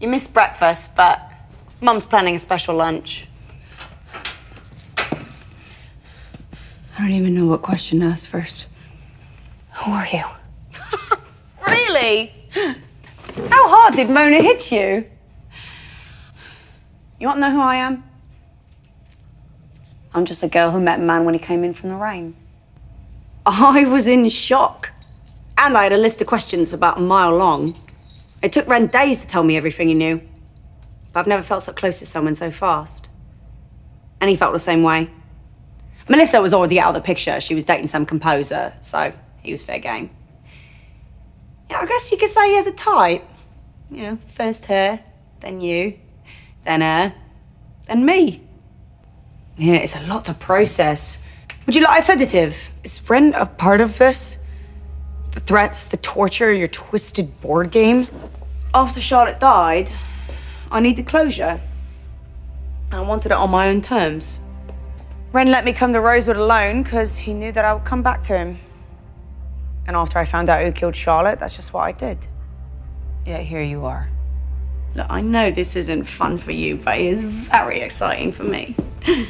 You missed breakfast, but Mum's planning a special lunch. I don't even know what question to ask first. Who are you? Really? How hard did Mona hit you? You want to know who I am? I'm just a girl who met a man when he came in from the rain. I was in shock. And I had a list of questions about a mile long. It took Ren days to tell me everything he knew. But I've never felt so close to someone so fast. And he felt the same way. Melissa was already out of the picture. She was dating some composer, so he was fair game. Yeah, I guess you could say he has a type. You know, first her, then you, then her, then me. Yeah, it's a lot to process. Would you like a sedative? Is Ren a part of this? The threats, the torture, your twisted board game? After Charlotte died, I needed closure. And I wanted it on my own terms. Ren let me come to Rosewood alone because he knew that I would come back to him. And after I found out who killed Charlotte, that's just what I did. Yet here you are. Look, I know this isn't fun for you, but it is very exciting for me. You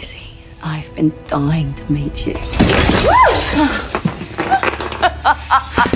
see, I've been dying to meet you. 哈哈哈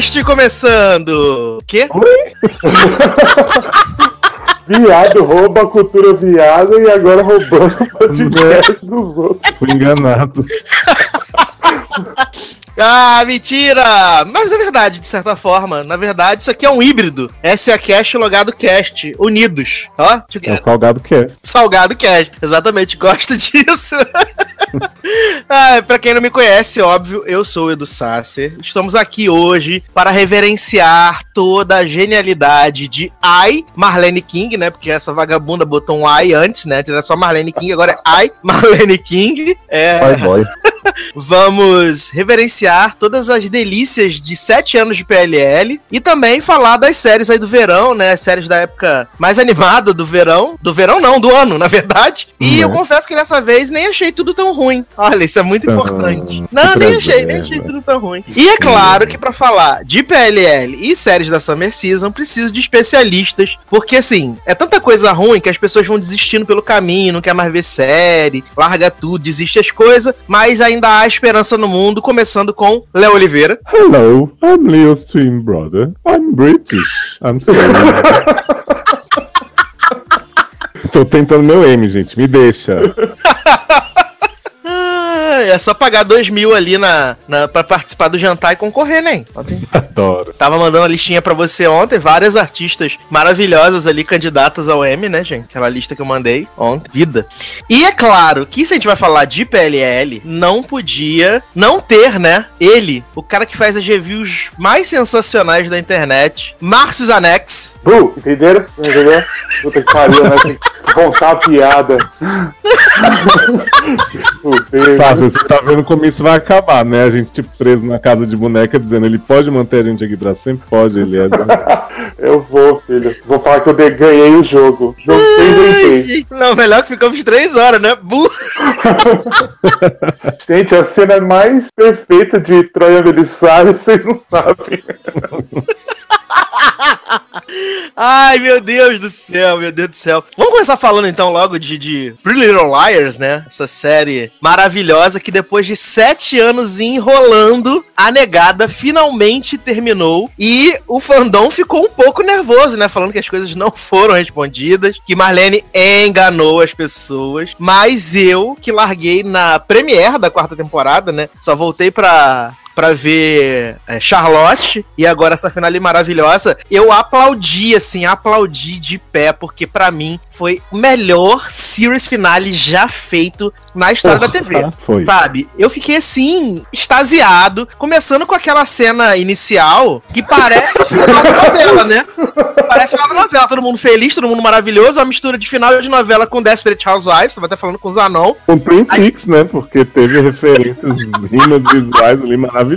cast começando! Quê? Viado rouba a cultura viada e agora roubando o podcast dos outros. Fui enganado. Ah, mentira! Mas é verdade, de certa forma. Na verdade, isso aqui é um híbrido. Essa é a Cast logado Cast, unidos. Ó, É o salgado que é. Salgado Cast. Exatamente, gosto disso. ah, pra quem não me conhece, óbvio, eu sou o Edu Sasser. Estamos aqui hoje para reverenciar toda a genialidade de I, Marlene King, né? Porque essa vagabunda botou um I antes, né? Era só Marlene King, agora é I, Marlene King. É, Vai, boy. Vamos reverenciar todas as delícias de sete anos de PLL e também falar das séries aí do verão, né? As séries da época mais animada do verão. Do verão não, do ano, na verdade. E Né? eu confesso que dessa vez nem achei tudo tão ruim. Olha, isso é muito Ah, importante. que Não, nem achei, nem né? achei tudo tão ruim. E é claro que pra falar de PLL e séries da Summer Season, preciso de especialistas, porque assim, é tanta coisa ruim que as pessoas vão desistindo pelo caminho, não quer mais ver série, larga tudo, desiste as coisas, mas ainda há esperança no mundo, começando com Léo Oliveira. Hello, I'm Leo's twin brother. I'm British. I'm sorry. Tô tentando meu M, gente. Me deixa. É só pagar dois mil ali na, na, pra participar do jantar e concorrer, né? Ontem. Adoro. Tava mandando a listinha pra você ontem, várias artistas maravilhosas ali candidatas ao M, né, gente? Aquela lista que eu mandei ontem. Vida. E é claro que se a gente vai falar de PLL, não podia não ter, né? Ele, o cara que faz as reviews mais sensacionais da internet, Márcio Zanex. Bu, entenderam? Entendeu? Puta que pariu, né? Que contar a piada. Fudeu. Você tá vendo como isso vai acabar, né? A gente tipo, preso na casa de boneca dizendo ele pode manter a gente aqui pra sempre? Pode, ele é. Eu vou, filho. Vou falar que eu ganhei o jogo. Inventei. Não, melhor que ficamos três horas, né? Bu. Gente, a cena mais perfeita de Troia Belissário, vocês não sabem. Ai, meu Deus do céu, meu Deus do céu. Vamos começar falando então logo de, de Pretty Little Liars, né? Essa série maravilhosa que depois de sete anos enrolando, a negada finalmente terminou. E o fandom ficou um pouco nervoso, né? Falando que as coisas não foram respondidas, que Marlene enganou as pessoas. Mas eu, que larguei na premiere da quarta temporada, né? Só voltei pra, pra ver é, Charlotte e agora essa finale maravilhosa, eu aplaudi, assim, aplaudi de pé, porque pra mim foi o melhor series finale já feito na história da TV. Foi. Sabe? Eu fiquei assim, extasiado, começando com aquela cena inicial que parece final da novela, né? Parece final da novela, todo mundo feliz, todo mundo maravilhoso, uma mistura de final de novela com Desperate Housewives, você vai estar falando com o Zanon. Com Twin Peaks, né? Porque teve referências rimas visuais ali maravilhosas,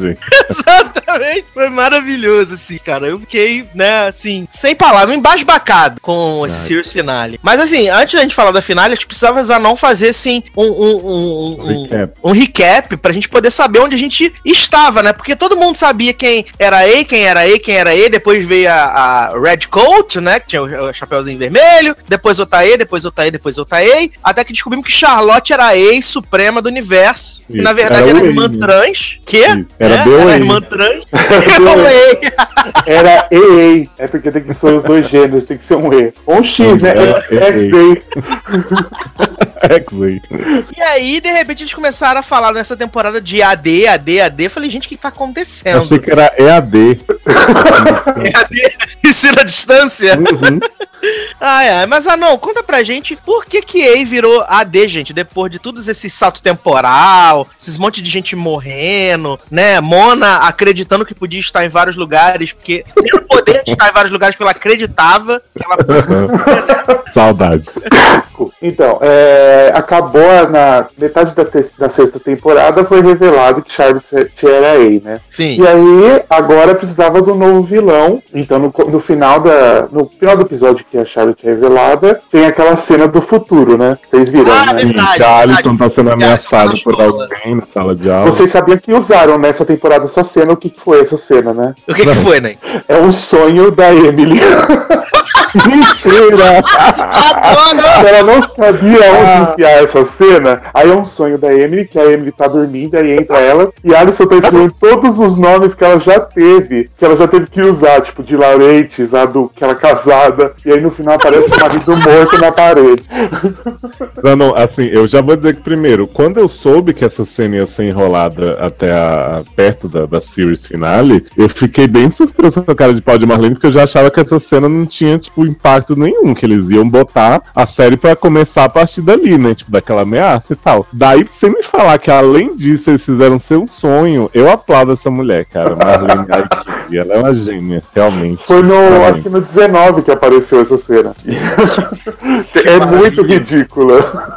gente. Exatamente. Foi maravilhoso, assim, cara. Eu fiquei, né, assim, sem palavras, embasbacado com esse Ai. Series Finale. Mas, assim, antes da gente falar da finale, a gente precisava não fazer, assim, um, um, um, um, Recap. um recap pra gente poder saber onde a gente estava, né? Porque todo mundo sabia quem era E, quem era E, quem era E. Depois veio a, a Red Coat, né? Que tinha o, o chapéuzinho vermelho. Depois outra E, depois outra E, depois outra E. Até que descobrimos que Charlotte era a E suprema do universo. E, na Isso, verdade, era era, o irmã né? trans. Que? Isso, era É, do era irmã trans. O E. Era EA. É porque tem que ser os dois gêneros, tem que ser um E. Ou um X, né? É, é, X-Day. X-Ray. E aí, de repente, eles começaram a falar nessa temporada de AD, AD, AD. Eu falei, gente, o que tá acontecendo? Achei que era EAD. AD, ensino à distância? Uhum. Ai, ai, mas ah não, conta pra gente por que que EA virou AD, gente, depois de todos esse salto temporal, esses monte de gente morrendo, né? Mona acreditando que podia estar em vários lugares, porque tendo poder de estar em vários lugares porque ela acreditava que ela Saudade. Então, é, acabou na metade da, da sexta temporada, foi revelado que Charlotte era A, né? Sim. E aí, agora precisava do novo vilão. Então, no, no final da, no final do episódio que a Charlotte é revelada, tem aquela cena do futuro, né? Vocês viram, Ah, né? verdade. Alison tá sendo Que a Alison ameaçada na por alguém na sala de aula. Vocês sabiam que usaram nessa temporada essa cena? O que que foi essa cena, né? O que que foi, né? É um sonho da Emily. Mentira! Adoro! Ela não sabia onde Ah. enfiar essa cena. Aí é um sonho da Emily, que a Emily tá dormindo, aí entra ela, e a Alison tá escrevendo todos os nomes que ela já teve, que ela já teve que usar, tipo, de Laurentiis, a do que ela é casada, e aí no final aparece o marido morto na parede. Não, não, assim, eu já vou dizer que primeiro, quando eu soube que essa cena ia ser enrolada até a, perto da, da series finale, eu fiquei bem surpreso com a cara de pau de Marlene, porque eu já achava que essa cena não tinha, tipo, impacto nenhum, que eles iam botar a série pra começar a partir dali, né? Tipo, daquela ameaça e tal. Daí, pra você me falar que além disso eles fizeram ser um sonho, eu aplaudo essa mulher, cara. Marlene ela é uma gênia, realmente. Foi no, acho que no 19 que apareceu essa cena. é muito ridícula.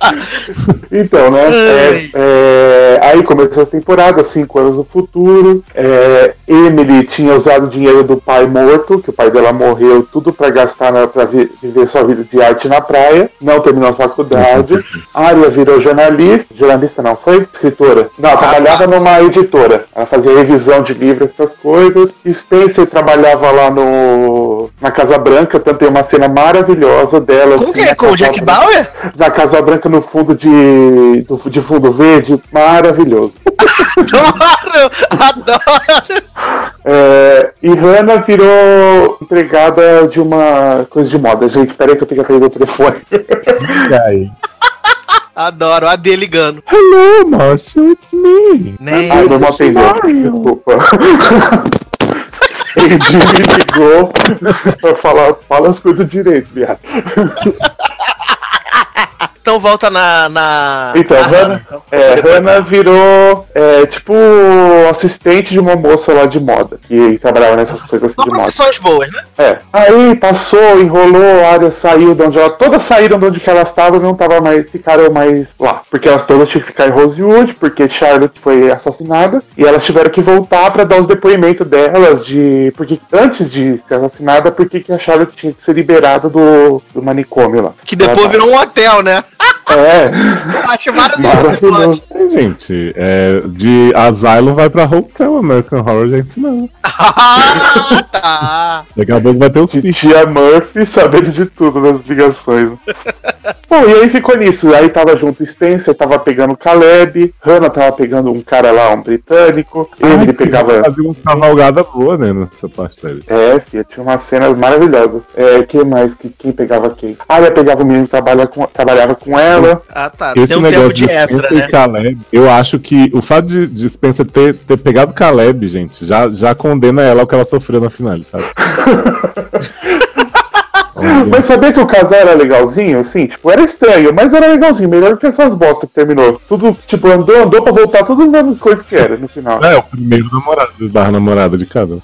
Então, né? é- é, aí começou a temporada, cinco anos no futuro. É, Emily tinha usado o dinheiro do pai morto, que o pai dela morreu, tudo pra gastar na, pra vi- viver sua vida de arte na praia. Não terminou a faculdade. Arya virou jornalista. Jornalista não, foi escritora. Não, trabalhava numa editora. Ela fazia revisão de livros, essas coisas. Spencer trabalhava lá no na Casa Branca, tanto tem uma cena maravilhosa dela. Como assim, que é? Com o Jack Branca Bauer? na Casa Branca no fundo de, de fundo verde, maravilhoso. Adoro! Adoro! É, e Hannah virou empregada de uma coisa de moda. Gente, peraí que eu tenho que atender o telefone. Aí? Adoro, a D ligando. Hello, Marcio, it's me. Né? Ai, vamos atender. Desculpa. Ele me ligou pra falar, fala as coisas direito, viado. Então volta na. na Então, na Hannah, é, Hannah virou é, tipo assistente de uma moça lá de moda, que trabalhava nessas coisas assim de moda. profissões boas, né? É. Aí passou, enrolou, a área saiu de onde ela. Todas saíram de onde que elas estavam e não tava mais, ficaram mais lá. Porque elas todas tinham que ficar em Rosewood, porque Charlotte foi assassinada. E elas tiveram que voltar pra dar os depoimentos delas de. Porque antes de ser assassinada, porque que a Charlotte tinha que ser liberada do, do manicômio lá. Que depois virou um hotel, né? É. Acho maravilhoso esse plot. Maravilhoso. É, gente, é, de Asylum vai pra Hotel American Horror, gente, não. Ah, tá. Daqui a pouco vai ter o filho. tia Murphy sabendo de tudo das ligações. Bom, e aí ficou nisso. Aí tava junto Spencer, tava pegando Caleb, Hannah tava pegando um cara lá, um britânico, ele pegava. Fazia uma cavalgada boa, né, nessa parte dele. É, filha, tinha umas cenas maravilhosas. É, que mais? Que, quem pegava quem? Ah, ela pegava o menino que trabalha com, trabalhava com ela. Ah, tá. Esse Tem um negócio tempo de extra, Spencer e né? Caleb, eu acho que o fato de, de Spencer ter, ter pegado Caleb, gente, já, já condena ela ao que ela sofreu na final, sabe? Mas sabia que o casal era legalzinho, assim? Tipo, era estranho, mas era legalzinho. Melhor que essas bostas que terminou. Tudo, tipo, andou, andou pra voltar, tudo a mesma coisa que era no final. É, o primeiro namorado barra namorada de cada. um.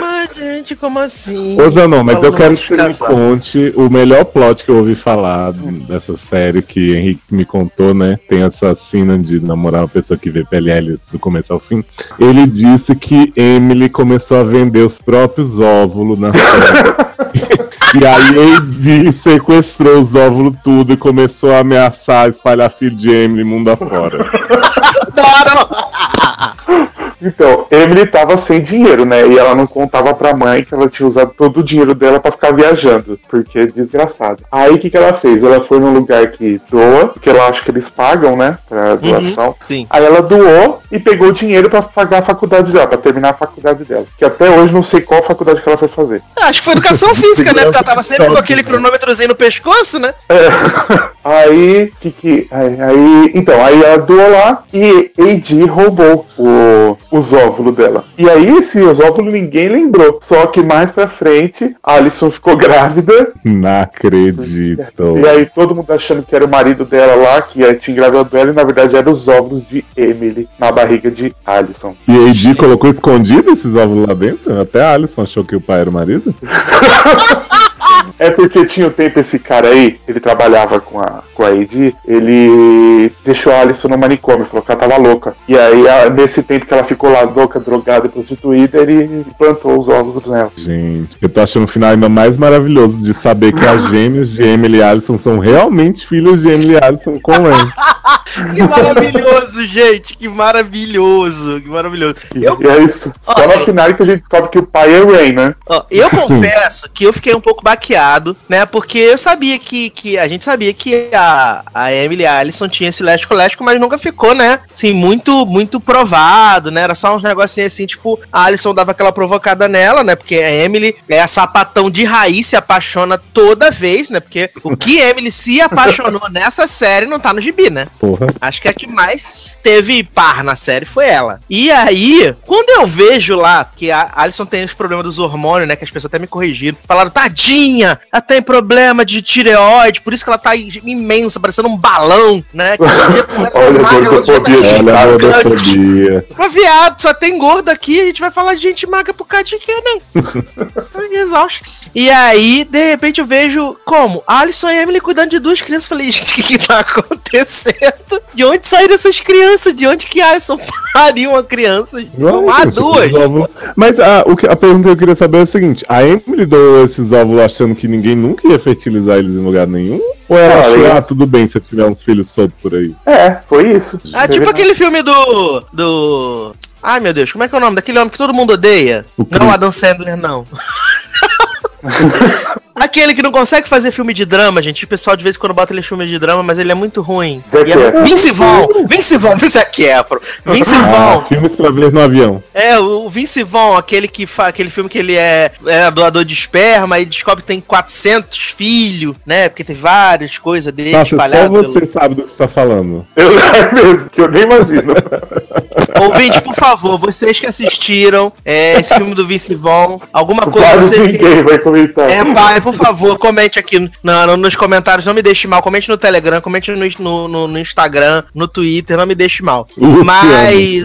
Mas, gente, como assim? Ô, Zanon, mas eu quero que você me conte o melhor plot que eu ouvi falar dessa série que Henrique me contou, né? Tem essa cena de namorar uma pessoa que vê PLL do começo ao fim. Ele disse que Emily começou a vender os próprios óvulos na série. E aí Ed sequestrou os óvulos tudo e começou a ameaçar espalhar filho de Emily mundo afora. Então, Emily tava sem dinheiro, né? E ela não contava pra mãe que ela tinha usado todo o dinheiro dela pra ficar viajando, porque é desgraçado. Aí o que, que ela fez? Ela foi num lugar que doa, porque ela acha que eles pagam, né? Pra doação. Sim. Aí ela doou e pegou o dinheiro pra pagar a faculdade dela, pra terminar a faculdade dela. Que até hoje não sei qual faculdade que ela foi fazer. Acho que foi educação física, né? Porque ela tava sempre com aquele cronômetrozinho no pescoço, né? Aí, que que. Aí, aí- então, aí ela doou lá e AD roubou o- os óvulos dela. E aí, esses óvulos ninguém lembrou. Só que mais pra frente, Alison ficou grávida. Não acredito. E aí, todo mundo achando que era o marido dela lá, que tinha engravidado ela, e na verdade eram os óvulos de Emily na barriga de Alison. E Ed colocou escondido esses óvulos lá dentro? Até a Alison achou que o pai era o marido? É porque tinha o tempo esse cara aí, ele trabalhava com a, com a AD, ele deixou a Alison no manicômio, falou que ela tava louca. E aí, a- nesse tempo que ela ficou lá louca, drogada e prostituída, ele plantou os ovos nela. Gente, eu tô achando o final ainda mais maravilhoso de saber que as gêmeas de Emily e Alison são realmente filhos de Emily e Alison com Len. Que maravilhoso, gente. Que maravilhoso. Que maravilhoso. Eu, E é isso. Só na é- final que a gente descobre que o pai é o Ray, né? ó, eu confesso que eu fiquei um pouco baqueado, né? Porque eu sabia que, que a gente sabia que a, a Emily Allison tinha esse léstico-léstico, mas nunca ficou, né? Assim, muito, muito provado, né? Era só uns negocinhos assim, tipo, a Alison dava aquela provocada nela, né? Porque a Emily é a sapatão de raiz, se apaixona toda vez, né? Porque o que Emily se apaixonou nessa série não tá no gibi, né? Porra. Acho que a que mais teve par na série foi ela. E aí, quando eu vejo lá que a Alison tem os problemas dos hormônios, né? Que as pessoas até me corrigiram. Falaram, tadinha, ela tem problema de tireoide, por isso que ela tá imensa, parecendo um balão, né? Que tá Olha a gordofobia, Olha a gordofobia. Mas viado, só tem gordo aqui, a gente vai falar de gente magra por causa de quê, né? Exausto. E aí, de repente, eu vejo como? Alison e Emily cuidando de duas crianças. Falei, gente, o que, que tá acontecendo? De onde saíram essas crianças? De onde que Alison pariu uma criança? Não há duas. Mas a, o que, a pergunta que eu queria saber é a seguinte: a Emily doou esses óvulos achando que ninguém nunca ia fertilizar eles em lugar nenhum? Ou achou, eu- ah, tudo bem se eu tiver uns filhos soltos por aí? É, foi isso. Ah, tipo aquele filme do. do. Ai meu Deus, como é que é o nome? Daquele homem que todo mundo odeia. O Não, Chris. Adam Sandler, não. Aquele que não consegue fazer filme de drama, gente. O pessoal de vez em quando bota ele filme de drama, mas ele é muito ruim. E é... Efron. Vince Vaughn! Vince Vaughn, Vince Efron. Vince Ah, Vaughn. filmes pra ver no avião. É, o Vince Vaughn, aquele que fa... aquele filme que ele é, é doador de esperma e descobre que tem 400 filhos, né? Porque tem várias coisas dele Nossa, só espalhadas. você sabe do que você tá falando. Eu é mesmo, que eu nem imagino. Ouvinte, por favor, vocês que assistiram é, esse filme do Vince Vaughn, alguma coisa Quase você que... ninguém vai comentar. É, pai, por favor, comente aqui no- no- nos comentários, não me deixe mal. Comente no Telegram, comente no, no- no- no Instagram, no Twitter, não me deixe mal. Luciano, Mas,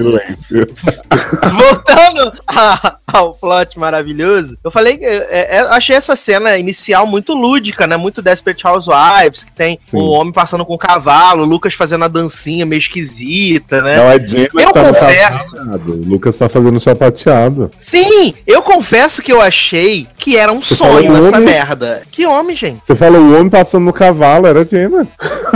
voltando a- ao plot maravilhoso, eu falei é, é, achei essa cena inicial muito lúdica, né? Muito Desperate Housewives, que tem Sim. o homem passando com o cavalo, o Lucas fazendo a dancinha meio esquisita, né? Não, é Jenna Eu tá confesso. sapateado. O Lucas tá fazendo sapateado. Sim, eu confesso que eu achei que era um sonho essa homem? merda. Que homem, gente. Você falou o homem passando no cavalo, era Jenna.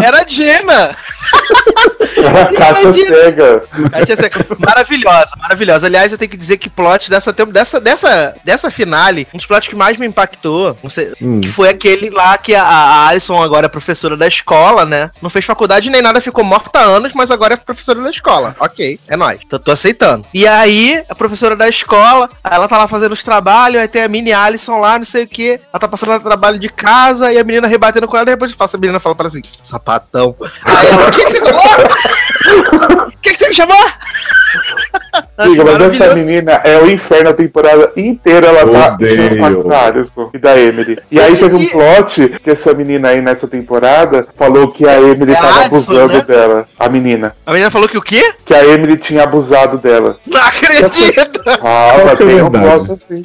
Era a Gemma. A Kátia cega. Kátia Seca. Maravilhosa, maravilhosa. Aliás, eu tenho que dizer que plot dessa, dessa, dessa, dessa finale, um dos plots que mais me impactou, sei, Hum. que foi aquele lá que a, a Alison agora é professora da escola, né? Não fez faculdade nem nada, ficou morta há anos, mas agora é professora da escola. Ok, é nóis. Tô, tô aceitando. E aí, a professora da escola, ela tá lá fazendo os trabalhos, aí tem a mini Alison lá, não sei o que. Ela tá passando trabalho de casa e a menina rebatendo com ela, depois fala, a menina fala para assim, sapatão. Aí ela, o que, que você falou? O que, que você me chamou? Diga, mas essa menina é o inferno a temporada inteira. Ela tá Odeio. nos Alisson e da Emily. E aí teve um plot que essa menina aí nessa temporada falou que a Emily É tava Addison, abusando né? dela. A menina. A menina falou que o quê? Que a Emily tinha abusado dela. Não acredito! Ah, é tem um plot assim.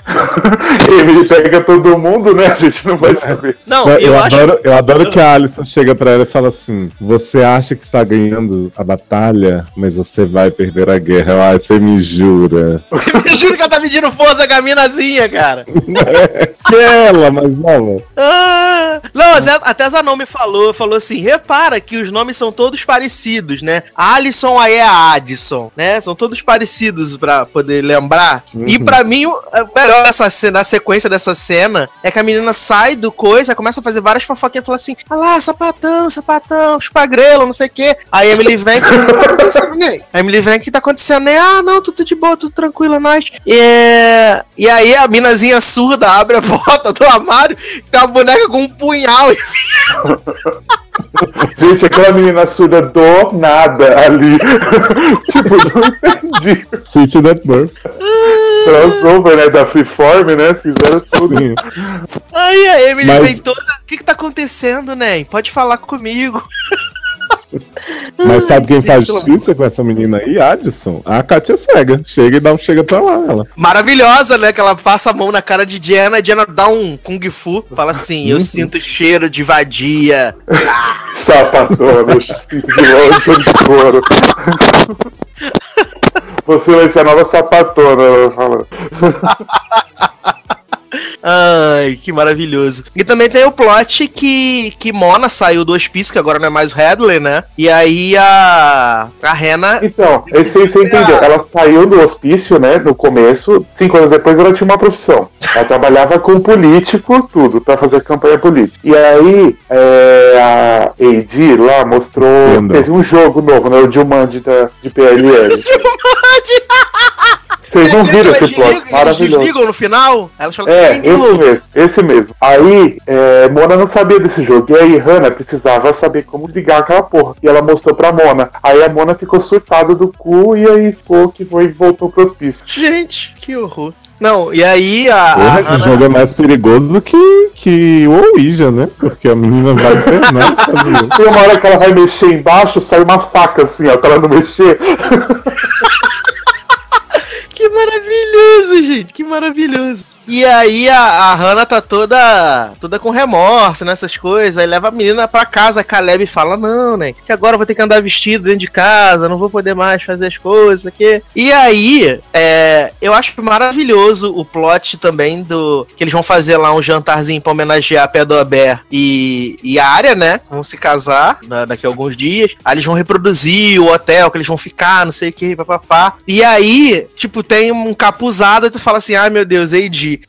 Emily pega todo mundo, né? A gente não vai saber. Não, Eu, eu, acho. adoro, eu adoro que a Alison chega pra ela e fala assim: Você acha que está ganhando a batalha, mas você vai perder a guerra. Ai, você me jura. Eu juro que ela tá pedindo força com a minazinha, cara. que ela, mas não. Ah, não, até Zanon me falou, falou assim, repara que os nomes são todos parecidos, né? Alisson aí é a Addison, né? São todos parecidos pra poder lembrar. E pra mim, o melhor dessa cena, da sequência dessa cena, é que a menina sai do coisa, começa a fazer várias fofoquinhas, fala assim, ah lá, sapatão, sapatão, chupagrelo, não sei o quê. Aí a Emily vem, fala, o que tá acontecendo, né? A Emily que tá acontecendo, né? Ah, não, tudo de boa, tudo tranquilo, é nós. E, e aí a minazinha surda abre a porta do armário, tem uma boneca com um punhal. Gente, aquela menina surda do nada ali. tipo, não entendi. City That Birth. Crossover, né? Da Freeform, né? Fizeram tudo. Aí a Emily Mas- vem toda. O que que tá acontecendo, né? Pode falar comigo. Mas sabe quem faz justiça com essa menina aí? Addison. A Katia cega. Chega e dá um chega pra lá. Ela. Maravilhosa, né? Que ela passa a mão na cara de Diana e Diana dá um Kung Fu. Fala assim: Eu sinto cheiro de vadia. Sapatona, de longe de couro. Você vai ser a nova sapatona, ela fala. Ai, que maravilhoso. E também tem o plot que, que Mona saiu do hospício, que agora não é mais o Hadley, né? E aí a. A Rena. Então, esse aí você entendeu. Ela saiu do hospício, né, no começo. Cinco anos depois ela tinha uma profissão. Ela trabalhava com político, tudo, pra fazer campanha política. E aí, é, a AD lá mostrou. Entendo. Teve um jogo novo, né? O Dilmandi da, de PLL. Vocês não viram Eles esse plot? desligam- Eles Maravilhoso. desligam no final? Elas falam É, que esse mesmo, esse mesmo. Aí, é, Mona não sabia desse jogo. E aí, Hannah precisava saber como desligar aquela porra. E ela mostrou pra Mona. Aí a Mona ficou surtada do cu e aí ficou que foi voltou pro hospício. Gente, que horror. Não, e aí a. Porra, esse Hannah- jogo é mais perigoso que, que o Ouija, né? Porque a menina vai terminar. sabe? Tem uma hora que ela vai mexer embaixo, sai uma faca assim, ó, pra ela não mexer. Maravilhoso, gente, que maravilhoso. E aí a, a Hannah tá toda toda com remorso nessas coisas, aí leva a menina pra casa, a Caleb fala, não, né, que agora eu vou ter que andar vestido dentro de casa, não vou poder mais fazer as coisas aqui. E aí, é, eu acho maravilhoso o plot também do, que eles vão fazer lá um jantarzinho pra homenagear Pedro e, e a área, né, vão se casar na- daqui a alguns dias, aí eles vão reproduzir o hotel que eles vão ficar, não sei o que, papapá. E aí, tipo, tem um capuzado e tu fala assim, ai meu Deus,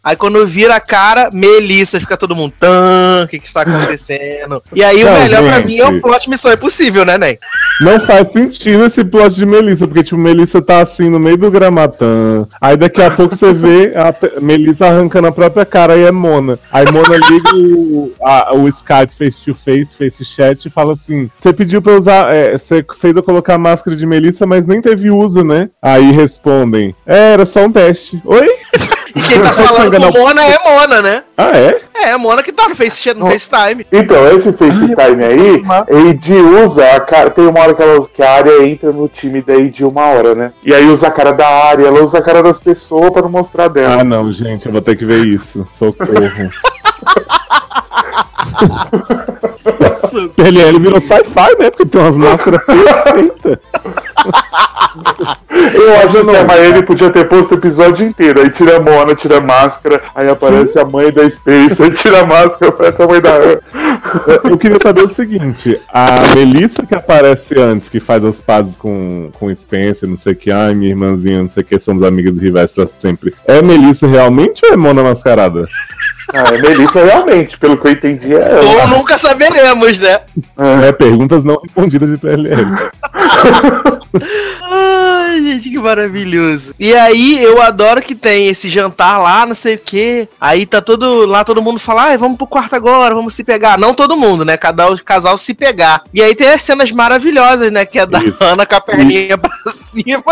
Aí quando vira a cara, Melissa, fica todo mundo, tan, o que que está acontecendo? E aí o Não, melhor pra gente. mim é o plot Missão Impossível, né, Nen? Não faz sentido esse plot de Melissa, porque, tipo, Melissa tá assim no meio do gramatã. Aí daqui a pouco você vê a Melissa arrancando a própria cara e é Mona. Aí Mona liga o, a- o Skype face to face, face chat e fala assim: Você pediu pra usar. é, Você fez eu colocar a máscara de Melissa, mas nem teve uso, né? Aí respondem: É, era só um teste. Oi? E quem tá falando Enganar com Mona é Mona, né? Ah, é? É, a Mona que tá no, face, no FaceTime. Então, esse FaceTime aí, AD usa a cara. Tem uma hora que, ela, que a área entra no time da AD uma hora, né? E aí usa a cara da área, ela usa a cara das pessoas pra não mostrar dela. Ah, não, gente, eu vou ter que ver isso. Socorro. PLL virou sci-fi, né? Porque tem umas máscaras perfeitas. Eu acho que a Maene podia ter posto o episódio inteiro. Aí tira a Mona, tira a máscara, aí aparece a mãe da Space, aí tira a máscara, aparece a mãe da. Eu queria saber o seguinte: a Melissa que aparece antes, que faz as pazes com, com Spencer, não sei o que, ai, minha irmãzinha, não sei o que, somos amigas rivais pra sempre. É Melissa realmente ou é Mona Mascarada? Ah, é Melissa realmente, pelo que eu entendi, é Ou ela. nunca saberemos, né? É, perguntas não respondidas de PLL. Ai, gente, que maravilhoso. E aí, eu adoro que tem esse jantar lá, não sei o quê. Aí tá todo. Lá todo mundo fala, ai, vamos pro quarto agora, vamos se pegar. Não todo mundo, né? Cada o casal se pegar. E aí tem as cenas maravilhosas, né? Que é da Isso. Ana com a perninha pra cima.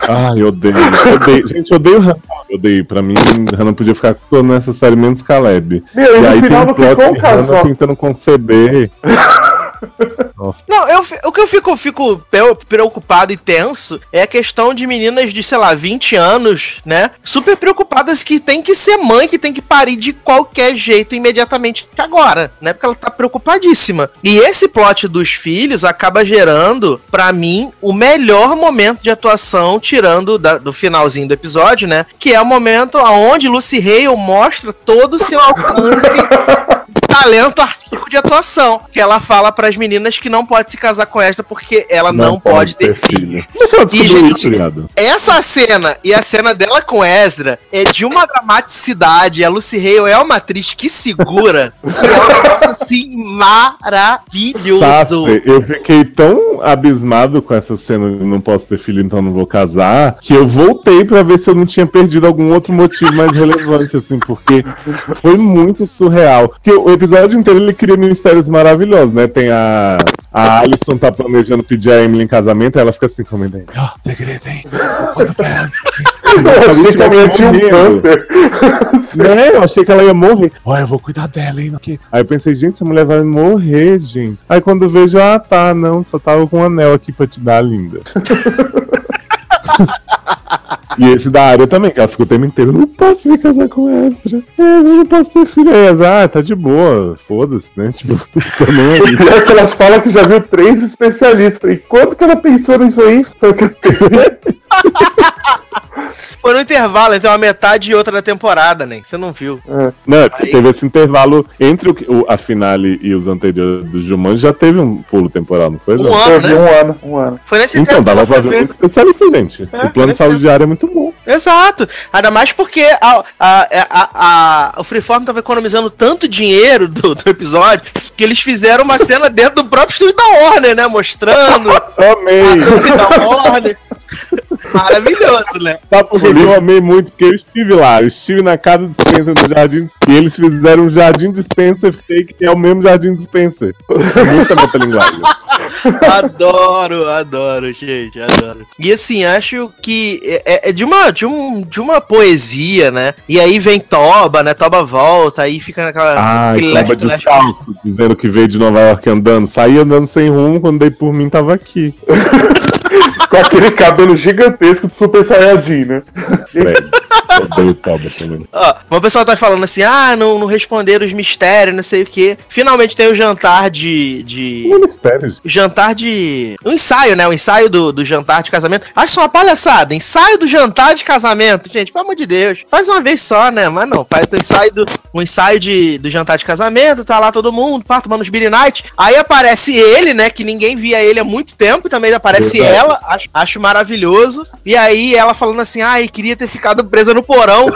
Ai, eu odeio. odeio. Gente, eu odeio Hannah. Eu odeio. Pra mim, Hannah podia ficar toda nessa série menos Caleb. Meu, e no aí tem final um plot de Hannah tentando conceber. Não, eu, o que eu fico, fico preocupado e tenso é a questão de meninas de, sei lá, 20 anos, né? Super preocupadas que tem que ser mãe, que tem que parir de qualquer jeito imediatamente agora, né? Porque ela tá preocupadíssima. E esse plot dos filhos acaba gerando, pra mim, o melhor momento de atuação, tirando da- do finalzinho do episódio, né? Que é o momento onde Lucy Hale mostra todo o seu alcance talento artístico de atuação. Que ela fala pras meninas que não pode se casar com esta porque ela não, pode, ter filho. Ela E, descobriu gente, isso? Essa cena e a cena dela com Ezra é de uma dramaticidade. A Lucy Hale é uma atriz que segura. e é um negócio assim maravilhoso. Sassi, eu fiquei tão abismado com essa cena de não posso ter filho, então não vou casar, que eu voltei pra ver se eu não tinha perdido algum outro motivo mais relevante, assim, porque foi muito surreal. Porque o episódio inteiro ele cria mistérios maravilhosos, né? Tem a. A Alison tá planejando pedir a Emily em casamento, aí ela fica assim, comendo aí. Ó, segredo, hein? Ela. Eu achei que a mulher tinha um câncer. Né? Eu achei que ela ia morrer. Olha, eu vou cuidar dela, hein? Aqui. Aí eu pensei, gente, essa mulher vai morrer, gente. Aí quando eu vejo, ah, tá, não, só tava com um anel aqui pra te dar, linda. e esse da área também, que ela ficou o tempo inteiro, não posso me casar com ela. É, eu não posso ter filho. Aí, ela, ah, tá de boa, foda-se, né? Tipo, nem aí. O pior é que elas falam que já viu três especialistas. Falei, quanto que ela pensou nisso aí? Só que Foi no intervalo entre uma metade e outra da temporada, né? Você não viu. Não, é porque Aí- teve esse intervalo entre o, o- a finale e os anteriores do Jumanji, já teve um pulo temporal, não foi? Um não? ano, teve né? um ano, um ano. Foi nesse Então, tempo dava pra ver foi um ver. especialista, gente. É, o plano de saúde diário é muito bom. Exato. Ainda mais porque a, a, a, a- o Freeform tava economizando tanto dinheiro do, do episódio que eles fizeram uma cena dentro do próprio estúdio da Warner, né? Mostrando a Amei! torre da Warner. Maravilhoso, né? Sabe por que eu amei muito? Porque eu estive lá, eu estive na casa de Spencer no jardim e eles fizeram um jardim de Spencer fake, que é o mesmo jardim de Spencer. Muita metalinguagem. Adoro, adoro, gente, adoro. E assim, acho que é, é de, uma, de, um, de uma poesia, né? E aí vem Toba, né? Toba volta, aí fica naquela. Ai, aquele tava leste- leste- descalço, dizendo que veio de Nova York andando. Saí andando sem rumo, quando dei por mim, tava aqui. Com aquele cabelo gigantesco de Super Saiyajin, né? Também. Ó, uma pessoa tá falando assim, ah, não, não responderam os mistérios, não sei o quê. Finalmente tem o jantar de. de... Ministério. O jantar de. O ensaio, né? O ensaio do, do jantar de casamento. Acho isso uma palhaçada. Ensaio do jantar de casamento. Gente, pelo amor de Deus. Faz uma vez só, né? Mas não. Faz o ensaio do, o ensaio de, do jantar de casamento. Tá lá todo mundo, pá, tomando os Beer Night. Aí aparece ele, né? Que ninguém via ele há muito tempo. Também aparece Verdade. ela. Acho, acho maravilhoso. E aí ela falando assim: ai, queria ter ficado presa no porão.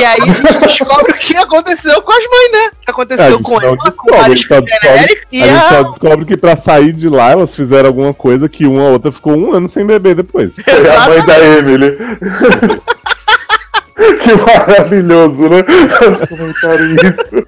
e aí a gente descobre o que aconteceu com as mães, né? O que É, aconteceu gente com ela, com a a gente só Mariska descobre- e a gente só a. descobre que pra sair de lá elas fizeram alguma coisa que uma ou outra ficou um ano sem beber depois. É a mãe da Emily. que maravilhoso, né? Isso.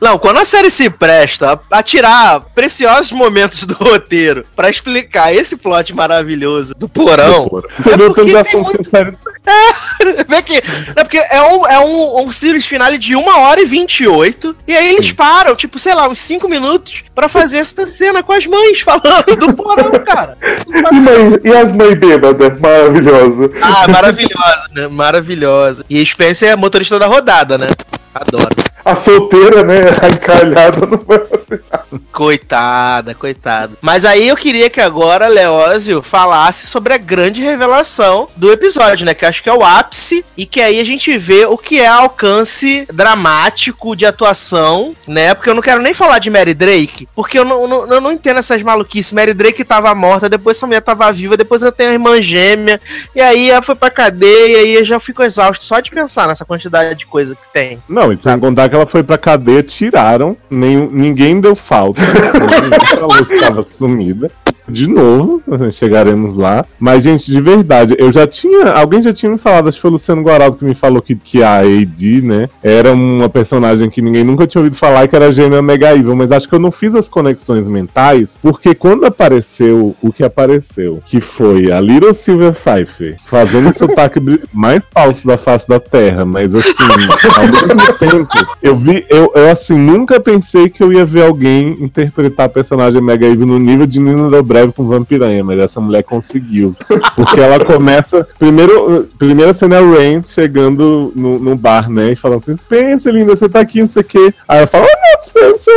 Não, quando a série se presta a, tirar preciosos momentos do roteiro pra explicar esse plot maravilhoso do porão, que porque tem muito- sinceros. vê que. É porque é um, é um, um series finale de 1 hora e 28. E aí eles param, tipo, sei lá, uns 5 minutos pra fazer essa cena com as mães falando do porão, cara. E, mãe, e as mães bêbadas? Maravilhoso. Ah, maravilhosa, né? Maravilhosa. E Spencer é motorista da rodada, né? Adoro. A solteira, né? A encalhada não vai Coitada, coitada. Mas aí eu queria que agora Leózio falasse sobre a grande revelação do episódio, né? Que eu acho que é o ápice e que aí a gente vê o que é alcance dramático de atuação, né? Porque eu não quero nem falar de Mary Drake, porque eu não, não, eu não entendo essas maluquices. Mary Drake tava morta, depois essa mulher tava viva, depois eu tenho a irmã gêmea, e aí ela foi pra cadeia e eu já fico exausto só de pensar nessa quantidade de coisa que tem. Não, e sem contar que ela foi pra cadeia, tiraram, nem, ninguém deu falta. ninguém falou que tava sumida. De novo, chegaremos lá. Mas, gente, de verdade, eu já tinha. Alguém já tinha me falado, acho que foi o Luciano Guaraldo que me falou que, que a AD, né, era uma personagem que ninguém nunca tinha ouvido falar que era gêmea Mega Evil. Mas acho que eu não fiz as conexões mentais, porque quando apareceu o que apareceu, que foi a Little Silver Pfeiffer fazendo o sotaque mais falso da face da Terra, mas assim, ao mesmo tempo, eu vi, eu, eu assim, nunca pensei que eu ia ver alguém interpretar a personagem Mega Evil no nível de Nina Del Breve com Vampiranha, mas essa mulher conseguiu. Porque ela começa. Primeiro, primeira cena é o Rain chegando no, no bar, né? E falando assim: Spencer, linda, você tá aqui, não sei o quê. Aí ela fala: Oh, não, Spencer,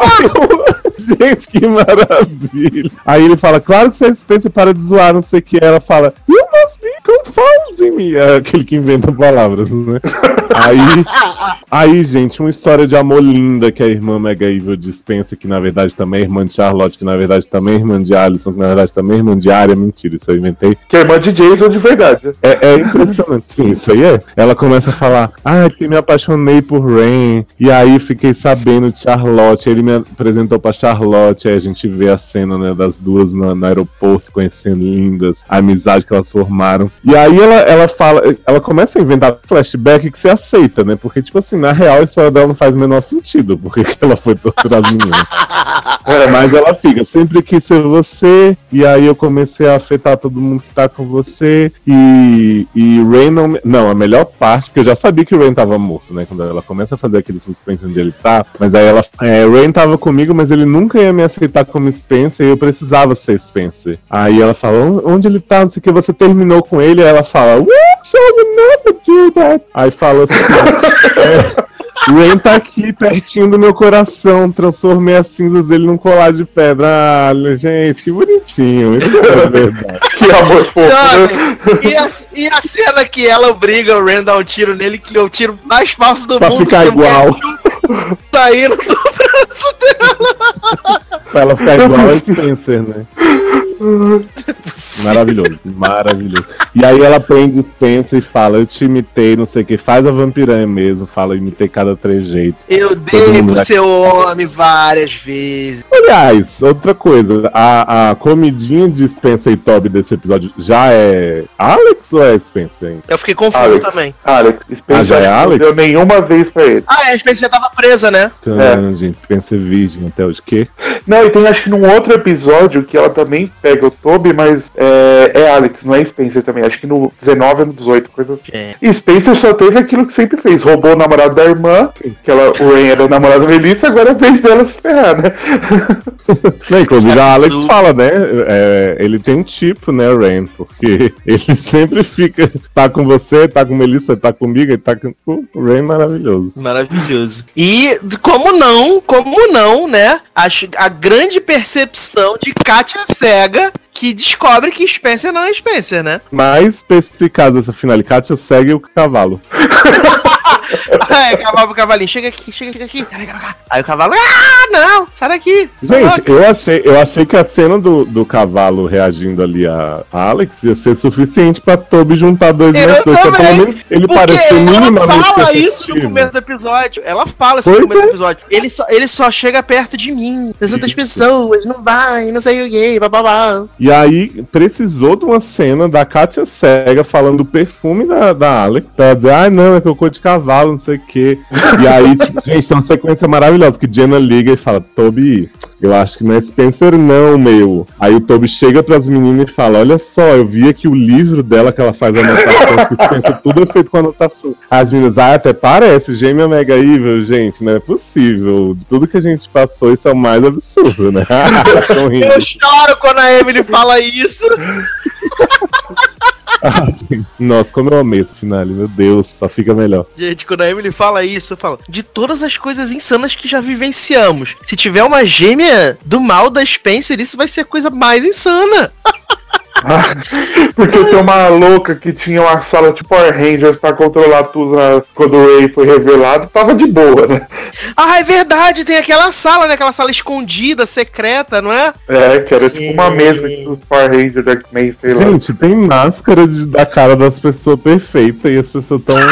what you Gente, que maravilha. Aí ele fala, claro que você Spencer, para de zoar, não sei o que. Ela fala, you must be confounding me. É aquele que inventa palavras, né? Aí, aí, gente, uma história de amor linda que a irmã Mega Evil dispensa, que na verdade também é irmã de Charlotte, que na verdade também é irmã de Alison, que na verdade também é irmã de Arya. Mentira, isso eu inventei. Que é irmã de Jason de verdade. É, é impressionante, sim, isso aí é. Ela começa a falar, ah, que me apaixonei por Rain, e aí fiquei sabendo de Charlotte, ele me apresentou pra Charlotte, aí a gente vê a cena, né, das duas no, no aeroporto, conhecendo lindas, a amizade que elas formaram. E aí ela, ela fala, ela começa a inventar flashback que você aceita, né, porque, tipo assim, na real a história dela não faz o menor sentido, porque que ela foi torturar as meninas. É, mas ela fica, sempre quis ser você, e aí eu comecei a afetar todo mundo que tá com você, e, e Rain não. Não, a melhor parte, porque eu já sabia que o Rain tava morto, né? Quando ela começa a fazer aquele suspense onde ele tá, mas aí ela. É, Rain tava comigo, mas ele nunca ia me aceitar como Spencer, e eu precisava ser Spencer. Aí ela fala, "On- onde ele tá? Não sei o que, você terminou com ele, aí ela fala, What? You never do that. Aí fala assim. é, Rain tá aqui pertinho do meu coração. Transformei as cinzas dele num colar de pedra. Ah, gente, que bonitinho. Isso é verdade. Que amor fofo, Não, né? e, a, e a cena que ela obriga o Ren a dar um tiro nele, que é o tiro mais falso do Pra mundo. ficar que igual. é Saindo do braço dela. Pra ela ficar igual a Spencer, né? Maravilhoso, maravilhoso. E aí ela prende o Spencer e fala: Eu te imitei, não sei o que, faz a vampiranha mesmo. Fala, eu imitei cada trejeito. Eu dei pro já- seu homem várias vezes. Aliás, outra coisa, a, a comidinha de Spencer e Toby desse episódio já é Alex ou é Spencer? hein? Eu fiquei confuso Alex. também. Alex, Spencer Ah, já é não Alex? deu nenhuma vez pra ele. Ah, é, a Spencer já tava presa, né? Tchan, gente, Spencer virgem até hoje. Que? Não, e tem acho que num outro episódio que ela também pega o Toby, mas é, é Alex, não é Spencer também. Acho que no 19 ou no 18, coisa assim. É. E Spencer só teve aquilo que sempre fez: roubou o namorado da irmã, que ela, o Rain era o namorado da Melissa, agora é vez dela se ferrar, né? Não, inclusive a Alex fala, né? é, ele tem um tipo, né, Rain? Porque ele sempre fica, tá com você, tá com Melissa, tá comigo, tá com. O Rain é maravilhoso. Maravilhoso. E como não, como não, né? A, a grande percepção de Katia Cega que descobre que Spencer não é Spencer, né? Mais especificado essa finale, Katia segue o cavalo. é, cavalo pro cavalinho, chega aqui, chega aqui, chega. Aí o cavalo, ah, não, sai daqui. Gente, eu achei, eu achei que a cena do, do cavalo reagindo ali a Alex ia ser suficiente pra Toby juntar dois Eu mais dois. Pelo menos ele Porque parecer ela minimamente fala isso no começo do episódio. Ela fala isso Pois no começo é. do episódio. Ele só, ele só chega perto de mim, das outras Isso. pessoas, não vai, não sei o que, bababá. E aí precisou de uma cena da Katia Cega falando do perfume da, da Alex. Pra dizer, ah, não, é que eu cor de cavalo, não sei o quê. E aí, tipo, gente, tem uma sequência maravilhosa que Jenna liga e fala, Toby, eu acho que não é Spencer, não, meu. Aí o Toby chega pras meninas e fala: Olha só, eu vi aqui o livro dela que ela faz anotação, que Spencer tudo é feito com anotação. As meninas, ah, até parece, gêmea mega evil, gente, não é possível. De tudo que a gente passou, isso é o mais absurdo, né? Eu choro quando a Emily fala isso. Nossa, como eu amei esse finale, meu Deus, só fica melhor. Gente, quando a Emily fala isso, eu falo, de todas as coisas insanas que já vivenciamos, se tiver uma gêmea do mal da Spencer, isso vai ser a coisa mais insana. Porque tem uma louca que tinha uma sala tipo Power Rangers pra controlar tudo na- quando o Ray foi revelado, tava de boa, né? Ah, é verdade, tem aquela sala, né? Aquela sala escondida, secreta, não é? É, que era tipo uma mesa dos Power Rangers do X-Men, sei lá. Gente, tem máscara de- da cara das pessoas perfeita e as pessoas tão.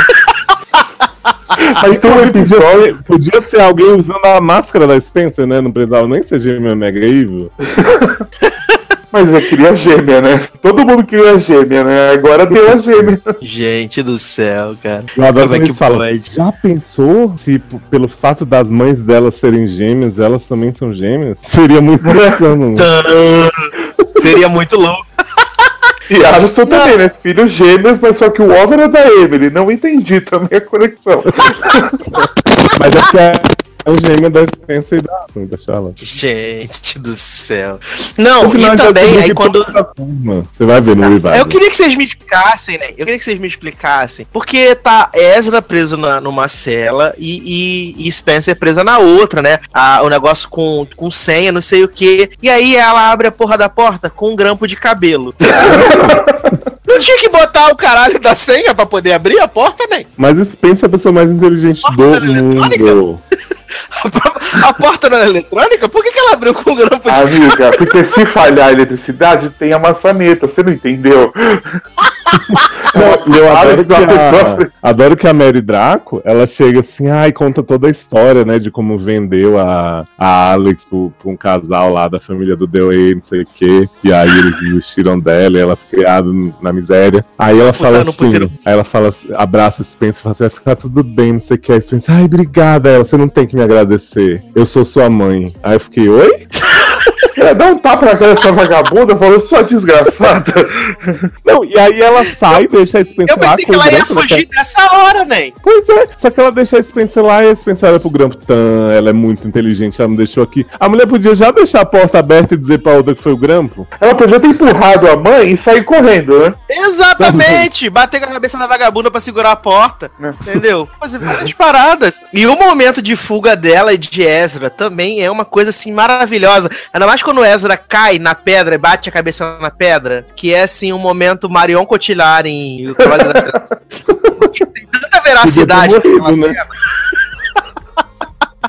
Aí tem um episódio. podia ser alguém usando a máscara da Spencer, né? Não precisava nem ser gêmea Mega Evil. Mas eu queria gêmea, né? Todo mundo queria gêmea, né? Agora deu a gêmea. Gente do céu, cara. Eu adoro Como é que pode? Já pensou se pelo fato das mães delas serem gêmeas, elas também são gêmeas? Seria muito insano. Tã. Seria muito louco. E Alisson também, né? Filhos gêmeos, mas só que o ovo era da Emily. Não entendi também a conexão. Mas é que é, é o gêmeo da Spencer e da, da Charlotte. Gente do céu. Não, e também, aí quando. Você vai ver no revival. Eu queria que vocês me explicassem, né? Eu queria que vocês me explicassem. Porque tá Ezra preso na, numa cela e, e, e Spencer presa na outra, né? Ah, o negócio com, com senha, não sei o quê. E aí ela abre a porra da porta com um grampo de cabelo. não tinha que botar o caralho da senha pra poder abrir a porta, nem. Mas Spencer é a pessoa mais inteligente Porta do mundo. A porta não é eletrônica? Por que, que ela abriu com um grampo de? Amiga, porque se falhar a eletricidade, tem a maçaneta. Você não entendeu? Não, e eu adoro que a, adoro que a Mary Draco, ela chega assim, ai, conta toda a história, né, de como vendeu a, a Alex pro- pra um casal lá da família do Dewey, não sei o quê, e aí eles desistiram dela, e ela foi criada na miséria. Aí ela fala Puta, assim, aí ela fala, assim, abraça Spencer e fala assim, vai ficar tudo bem, não sei o que. Aí Spencer, ai, obrigada, ela, você não tem que me agradecer, eu sou sua mãe. Aí eu fiquei, oi? Ela dá um tapa na cara dessa vagabunda, falou, sua desgraçada. Não, e aí ela sai, deixa a Spencer Eu lá pensei com que ela ia né, fugir nessa hora, nem. Pois é, só que ela deixa a Spencer lá e a Spencer olha pro Grampo, Tan, ela é muito inteligente, ela não deixou aqui. A mulher podia já deixar a porta aberta e dizer pra outra que foi o Grampo. Ela podia ter empurrado a mãe e sair correndo, né? Exatamente! Bater com a cabeça da vagabunda pra segurar a porta. Entendeu? Fazer várias paradas. E o momento de fuga dela e de Ezra também é uma coisa assim maravilhosa. Ainda mais quando o Ezra cai na pedra e bate a cabeça na pedra. Que é assim um momento Marion Cotillard em O Cavaleiro das Trevas. Porque tem tanta veracidade ter naquela morrido, né? cena.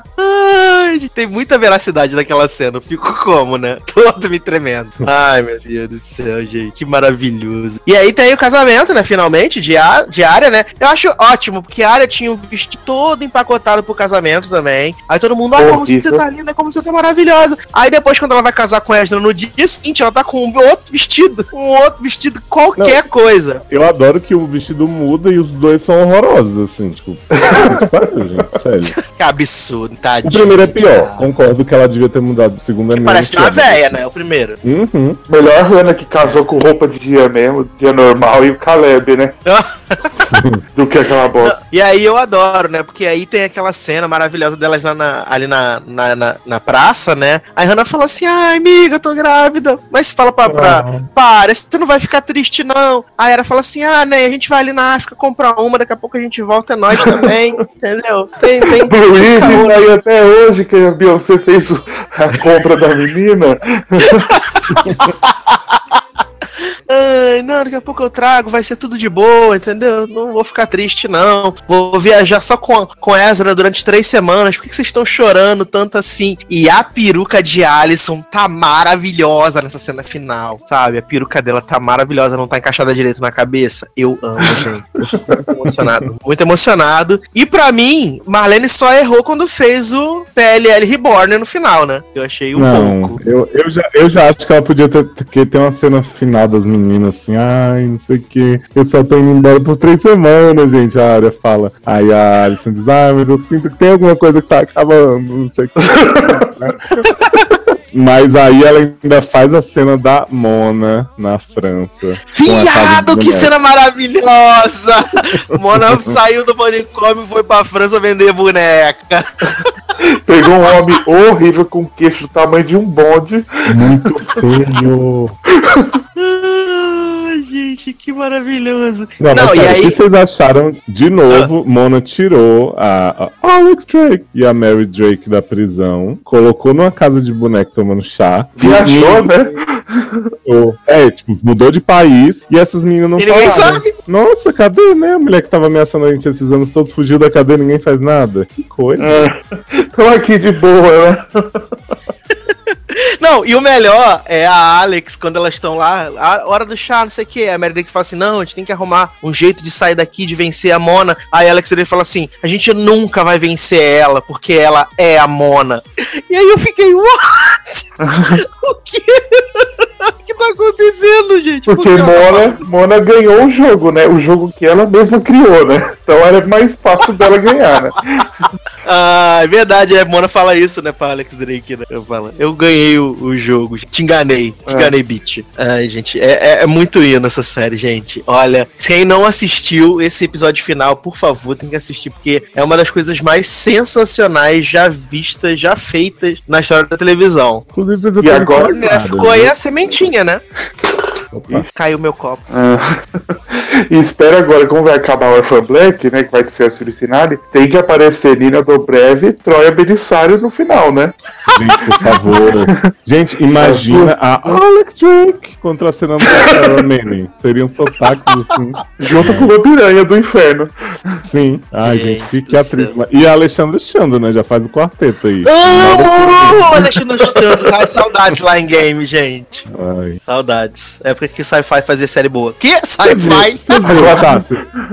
Ai, tem muita veracidade naquela cena. Eu fico como, né? Todo me tremendo. Ai, meu Deus do céu, gente. Que maravilhoso. E aí tem o casamento, né? Finalmente, de, a, de área, né? Eu acho ótimo, porque a área tinha o vestido todo empacotado pro casamento também. Aí todo mundo, ah, como você tá linda, como você tá maravilhosa. Aí depois, quando ela vai casar com Ezra no dia seguinte, ela tá com um outro vestido. Um outro vestido, qualquer coisa. Eu adoro que o vestido muda e os dois são horrorosos, assim, tipo. que pariu, gente, sério. Que absurdo, O primeiro é pior, cara. concordo que ela devia ter mudado. O segundo é menos Parece uma véia, né? O primeiro. Uhum. Melhor a Hannah que casou com roupa de dia mesmo, dia normal, e o Caleb, né? Do que aquela bosta. E aí eu adoro, né? Porque aí tem aquela cena maravilhosa delas lá na- ali na, na, na, na praça, né? Aí Hannah fala assim: ai, amiga, eu tô grávida. Mas fala pra, pra para, você não vai ficar triste, não. Aí ela fala assim: ah, né? A gente vai ali na África comprar uma, daqui a pouco a gente volta, é nós também. entendeu? Tem, tem. Aí até hoje que a Beyoncé fez a compra da menina. Ai, não, daqui a pouco eu trago, vai ser tudo de boa, entendeu? Não vou ficar triste, não. Vou viajar só com, com Ezra durante três semanas. Por que que vocês estão chorando tanto assim? E a peruca de Alison tá maravilhosa nessa cena final, sabe? A peruca dela tá maravilhosa, não tá encaixada direito na cabeça. Eu amo, gente. Eu fico muito emocionado. Muito emocionado. E pra mim, Marlene só errou quando fez o PLL Reborn no final, né? Eu achei um Não, pouco. eu, eu, já, eu já acho que ela podia ter, ter uma cena final das meninas assim, ai, não sei o que, eu só tô indo embora por três semanas, gente, a área fala. Aí a Alison diz, ai, mas eu sinto que tem alguma coisa que tá acabando, não sei o que. Mas aí ela ainda faz a cena da Mona na França. Viado, que cena maravilhosa! Mona saiu do manicômio e foi pra França vender boneca. Pegou um homem horrível com queixo do tamanho de um bonde. Muito feio. Gente, que maravilhoso. Não, Não, mas e sério, o que aí. vocês acharam? De novo, Mona tirou a, a Alex Drake e a Mary Drake da prisão, colocou numa casa de boneco tomando chá. Viajou, E- né? É, tipo, mudou de país e essas meninas não E ninguém falaram. sabe. Nossa, cadê, né? A mulher que tava ameaçando a gente esses anos todos fugiu da cadeia e ninguém faz nada. Que coisa. Estão aqui de boa, né? Não, e o melhor é a Alex, quando elas estão lá, a hora do chá, não sei o que. A Mary Drake fala assim: não, a gente tem que arrumar um jeito de sair daqui, de vencer a Mona. Aí a Alex ele fala assim: a gente nunca vai vencer ela, porque ela é a Mona. E aí eu fiquei, what? o que? Que tá acontecendo, gente? Por Porque que ela tá Mona? Mona ganhou o jogo, né? O jogo que ela mesma criou, né? Então era mais fácil dela ganhar, né? Ah, é verdade, é, Mona fala isso, né, pra Alex Drake, né? Eu, falo, eu ganhei o, o jogo, te enganei, te É. enganei, bitch. Ai, gente, é, é, é muito hino essa série, gente. Olha, quem não assistiu esse episódio final, por favor, tem que assistir, porque é uma das coisas mais sensacionais já vistas, já feitas na história da televisão. Inclusive, E agora, empolgado, É, ficou aí a sementinha, né? Opa. Caiu meu copo. Ah, e espera agora, como vai acabar o Orphan Black, né? Que vai ser a Suricinale, tem que aparecer Nina Dobrev e Troia Belissário no final, né? Gente, por favor. Gente, imagina a Alex Drake contracenando com a Sarah Manning. Seriam sotaques assim. Junto com o Piranha do Inferno. Sim. Ai, Gente gente, que, atriz. céu. E a Alexandra Chando, né? Já faz o quarteto aí. Amo! Alexandre Chando. Ai, saudades lá em game, gente. Ai. Saudades. É porque o sci-fi fazia série boa. Que? Sci-fi?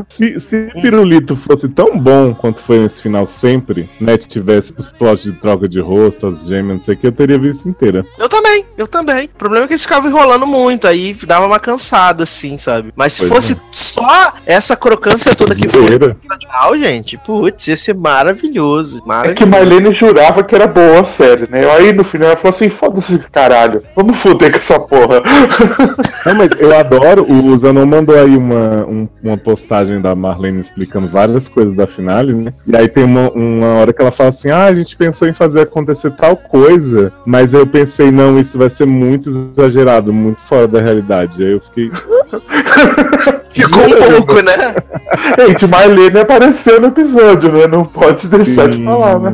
Se, se, Pirulito fosse tão bom quanto foi nesse final sempre, né? Tivesse os plots de troca de rosto, as gêmeas, não sei o que, eu teria visto inteira. Eu também, eu também. O problema é que eles ficavam enrolando muito, aí dava uma cansada, assim, sabe? Mas se Pois fosse só essa crocância toda que foi original, gente, putz, ia ser maravilhoso. É maravilhoso. que Marlene jurava que era boa a série, né? Aí no final ela falou assim: foda-se, caralho, vamos foder com essa porra. Não, mas eu adoro. O Zanon mandou aí uma, um- uma postagem da Marlene explicando várias coisas da finale, né? E aí tem uma, uma hora que ela fala assim: ah, a gente pensou em fazer acontecer tal coisa, mas eu pensei, não, isso vai ser muito exagerado, muito fora da realidade. Aí eu fiquei. Ficou um pouco, né? Gente, Marlene apareceu no episódio, né? Não pode deixar de falar, né?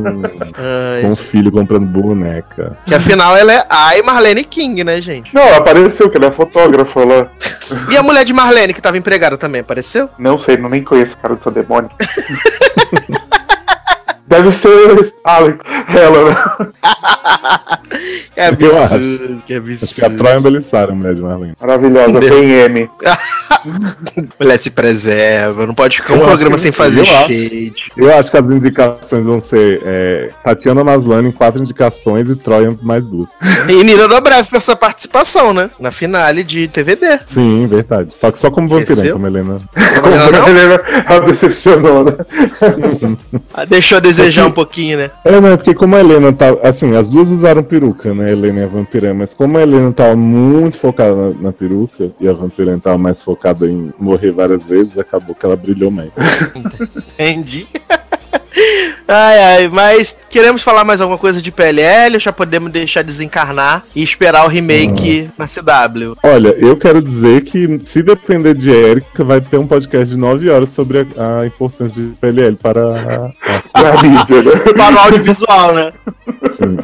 Ai, Com o filho comprando boneca. que afinal ela é a Marlene King, né, gente? Não, ela apareceu, que ela é fotógrafa lá. E a mulher de Marlene, que tava empregada também, apareceu? Não sei, não nem conheço o cara dessa demônio. Deve ser Alex, ela, né? Que absurdo, que Acho que a absurdo. Troia a mulher de Marlene. Maravilhosa, tem M. Mulher se preserva, não pode ficar um Eu acho programa sem fazer eu acho. shade. Eu acho que as indicações vão ser é, Tatiana Maslany em quatro indicações e Troia mais duas. E Nina Dobrev por essa participação, né? Na finale de TVD. Sim, verdade. Só que só como vampirã, Esqueceu? como Helena. Como ela, ela decepcionou, né? Ah, Deixou a desejar um pouquinho, né? É, né? Porque como a Helena tá. Assim, as duas usaram peruca, né? A Helena e a vampirã. Mas como a Helena tava muito focada na, na peruca e a vampirã tava mais focada em morrer várias vezes, acabou que ela brilhou mais. Entendi. Ai, ai, mas queremos falar mais alguma coisa de PLL ou já podemos deixar desencarnar e esperar o remake na CW? Olha, eu quero dizer que se depender de Erika, vai ter um podcast de 9 horas sobre a, a importância de PLL para a, a, Na mídia, né? Para o audiovisual, né? assim,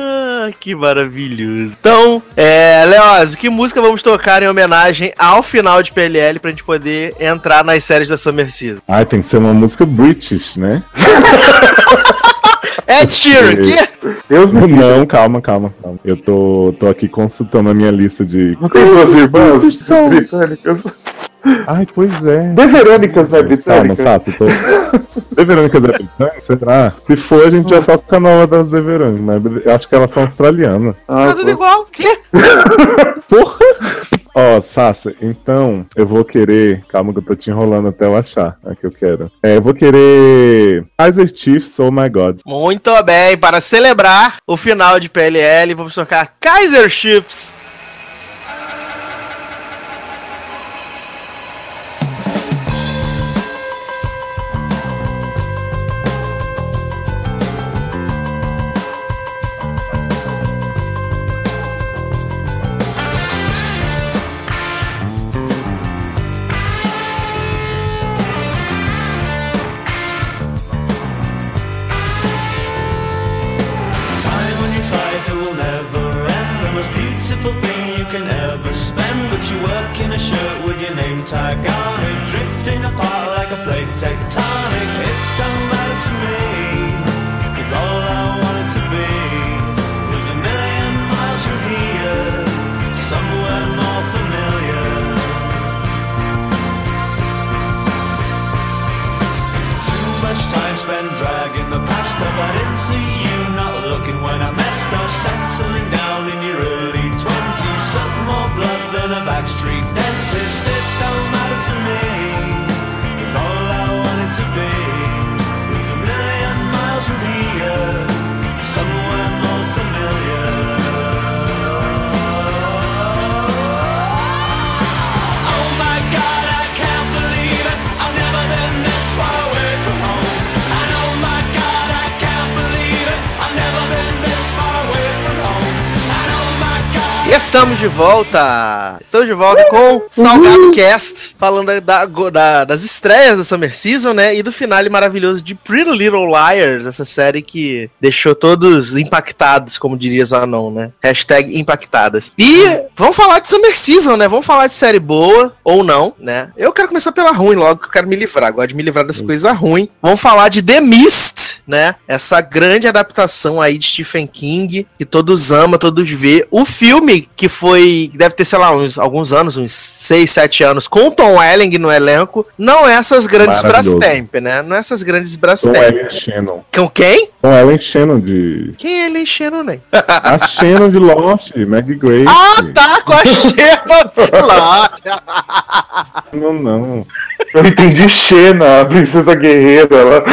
Ah, que maravilhoso. Então, é, Leoz, que música vamos tocar em homenagem ao final de PLL pra gente poder entrar nas séries da Summer Season? Ai, tem que ser uma música British, né? Ed Sheeran, que? Deus me. Não, calma, calma, calma. Eu tô, tô aqui consultando a minha lista de. Não tem duas irmãs britânicas. Ai, pois é. Deverânicas, né? Calma, Britânicas. Sato, tô. Deverânicas é britânica? Será? Se for, a gente já toca a nova das Deverânicas, mas eu acho que elas são australianas. Ah, Tá tudo pô. igual, que? Porra! Ó, Sassa, então eu vou querer. Calma que eu tô te enrolando até eu achar a que eu quero. É, eu vou querer. Kaiser Chiefs, oh my god. Muito bem, para celebrar o final de PLL, vamos tocar Kaiser Chiefs. De volta! Estamos de volta com Salgado Cast, falando da- da- das estreias da Summer Season, né? E do finale maravilhoso de Pretty Little Liars, essa série que deixou todos impactados, como diria Zanon, né? Hashtag impactadas. E vamos falar de Summer Season, né? Vamos falar de série boa ou não, né? Eu quero começar pela ruim logo, que eu quero me livrar. Gosto de me livrar das coisas ruins. Vamos falar de The Mist, né? Essa grande adaptação aí de Stephen King, que todos amam, todos vê. O filme que foi, deve ter, sei lá, uns, alguns anos, uns 6, 7 anos, com Tom Welling no elenco, não é essas grandes. Brastemp, né? Não é essas grandes Brastemp. Ellen Shannon. Com quem? Com Ellen Shannon de. Quem é ele enchendo, né? A Shannon de Lost, Maggie Grace. Ah, tá, com a Xena lá. Não, não. Eu entendi Xena, a princesa guerreira. Ela...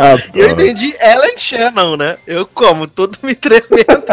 Ah, Eu entendi Ellen Shannon, né? Eu como, todo me tremendo.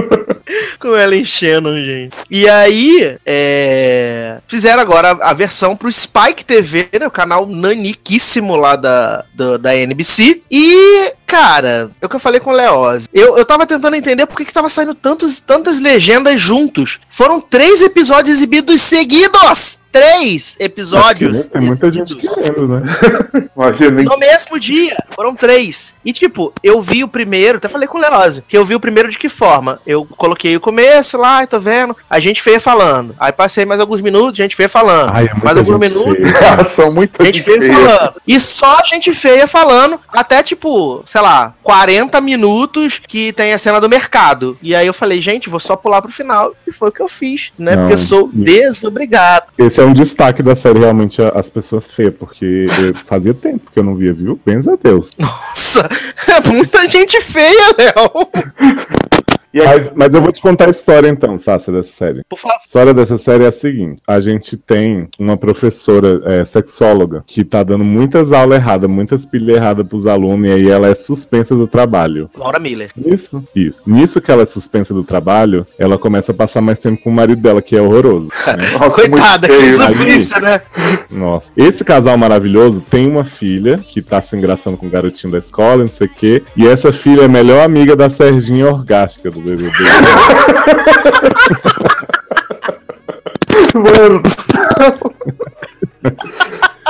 com Ellen Shannon, gente. E aí, é... fizeram agora a, a versão pro Spike TV, né? O canal naniquíssimo lá da, da, da NBC. E, cara, é o que eu falei com o Leoz. Eu, eu tava tentando entender por que, que tava saindo tantos, tantas legendas juntos. Foram três episódios exibidos seguidos! Três episódios. Tem muita gente exibidos. querendo, né? Imagina, No mesmo dia, foram três. E tipo, eu vi o primeiro, até falei com o Leózio, que eu vi o primeiro de que forma? Eu coloquei o começo lá, tô vendo, a gente feia falando. Aí passei mais alguns minutos, gente feia falando. Ai, é mais alguns gente minutos, são muita gente feia falando. E só gente feia falando, até tipo, sei lá, 40 minutos que tem a cena do mercado. E aí eu falei, gente, vou só pular pro final. E foi o que eu fiz, né? Não, Porque eu sou desobrigado. Esse é um destaque da série, realmente, as pessoas feias, porque fazia tempo que eu não via, viu? Bens a Deus. Nossa, é muita gente feia, Léo. Aí, Mas, mas eu vou te contar a história então, Sasha, dessa série. Por favor. A história dessa série é a seguinte: a gente tem uma professora é, sexóloga que tá dando muitas aulas erradas, muitas pilhas erradas pros alunos, e aí ela é suspensa do trabalho. Laura Miller. Nisso, isso. Nisso que ela é suspensa do trabalho, ela começa a passar mais tempo com o marido dela, que é horroroso. né? Coitada, que suplício, né? Nossa. Esse casal maravilhoso tem uma filha que tá se engraçando com o garotinho da escola, não sei o quê. E essa filha é a melhor amiga da Serginha Orgástica do BBB. Mano do céu.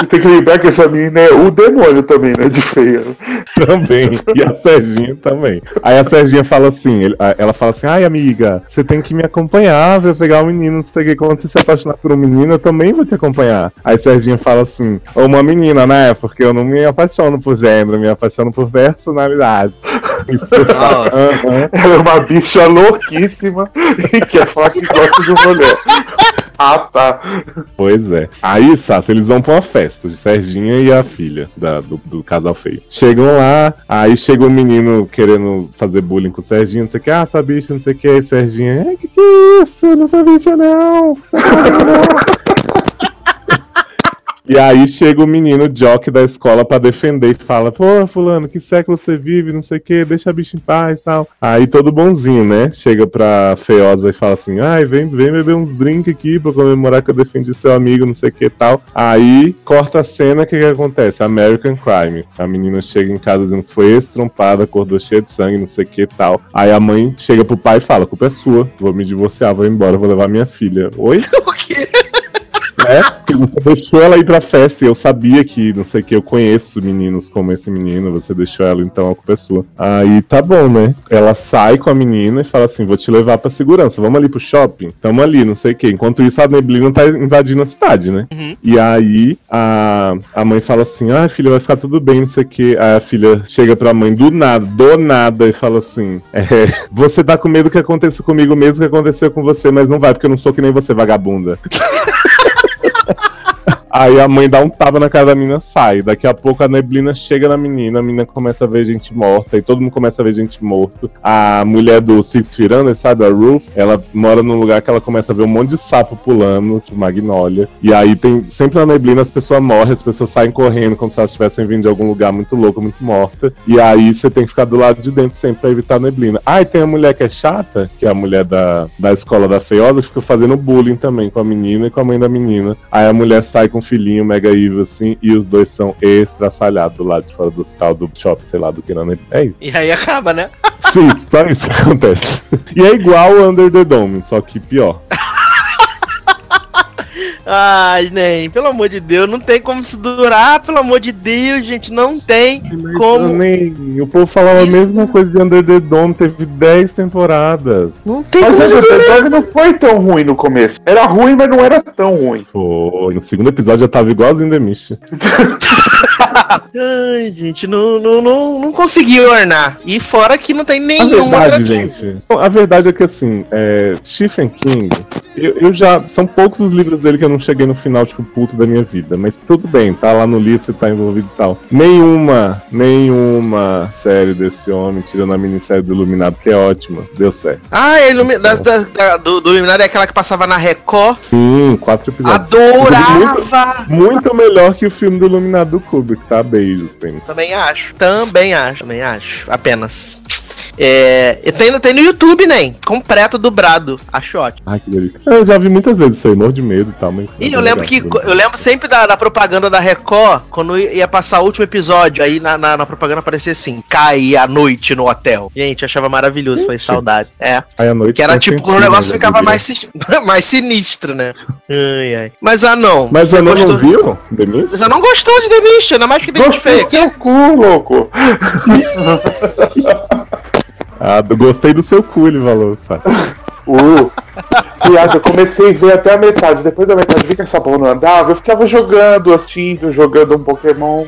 E tem que lembrar que essa menina é o demônio também, né? De feia. também. E a Serginha também. Aí a Serginha fala assim, ele- a- ela fala assim, ai amiga, você tem que me acompanhar pra eu pegar o menino, não sei o que. Quando você se apaixonar por um menino, eu também vou te acompanhar. Aí Serginha fala assim, ou uma menina, né? Porque eu não me apaixono por gênero, eu me apaixono por personalidade. Nossa. Ela é uma bicha louquíssima e quer falar que gosta de mulher. Ah, tá. Pois é. Aí, Sassi, eles vão pra uma festa de Serginha e a filha da- do, do casal feio. Chegam lá, aí chega o menino querendo fazer bullying com o Serginho, não sei o que, ah, essa bicha, não sei o que, aí Serginha, é, que que é isso? Não sou bicha, não. E aí chega o menino jock da escola pra defender e fala, pô, fulano, que século você vive, não sei o que, deixa a bicha em paz e tal. Aí todo bonzinho, né? Chega pra feiosa e fala assim, ai, vem, vem beber uns drinks aqui pra comemorar que eu defendi seu amigo, não sei o que tal. Aí corta a cena, o que que acontece? American Crime. A menina chega em casa dizendo que foi estrompada, acordou cheia de sangue, não sei o que tal. Aí a mãe chega pro pai e fala, culpa é sua, vou me divorciar, vou embora, vou levar minha filha. Oi? O quê? É, que você deixou ela ir pra festa e eu sabia que, não sei o que, eu conheço meninos como esse menino, você deixou ela, então a culpa é sua. Aí tá bom, né? Ela sai com a menina e fala assim: vou te levar pra segurança, vamos ali pro shopping? Tamo ali, não sei o que. Enquanto isso, a neblina tá invadindo a cidade, né? E aí a, a mãe fala assim: ah, filha, vai ficar tudo bem, não sei o que. Aí a filha chega pra mãe do nada, do nada, e fala assim: é, você tá com medo que aconteça comigo mesmo que aconteceu com você, mas não vai, porque eu não sou que nem você, vagabunda. Aí a mãe dá um tapa na cara da menina, sai. Daqui a pouco a neblina chega na menina, a menina começa a ver gente morta, e todo mundo começa a ver gente morta. A mulher do Six Under, sabe, a Ruth, ela mora num lugar que ela começa a ver um monte de sapo pulando, tipo Magnólia. E aí tem sempre na neblina as pessoas morrem, as pessoas saem correndo como se elas estivessem vindo de algum lugar muito louco, muito morta. E aí você tem que ficar do lado de dentro sempre pra evitar a neblina. Ah, e tem a mulher que é chata, que é a mulher da, da escola da feiosa, que fica fazendo bullying também com a menina e com a mãe da menina. Aí a mulher sai com um filhinho mega evil assim, e os dois são estraçalhados do lado de fora do hospital, do shopping, sei lá, do que na neblina. É isso. E aí acaba, né? Sim, só isso que acontece. E é igual o Under the Dome, só que pior. Ai, nem, pelo amor de Deus, não tem como se durar, pelo amor de Deus, gente, não tem como. Nem, o povo falava Isso. a mesma coisa de Under the Dome, teve 10 temporadas. Não tem Mas como o se durar. episódio não foi tão ruim no começo. Era ruim, mas não era tão ruim. Pô, no segundo episódio já tava igualzinho The Mist. Ai, gente, não, não, não, não conseguiu ornar. E fora que não tem A nenhuma verdade, atrativo. gente. A verdade é que assim, é, Stephen King, eu, eu já. São poucos os livros dele que eu não cheguei no final, tipo, puto da minha vida. Mas tudo bem, tá lá no livro, você tá envolvido e tal. Nenhuma, nenhuma série desse homem, tirando a minissérie do Iluminado, que é ótima, deu certo. Ah, a ilumi... da, da- do, do Iluminado é aquela que passava na Record. Sim, quatro episódios. Adorava! Muito melhor que o filme do Iluminado do Kubrick, tá? Beijos, Penny. Também acho. Também acho. Também acho. Apenas. É, tem, tem no YouTube, né? Completo dubrado. Acho ótimo. Ai, que delícia. Eu já vi muitas vezes isso aí, morro de medo e tal, mas. E eu lembro que eu lembro sempre da, da propaganda da Record, quando ia passar o último episódio, aí na, na, na propaganda aparecia assim, cai à noite no hotel. Gente, achava maravilhoso, foi saudade. É. Aí à noite Que era tipo, o negócio né, ficava Gabriel? mais, mais sinistro, né? Ai, ai. Mas ah não. Mas você não, gostou- não viu? The Mist? Você não gostou de The Mist, ainda mais que The Mist aqui. seu cu, louco. Ah, gostei do seu cu, ele falou. Fá. Uh, piada, eu comecei a ver até a metade. Depois da metade, vi que essa porra não andava. Eu ficava jogando, assistindo, jogando um Pokémon.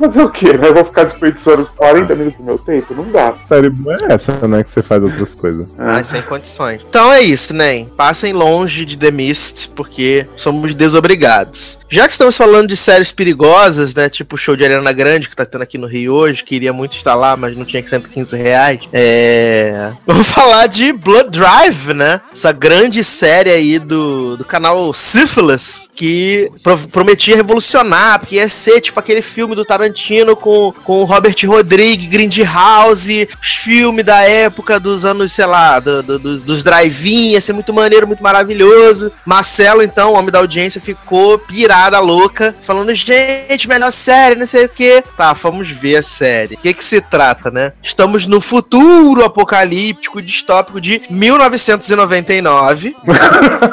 Fazer o quê, né? Eu vou ficar desperdiçando 40 minutos do meu tempo? Não dá. Série boa é essa, né? Que você faz outras coisas. Ai, sem condições. Então é isso, né? Passem longe de The Mist, porque somos desobrigados. Já que estamos falando de séries perigosas, né? Tipo o show de Ariana Grande, que tá tendo aqui no Rio hoje, queria muito estar lá, mas não tinha 115 reais. É. Vamos falar de Blood Drive, né? Essa grande série aí do, do canal Syphilis, que pro- prometia revolucionar, porque ia ser tipo aquele filme do Tarantino com, com o Robert Rodrigues, Grindhouse, os filmes da época dos anos, sei lá, do- do- dos, dos drive-in, ia ser muito maneiro, muito maravilhoso. Marcelo, então, o homem da audiência, ficou pirada, louca, falando, gente, melhor série, não sei o que. Tá, vamos ver a série. O que que se trata, né? Estamos no futuro apocalíptico, distópico de 1999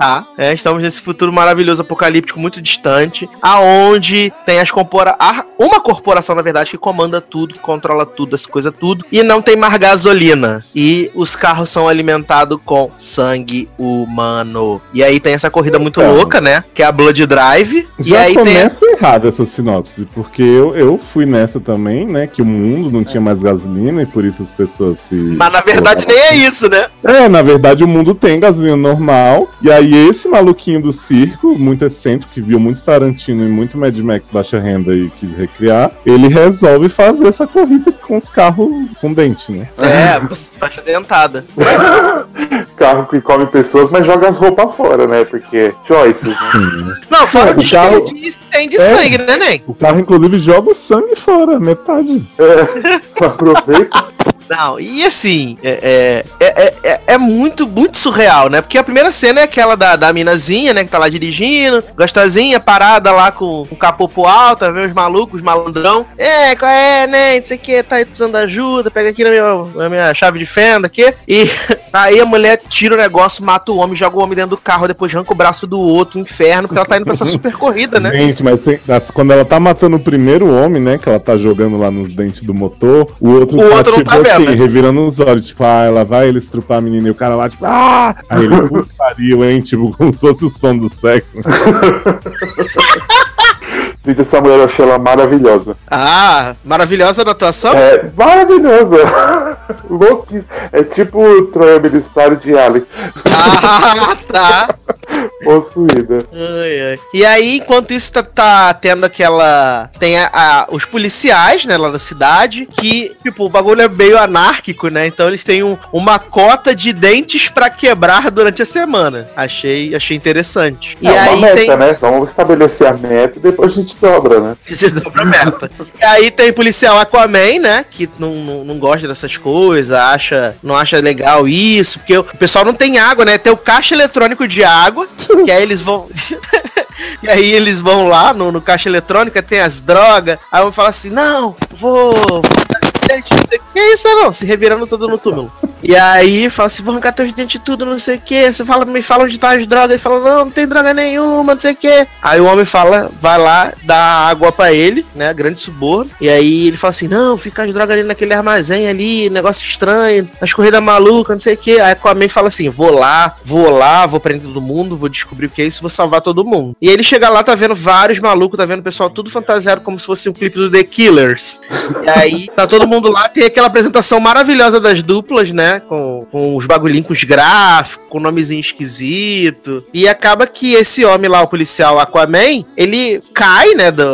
tá? É, estamos nesse futuro maravilhoso apocalíptico muito distante, aonde tem as corpora uma corporação na verdade que comanda tudo, que controla tudo, as coisas tudo, e não tem mais gasolina. E os carros são alimentados com sangue humano. E aí tem essa corrida muito Então. louca, né? Que é a Blood Drive. e Já aí tem começa errado essa sinopse, porque eu, eu fui nessa também, né? Que o mundo não tinha mais gasolina e por isso as pessoas se. mas na verdade nem é isso, né? É, na verdade o mundo tem gasolina normal. E aí esse maluquinho do circo, muito excêntrico, que viu muito Tarantino e muito Mad Max baixa renda e quis recriar, ele resolve fazer essa corrida com os carros com dente, né? É, baixa dentada. Carro que come pessoas, mas joga as roupas fora, né? Porque choices, né? Não, fora o o carro- que tem de É. sangue, né, Nen? O carro, inclusive, joga o sangue fora, metade. É, aproveita. Não, e assim, é, é, é, é, é muito, muito surreal, né? Porque a primeira cena é aquela da, da minazinha, né? Que tá lá dirigindo, gostosinha, parada lá com o capô pro alto, vem os malucos, os malandrão. É, qual é, né? Não sei o que, tá aí precisando de ajuda, pega aqui na minha, na minha chave de fenda aqui. E aí a mulher tira o negócio, mata o homem, joga o homem dentro do carro, depois arranca o braço do outro, inferno, porque ela tá indo pra essa super corrida, né? Gente, mas tem- quando ela tá matando o primeiro homem, né? Que ela tá jogando lá nos dentes do motor, o outro O outro não tipo tá vendo, assim, né? revirando os olhos, tipo, ah, ela vai ele estrupar a menina e o cara lá, tipo, ah! Aí ele, pariu, hein? Tipo, como se fosse o som do sexo. Gente, essa mulher eu achei ela maravilhosa. Ah, maravilhosa da atuação. É maravilhosa. Louquíssima. É tipo o Trump história de Alex. Ah, tá. Possuída. Ai, ai. E aí, enquanto isso, tá, tá tendo aquela. Tem a, a- os policiais, né, lá da cidade, que, tipo, o bagulho é meio anárquico, né? Então eles têm um- uma cota de dentes pra quebrar durante a semana. Achei, achei interessante. E é uma aí meta, tem. né? Vamos estabelecer a meta e depois a gente dobra, né? Que se dobra a meta. E aí tem policial Aquaman, né? Que não, não, não gosta dessas coisas, acha, não acha legal isso, porque o pessoal não tem água, né? Tem o caixa eletrônico de água, que aí eles vão. E aí eles vão lá no, no caixa eletrônica, tem as drogas. Aí vão falar assim: não, vou. vou dentes, não sei o que. Que isso, não? Se revirando todo no túmulo. E aí fala assim: vou arrancar teus dentes tudo, não sei o que. Você fala, me fala onde tá as drogas. Ele fala: não, não tem droga nenhuma, não sei o que. Aí o homem fala: vai lá, dá água pra ele, né? Grande suborno. E aí ele fala assim: não, fica as drogas ali naquele armazém ali, negócio estranho, as corridas malucas, não sei o que. Aí a mãe fala assim: vou lá, vou lá, vou prender todo mundo, vou descobrir o que é isso, vou salvar todo mundo. E ele chega lá, tá vendo vários malucos, tá vendo o pessoal tudo fantasiado como se fosse um clipe do The Killers. E aí tá todo mundo lá, tem aquela apresentação maravilhosa das duplas, né? Com, com os bagulhinhos gráficos, com nomezinho esquisito. E acaba que esse homem lá, o policial Aquaman, ele cai, né, do,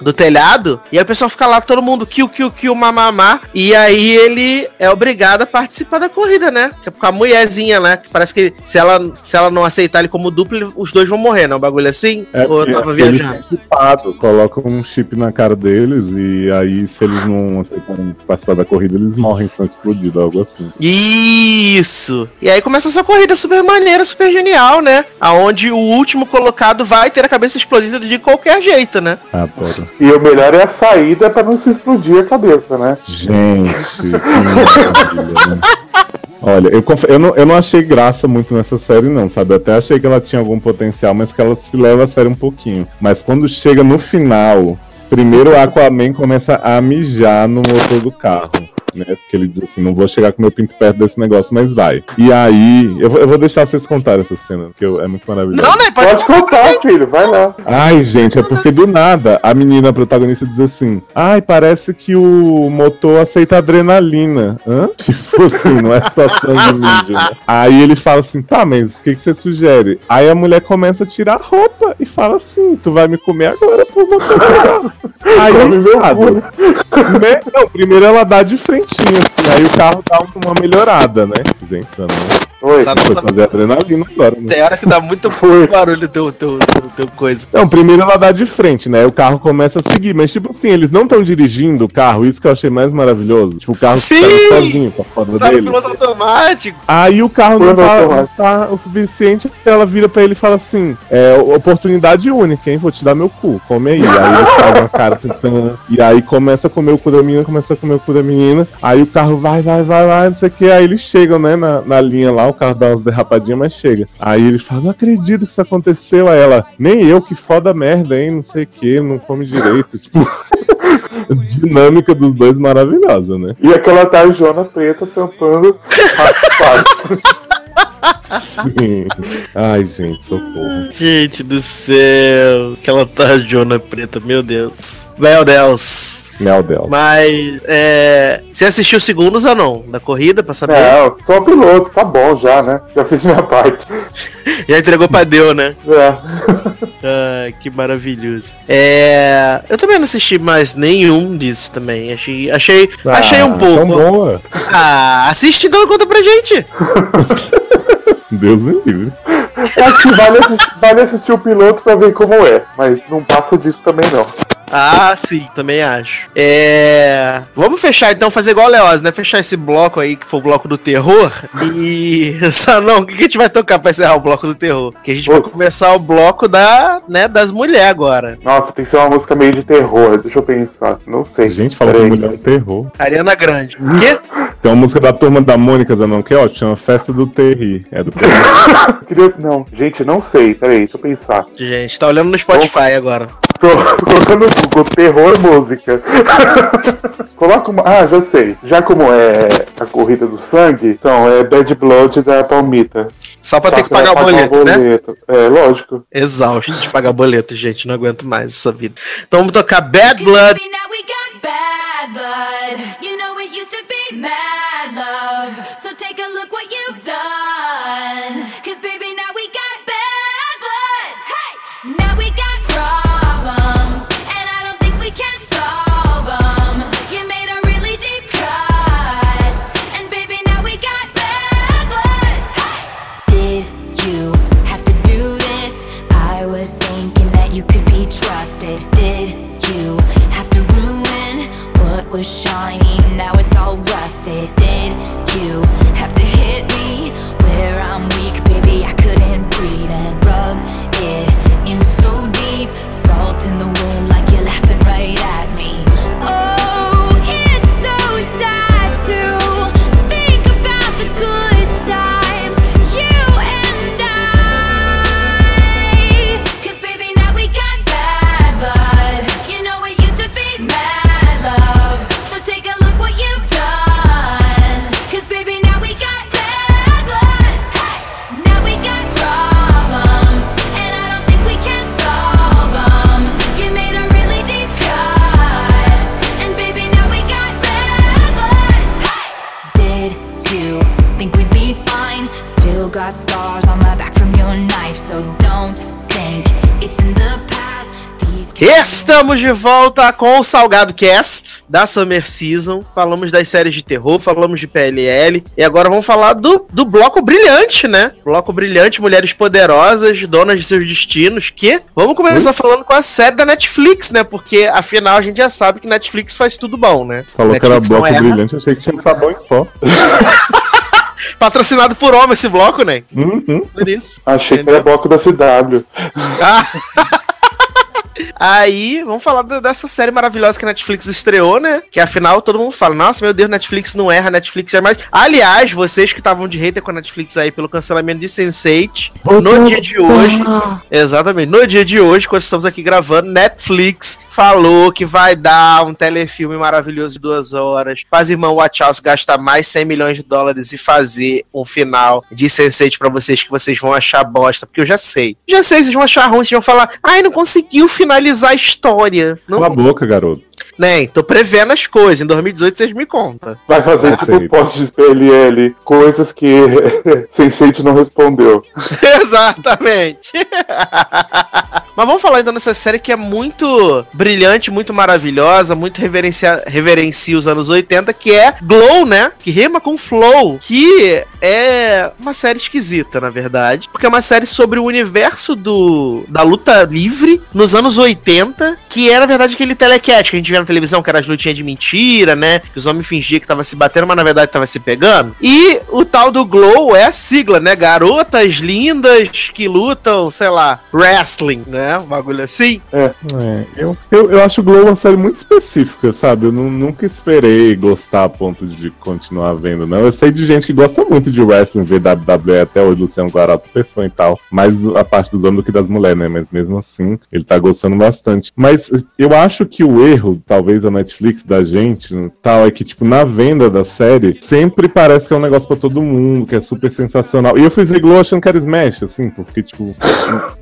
do telhado. E aí o pessoal fica lá, todo mundo kill, kill, kill, mamamá. E aí ele é obrigado a participar da corrida, né? Que é com a mulherzinha, né? Que parece que se ela, se ela não aceitar ele como duplo, os dois vão morrer, né? Um bagulho assim. Ou eu tava eles viajando? colocam um chip na cara deles e aí, se eles não aceitarem participar da corrida, eles morrem, são explodidos, algo assim. Isso! E aí começa essa corrida super maneira, super genial, né? Aonde o último colocado vai ter a cabeça explodida de qualquer jeito, né? Adoro. E o melhor é a saída pra não se explodir a cabeça, né? Gente? Olha, eu, conf- eu, não, eu não achei graça muito nessa série, não, sabe? Eu até achei que ela tinha algum potencial, mas que ela se leva a sério um pouquinho. Mas quando chega no final, primeiro o Aquaman começa a mijar no motor do carro. Né? Porque ele diz assim, não vou chegar com meu pinto perto desse negócio, mas vai. E aí, eu, vou- eu vou deixar vocês contarem essa cena, porque eu- é muito maravilhoso. Não, né? Pode, Pode contar, filho, vai lá. Ai, gente, é porque do nada a menina protagonista diz assim: Ai, parece que o motor aceita adrenalina. Hã? Tipo assim, não é só sangue ninja, né? Aí ele fala assim: Tá, mas o que, que você sugere? Aí a mulher começa a tirar a roupa e fala assim: Tu vai me comer agora por motor pegar." Aí. Né? Não, primeiro ela dá de frentinho, assim, aí o carro dá uma melhorada, né? Não Oi. Sabe? foi fazer adrenalina agora, né? Tem hora que dá muito Foi. barulho teu, teu, teu, teu coisa. Não, primeiro ela dá de frente, né? O carro começa a seguir, mas tipo assim, eles não estão dirigindo o carro, isso que eu achei mais maravilhoso. Tipo, o carro Sim! sozinho com a foda Tá no dele. piloto automático. Aí o carro não tá, tá o suficiente, ela vira pra ele e fala assim: é oportunidade única, hein? Vou te dar meu cu, come aí. Aí ele faz uma cara assim, tã, e aí começa a comer o cu da menina, começa a comer o cu da menina. Aí o carro vai, vai, vai, vai, não sei o que. Aí eles chegam, né, na, na linha lá, o carro dá umas derrapadinhas, mas chega. Aí ele fala: Não acredito que isso aconteceu. Aí ela, nem eu, que foda merda, hein? Não sei o que, não come direito. Tipo, dinâmica dos dois maravilhosa, né? E aquela tarjona preta tampando. Ai, gente, socorro. Gente do céu. Aquela tarjona preta, meu Deus. Meu Deus. Mel dela. Mas, é. Você assistiu segundos ou não? Da corrida pra saber? Não, só piloto, tá bom já, né? Já fiz minha parte. Já entregou pra Deu, né? É. Ai, que maravilhoso. É. Eu também não assisti mais nenhum disso também. Achei. Achei, achei um Ah, Tão pouco. boa. Ah, assiste então e conta pra gente. Deus me livre. Acho que vale assistir, vale assistir o piloto pra ver como é, mas não passa disso também não. Ah, sim, também acho. É. Vamos fechar então, fazer igual o Leoz, né? Fechar esse bloco aí, que foi o bloco do terror. E. Só não, o que a gente vai tocar pra encerrar o bloco do terror? Que a gente vai Putz. começar o bloco da, né, das mulheres agora. Nossa, tem que ser uma música meio de terror, deixa eu pensar. Não sei. Gente, falando Peraí. de mulher é terror. Ariana Grande. O quê? Tem uma música da turma da Mônica Zanon que é ó, chama Festa do Terri. É do Terri. Queria- Não, gente, não sei. Peraí, deixa eu pensar. Gente, tá olhando no Spotify agora. Tô colocando Google terror música. Coloca uma. Ah, já sei. Já como é a corrida do sangue, então é Bad Blood da Palmita. Só pra ter Só que pagar o vai boleto, né? boleto. É, lógico. Exausto de pagar boleto, gente. Não aguento mais essa vida. Então vamos tocar Bad Blood. Bad blood. You know it used to be mad love. So take a look what you've Estamos de volta com o Salgado Cast da Summer Season. Falamos das séries de terror, falamos de PLL. E agora vamos falar do, do bloco brilhante, né? Bloco brilhante, mulheres poderosas, donas de seus destinos. Que vamos começar falando com a série da Netflix, né? Porque afinal a gente já sabe que Netflix faz tudo bom, né? Falou que era Netflix bloco erra. brilhante, achei que tinha sabão em pó. Patrocinado por homem esse bloco, né? Uhum. Por isso. Achei que Entendeu? era bloco da CW. Ah. Aí, vamos falar dessa série maravilhosa que a Netflix estreou, né? Que afinal todo mundo fala: Nossa, meu Deus, Netflix não erra, Netflix é mais. Aliás, vocês que estavam de hater com a Netflix aí pelo cancelamento de Sense8, no dia de hoje, exatamente, no dia de hoje, quando estamos aqui gravando, Netflix falou que vai dar um telefilme maravilhoso de duas horas. Faz irmão Watchhouse gastar mais 100 milhões de dólares e fazer um final de Sense8 pra vocês que vocês vão achar bosta, porque eu já sei. Já sei, vocês vão achar ruim, vocês vão falar, ai, não conseguiu finalizar a história. Não, Cala a boca, garoto. Nem, tô prevendo as coisas. Em 2018 vocês me contam. Vai fazer Ah, tipo um post de PLL, coisas que Sense8 não respondeu. Exatamente. Mas vamos falar então dessa série que é muito brilhante, muito maravilhosa, muito reverencia, reverencia os anos 80, que é Glow, né? Que rima com Flow, que é uma série esquisita, na verdade, porque é uma série sobre o universo do, da luta livre nos anos 80, que é, na verdade, aquele telecat que a gente vê televisão, que era as lutinhas de mentira, né? Que os homens fingiam que tava se batendo, mas na verdade tava se pegando. E o tal do Glow é a sigla, né? Garotas lindas que lutam, sei lá, wrestling, né? Um bagulho assim. É, eu, eu, eu acho Glow uma série muito específica, sabe? Eu nu- nunca esperei gostar a ponto de continuar vendo, não. Eu sei de gente que gosta muito de wrestling, ver WWE até hoje, Luciano super fã e tal. Mais a parte dos homens do que das mulheres, né? Mas mesmo assim, ele tá gostando bastante. Mas eu acho que o erro, talvez, da Netflix, da gente, tal, é que, tipo, na venda da série, sempre parece que é um negócio pra todo mundo, que é super sensacional. E eu fui ver Glow achando que era Smash, assim, porque, tipo,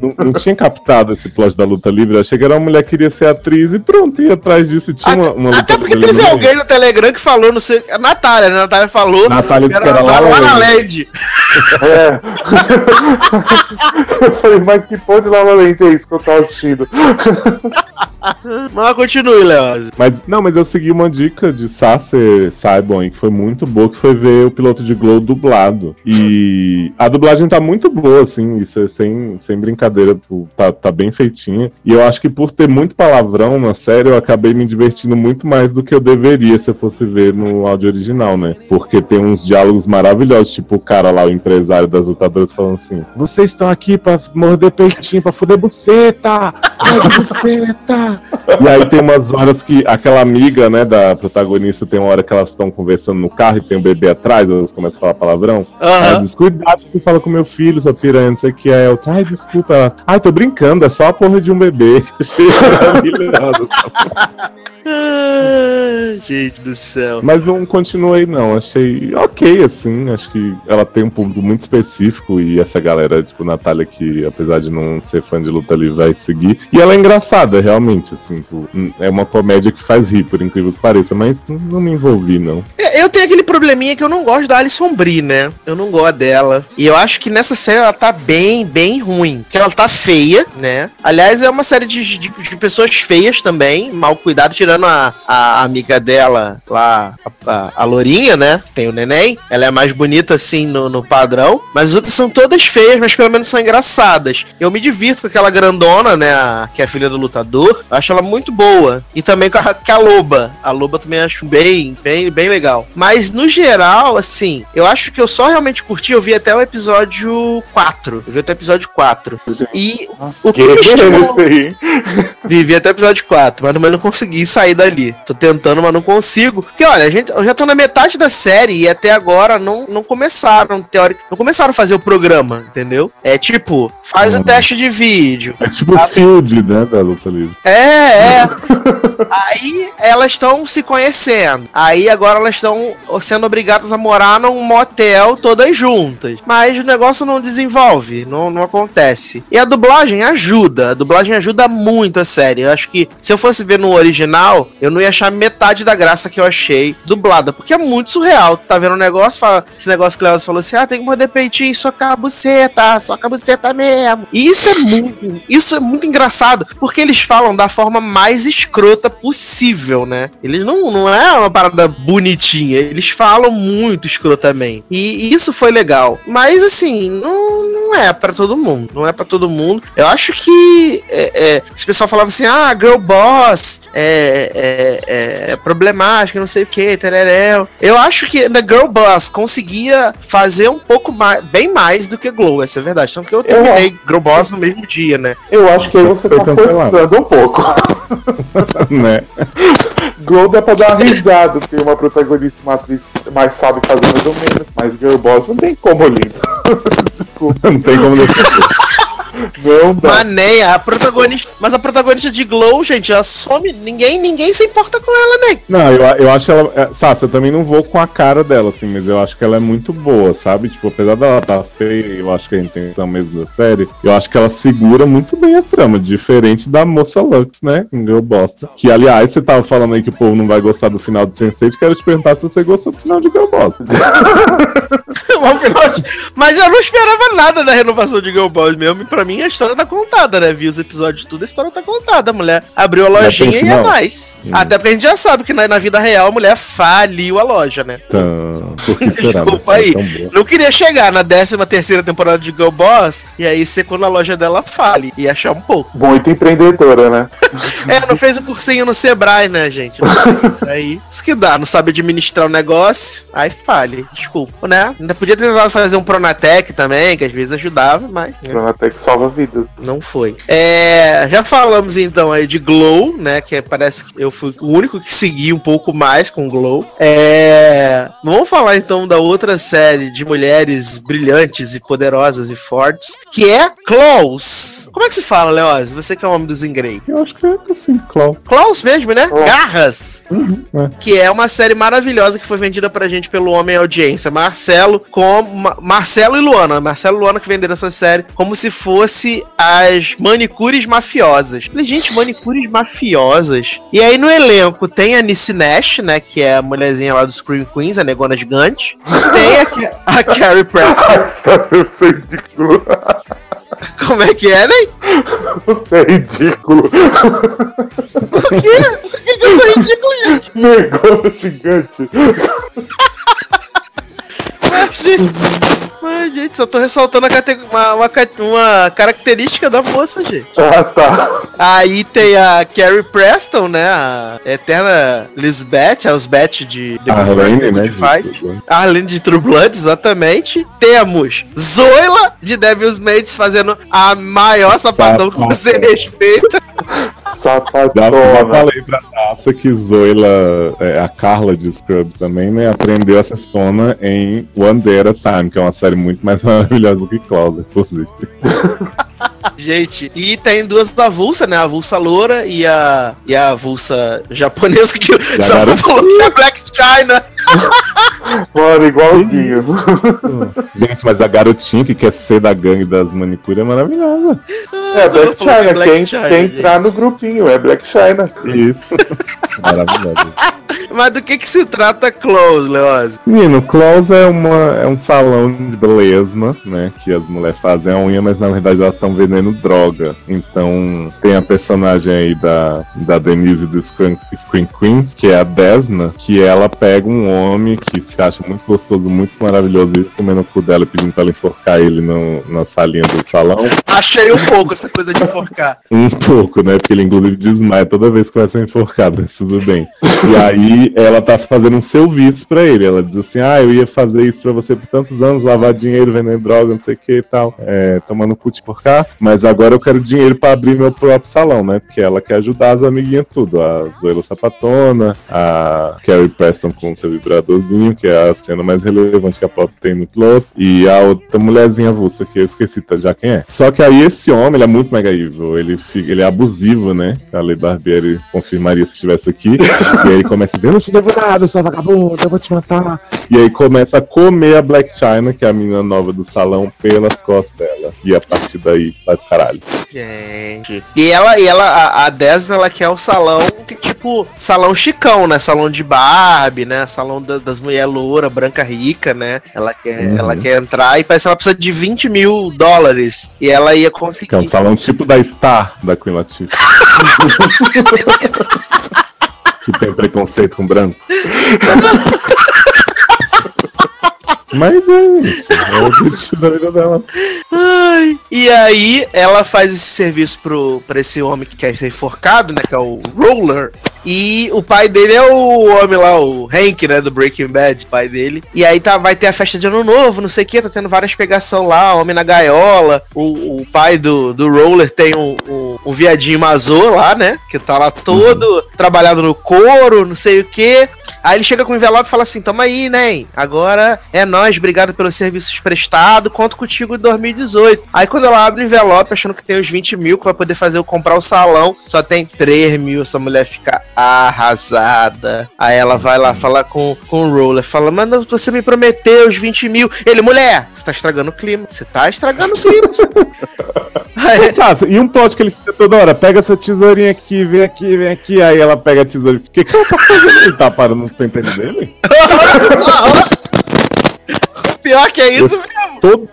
não, não tinha captado esse plot da luta livre. Eu achei que era uma mulher que queria ser atriz e pronto, ia atrás disso. e Tinha uma, uma Até porque teve alguém no Telegram que falou, não sei. A Natália, né? A Natália falou. Natália que era lá, La La lá na Land. É. eu falei, mas que porra de La La Land é isso que eu tava assistindo? Mas continue, Mas, não, mas eu segui uma dica de Sasser Saibon, que foi muito boa, que foi ver o piloto de Glow dublado. E a dublagem tá muito boa, assim, isso é sem, sem brincadeira, pô, tá, tá bem feitinha. E eu acho que por ter muito palavrão na série, eu acabei me divertindo muito mais do que eu deveria se eu fosse ver no áudio original, né? Porque tem uns diálogos maravilhosos, tipo o cara lá, o empresário das lutadoras, falando assim: Vocês estão aqui pra morder peitinho, pra fuder buceta! Ai, buceta! E aí tem umas horas que aquela amiga, né, da protagonista, tem uma hora que elas estão conversando no carro e tem um bebê atrás, elas começam a falar palavrão. Aham. Ela diz, cuidado que fala com meu filho, sua piranha, não sei o que é. Eu, ai, desculpa. Ela, ai, tô brincando, é só a porra de um bebê. Ah, gente do céu. Mas não continuei, não. Achei ok, assim. Acho que ela tem um público muito específico e essa galera, tipo, Natália, que apesar de não ser fã de luta livre, vai seguir. E ela é engraçada, realmente, assim. tipo, É uma comédia que faz rir, por incrível que pareça, mas não- me envolvi, não. É, Eu tenho aquele probleminha que eu não gosto da Alison Brie, né? Eu não gosto dela. E eu acho que nessa série ela tá bem, bem ruim. Porque ela tá feia, né? Aliás, é uma série de, de, de pessoas feias também, mal cuidado, tirando a, a amiga dela lá, a, a, a Lourinha, né? Tem o neném. Ela é mais bonita assim no, no padrão. Mas as outras são todas feias, mas pelo menos são engraçadas. Eu me divirto com aquela grandona, né? que é a filha do lutador. Eu acho ela muito boa. E também com a, com a Loba. A Loba também acho bem, bem, bem legal. Mas no geral, assim, eu acho que eu só realmente curti. Eu vi até o episódio 4. Eu vi até o episódio 4. E o que me Que estimulou. aí. Vivi até o episódio 4, mas também não consegui sair dali. Tô tentando, mas não consigo. Porque, olha, a gente, eu já tô na metade da série e até agora não, não começaram, teórico, não começaram a fazer o programa, entendeu? É tipo, faz o Uhum. teste de vídeo. É tipo o Field, né, da luta livre. É, é. Aí elas estão se conhecendo. Aí agora elas estão sendo obrigadas a morar num motel todas juntas. Mas o negócio não desenvolve, não, não acontece. E a dublagem ajuda. A dublagem ajuda muito a série. Eu acho que se eu fosse ver no original, eu não ia achar metade da graça que eu achei dublada. Porque é muito surreal. Tá vendo um negócio, fala, esse negócio que o Léo falou assim: ah, tem que morder peitinho, só cabuceta, só cabuceta mesmo. E isso é muito, isso é muito engraçado, porque eles falam da forma mais escrota possível, né? Eles não, não é uma parada bonitinha, eles falam muito escrotamente. E, e isso foi legal. Mas assim, não, não é pra todo mundo. Não é pra todo mundo. Eu acho que é, é, esse pessoal falava assim: ah, girl boss é, é, é problemática, não sei o que, tereréu. Eu acho que na Girl Boss conseguia fazer um pouco mais, bem mais do que Glow, essa é a verdade. Tanto que eu terminei Girl Boss no mesmo dia, né? Eu acho que aí você tá forçando um pouco. né? Glow dá pra dar uma risada, tem uma protagonista, uma atriz mais sabe fazer mais ou menos, mas Girl Boss não tem como, lindo. Não tem como deixar. Não dá. Maneia, a protagonista. Mas a protagonista de Glow, gente, ela some. Ninguém, ninguém se importa com ela, né? Não, eu, eu acho ela. É, Sasha, eu também não vou com a cara dela, assim, mas eu acho que ela é muito boa, sabe? Tipo, apesar dela estar feia, eu acho que é a intenção mesmo da série, eu acho que ela segura muito bem a trama, diferente da moça Lux, né? Em Girl Bosta. Que, aliás, você tava falando aí que o povo não vai gostar do final de Sense8, quero te perguntar se você gostou do final de Girl Bosta. Mas, eu não esperava nada da renovação de Girl Boss mesmo. E pra mim a história tá contada, né? Vi os episódios tudo, a história tá contada. A mulher abriu a lojinha e é nóis. Até porque a gente já sabe que na, na vida real a mulher faliu a loja, né? Então, por que será? Desculpa Uma aí. Não queria chegar na 13 terceira temporada de Girl Boss e aí ser quando a loja dela fale. E achar um pouco. Muito empreendedora, né? É, não fez o cursinho no Sebrae, né, gente? Não fez. Aí, isso que dá. Não sabe administrar o negócio, aí fale. Desculpa, né? Ainda podia ter tentado fazer um Pronatec também, que às vezes ajudava, mas né, Até que salva vidas. não foi. É, já falamos então aí de Glow, né? Que é- parece que eu fui o único que segui um pouco mais com Glow. É, vamos falar então da outra série de mulheres brilhantes e poderosas e fortes, que é Close. Como é que se fala, Leoz? Você que é o homem dos inglês. Eu acho que é assim, Clau. Klaus mesmo, né? Garras. é. Que é uma série maravilhosa que foi vendida pra gente pelo Homem Audiência. Marcelo com Ma- Marcelo e Luana. Marcelo e Luana que venderam essa série como se fosse as manicures mafiosas. Falei, gente, manicures mafiosas. E aí no elenco tem a Nissi Nash, né? Que é a mulherzinha lá do Scream Queens, a negona gigante. Tem a, a Carrie Preston. Como é que é, né? Você é ridículo. Por quê? Por que, eu sou ridículo, gente? Negona gigante. Mas, gente, gente, só tô ressaltando uma, uma uma característica da moça, gente. Ah, tá. Aí tem a Carrie Preston, né? A eterna Lisbeth, a Lisbeth de The Arlene, Good né? Fight. de- Arlene de True Blood, exatamente. Temos Zoila de Devil's Maids fazendo a maior sapatão que você respeita. Já, já Sapatona. falei pra Taça que Zoila, é, a Carla de Scrub também, né, aprendeu essa tona em One Day at a Time, que é uma série muito mais maravilhosa do que Cláudia, inclusive. Gente, e tem duas avulsas, né? A avulsa loura e a, e a avulsa japonesa que o Samu falou que é Black China. Mano, igualzinho. Gente, mas a garotinha que quer ser da gangue das manicures é maravilhosa. É Samu Black que China. Black Quem, China, quem gente. entrar no grupinho é Black China. Isso. Maravilhosa. Mas do que que se trata Close, Leoz? Menino, Klaus é, uma, é um salão de beleza, né? Que as mulheres fazem a unha, mas na verdade elas estão vendendo droga. Então tem a personagem aí da, da Denise do Scream, Scream Queen, que é a Desna, que ela pega um homem que se acha muito gostoso, muito maravilhoso, e comendo o cu dela e pedindo pra ela enforcar ele no, na salinha do salão. Achei um pouco essa coisa de enforcar. Um pouco, né? Porque ele inclusive desmaia toda vez que vai ser enforcado, mas tudo bem. E aí ela tá fazendo um serviço pra ele. Ela diz assim: Ah, eu ia fazer isso pra você por tantos anos, lavar dinheiro, vender droga, não sei o que e tal, é, tomando cu de por cá, mas agora eu quero dinheiro pra abrir meu próprio salão, né? Porque ela quer ajudar as amiguinhas tudo. A Zoela Sapatona, a Carrie Preston com seu vibradorzinho, que é a cena mais relevante que a pop tem no piloto, e a outra mulherzinha avulsa, que eu esqueci tá, já quem é. Só que aí esse homem, ele é muito mega evil, ele, fica, ele é abusivo, né? A Lei Barbieri confirmaria se estivesse. E aí ele começa dizendo, eu te devo nada, eu sou vagabundo, eu vou te matar. E aí começa a comer a Black China, que é a menina nova do salão, pelas costas dela. E a partir daí, vai pro caralho. Gente. E ela, e ela a, a Desna, ela quer o salão que, tipo, salão chicão, né? Salão de Barbie, né? Salão da- das mulheres loura, branca rica, né? Ela quer, Uhum. ela quer entrar e parece que ela precisa de 20 mil dólares. E ela ia Que é um conseguir. salão tipo da Star, da Queen Latifah. que tem preconceito com branco. Mas é isso, é o objetivo da vida dela. Ai. E aí ela faz esse serviço pro, pra esse homem que quer ser enforcado, né? Que é o Roller. E o pai dele é o homem lá, o Hank, né? Do Breaking Bad, pai dele. E aí tá, vai ter a festa de ano novo, não sei o que, tá tendo várias pegação lá, homem na gaiola. O, o pai do, do Roller tem um, um, um viadinho mazô lá, né? Que tá lá todo trabalhado no couro, não sei o que. Aí ele chega com o envelope e fala assim: toma aí, né? Agora é nós, obrigado pelos serviços prestados, conto contigo em 2018. Aí quando ela abre o envelope, achando que tem os 20 mil, que vai poder fazer eu comprar o salão, só tem 3 mil, essa mulher fica arrasada. Aí ela vai lá falar com, com o Roller, fala: Mano, você me prometeu os 20 mil. Ele, mulher, você tá estragando o clima. Você tá estragando o clima. Tá, e um plot que ele fica toda hora, pega essa tesourinha aqui, vem aqui, vem aqui, aí ela pega a tesourinha. O que, que ela tá fazendo? Ele tá parando nos pentelhos dele? pior que é isso mesmo. Todo,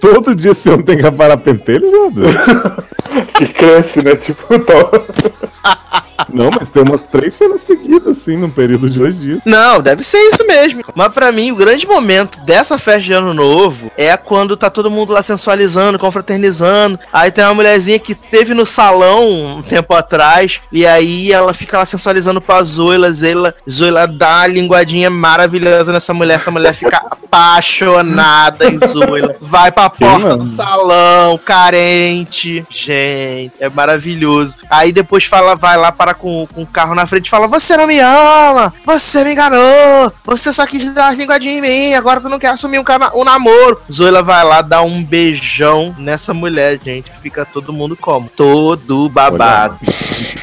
todo dia esse homem tem que aparar pentelho, viado? Que cresce, né? Tipo, tá. Não, mas tem umas três cenas seguidas, assim, num período de dois dias. Não, deve ser isso mesmo. Mas pra mim, o grande momento dessa festa de ano novo é quando tá todo mundo lá sensualizando, confraternizando. Aí tem uma mulherzinha que teve no salão um tempo atrás. E aí ela fica lá sensualizando pra Zoila. Zoila, Zoila dá uma linguadinha maravilhosa nessa mulher. Essa mulher fica apaixonada em Zoila. Vai pra porta do salão, carente. Gente, é maravilhoso. Aí depois fala, vai lá pra para com, com o carro na frente e fala: Você não me ama, você me enganou, você só quis dar as linguadinhas em mim, agora tu não quer assumir um, cana- um namoro. Zoila vai lá dar um beijão nessa mulher, gente, que fica todo mundo como? Todo babado.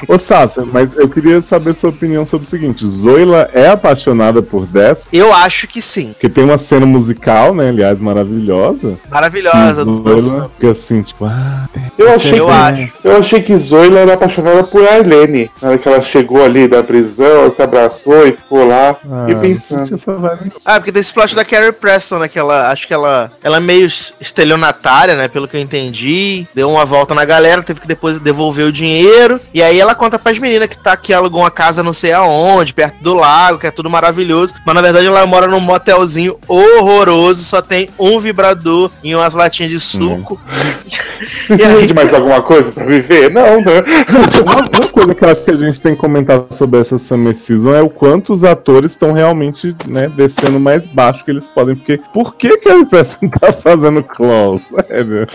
Ô Sasha, mas eu queria saber sua opinião sobre o seguinte: Zoila é apaixonada por Death? Eu acho que sim. Porque tem uma cena musical, né? Aliás, maravilhosa. Maravilhosa. Zoila fica assim, tipo, ah, Eu achei, Eu que, acho. eu achei que Zoila era apaixonada por Arlene. Na hora que ela chegou ali da prisão, ela se abraçou e ficou lá. ah, e pensando. Ah, porque tem esse plot da Carrie Preston, né? Que ela, acho que ela, ela é meio estelionatária, né? Pelo que eu entendi. Deu uma volta na galera, teve que depois devolver o dinheiro. E aí ela conta pras meninas que tá que alugou uma casa não sei aonde, perto do lago, que é tudo maravilhoso. Mas na verdade ela mora num motelzinho horroroso, só tem um vibrador e umas latinhas de suco. e Precisa aí, de mais alguma coisa pra viver? Não, né? Uma, uma coisa que acho que a gente tem que comentar sobre essa Summer Season é o quanto os atores estão realmente, né, descendo mais baixo que eles podem. Porque por que a Preston tá fazendo close? Sério.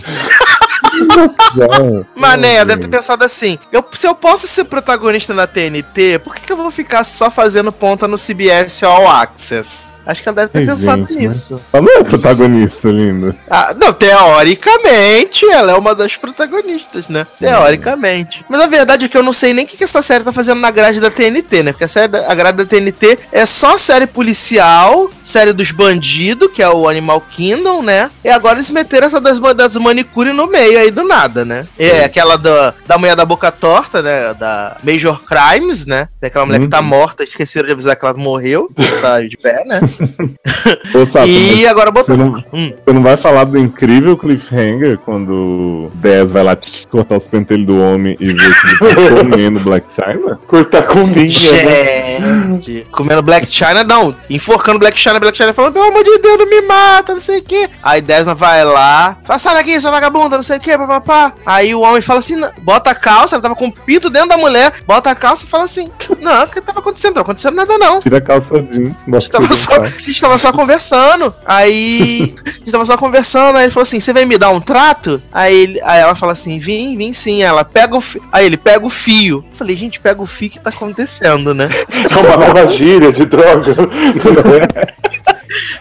Mané, deve ter pensado assim: eu, se eu posso ser protagonista na TNT, por que, que eu vou ficar só fazendo ponta no CBS All Access? Acho que ela deve ter Ai, pensado gente, né? nisso. Ela não é protagonista, linda. Ah, não, teoricamente, ela é uma das protagonistas, né? Teoricamente. Mas a verdade é que eu não sei nem o que que essa série tá fazendo na grade da TNT, né? Porque a, série, da- a grade da TNT é só série policial, série dos bandidos, que é o Animal Kingdom, né? E agora eles meteram essa das, das manicure no meio aí do nada, né? É aquela da, da mulher da boca torta, né? Da Major Crimes, né? Tem aquela mulher que tá Uhum. morta, esqueceram de avisar que ela morreu, tá de pé, né? Ô, Sato, e agora botou. Você não, Hum. você não vai falar do incrível cliffhanger quando o Dez vai lá te cortar os pentelhos do homem e ver que ele tá comendo Black China? Cortar com linha, né? Gente, comendo Black China, não, enforcando Black China, Black China falando, pelo amor de Deus, não me mata, não sei o que. Aí Desna vai lá, fala, sai daqui, sua vagabunda, não sei o que, papapá. Aí o homem fala assim, bota a calça, ela tava com o pinto dentro da mulher, bota a calça e fala assim, não, o que tava acontecendo? Não tava acontecendo nada não. Tira a calça jeans, A gente, tava só, a gente tava só conversando. Aí. A gente tava só conversando. Aí ele falou assim: Você vem me dar um trato? Aí, ele, aí ela fala assim: Vim, vim sim. Ela pega o fio. Aí ele pega o fio. Eu falei: Gente, pega o fio que tá acontecendo, né? É uma nova gíria de droga.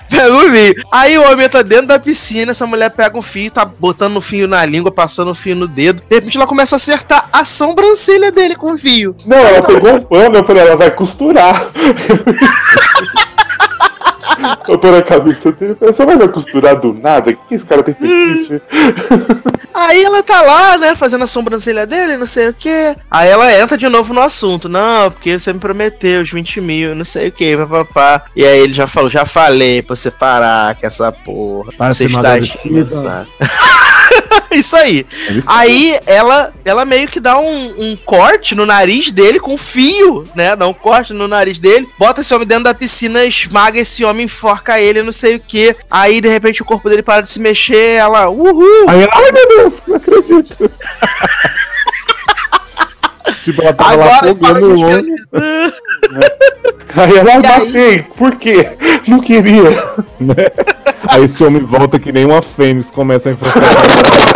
Pega o fio. Aí o homem tá dentro da piscina. Essa mulher pega um fio, tá botando o fio na língua, passando o fio no dedo. De repente ela começa a acertar a sobrancelha dele com o fio. Não, ela pegou um pano, eu falei, ela vai costurar. Eu tô na cabeça dele, você vai costurar do nada? O que esse cara tem fetiche? Aí ela tá lá, né, fazendo a sobrancelha dele, não sei o que. Aí ela entra de novo no assunto. Não, porque você me prometeu os 20 mil, não sei o que, papapá. E aí ele já falou, já falei pra você parar com essa porra. Para você está. enchendo o saco." Isso aí. Aí ela, ela meio que dá um, um corte no nariz dele com fio, né? Dá um corte no nariz dele, bota esse homem dentro da piscina, esmaga esse homem, enforca ele, não sei o que. Aí de repente o corpo dele para de se mexer, ela, uhul! Aí ela, ai meu Deus, não acredito. tipo, ela tava lá Agora de fogando o homem. Aí ela, E aí? por quê? Não queria. né? Aí esse homem volta que nem uma fênix, começa a enfrentar.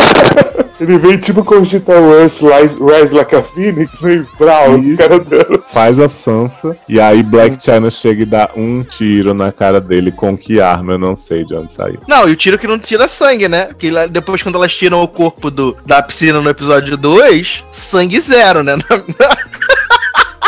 Ele veio tipo Conchita Wurst, Rise, Rise Like a Phoenix, Isso. o cara dela. faz a Sansa, e aí Black China chega e dá um tiro na cara dele com que arma, eu não sei de onde saiu. Não, e o tiro que não tira sangue, né? Que depois, quando elas tiram o corpo do, da piscina no episódio 2, sangue zero, né?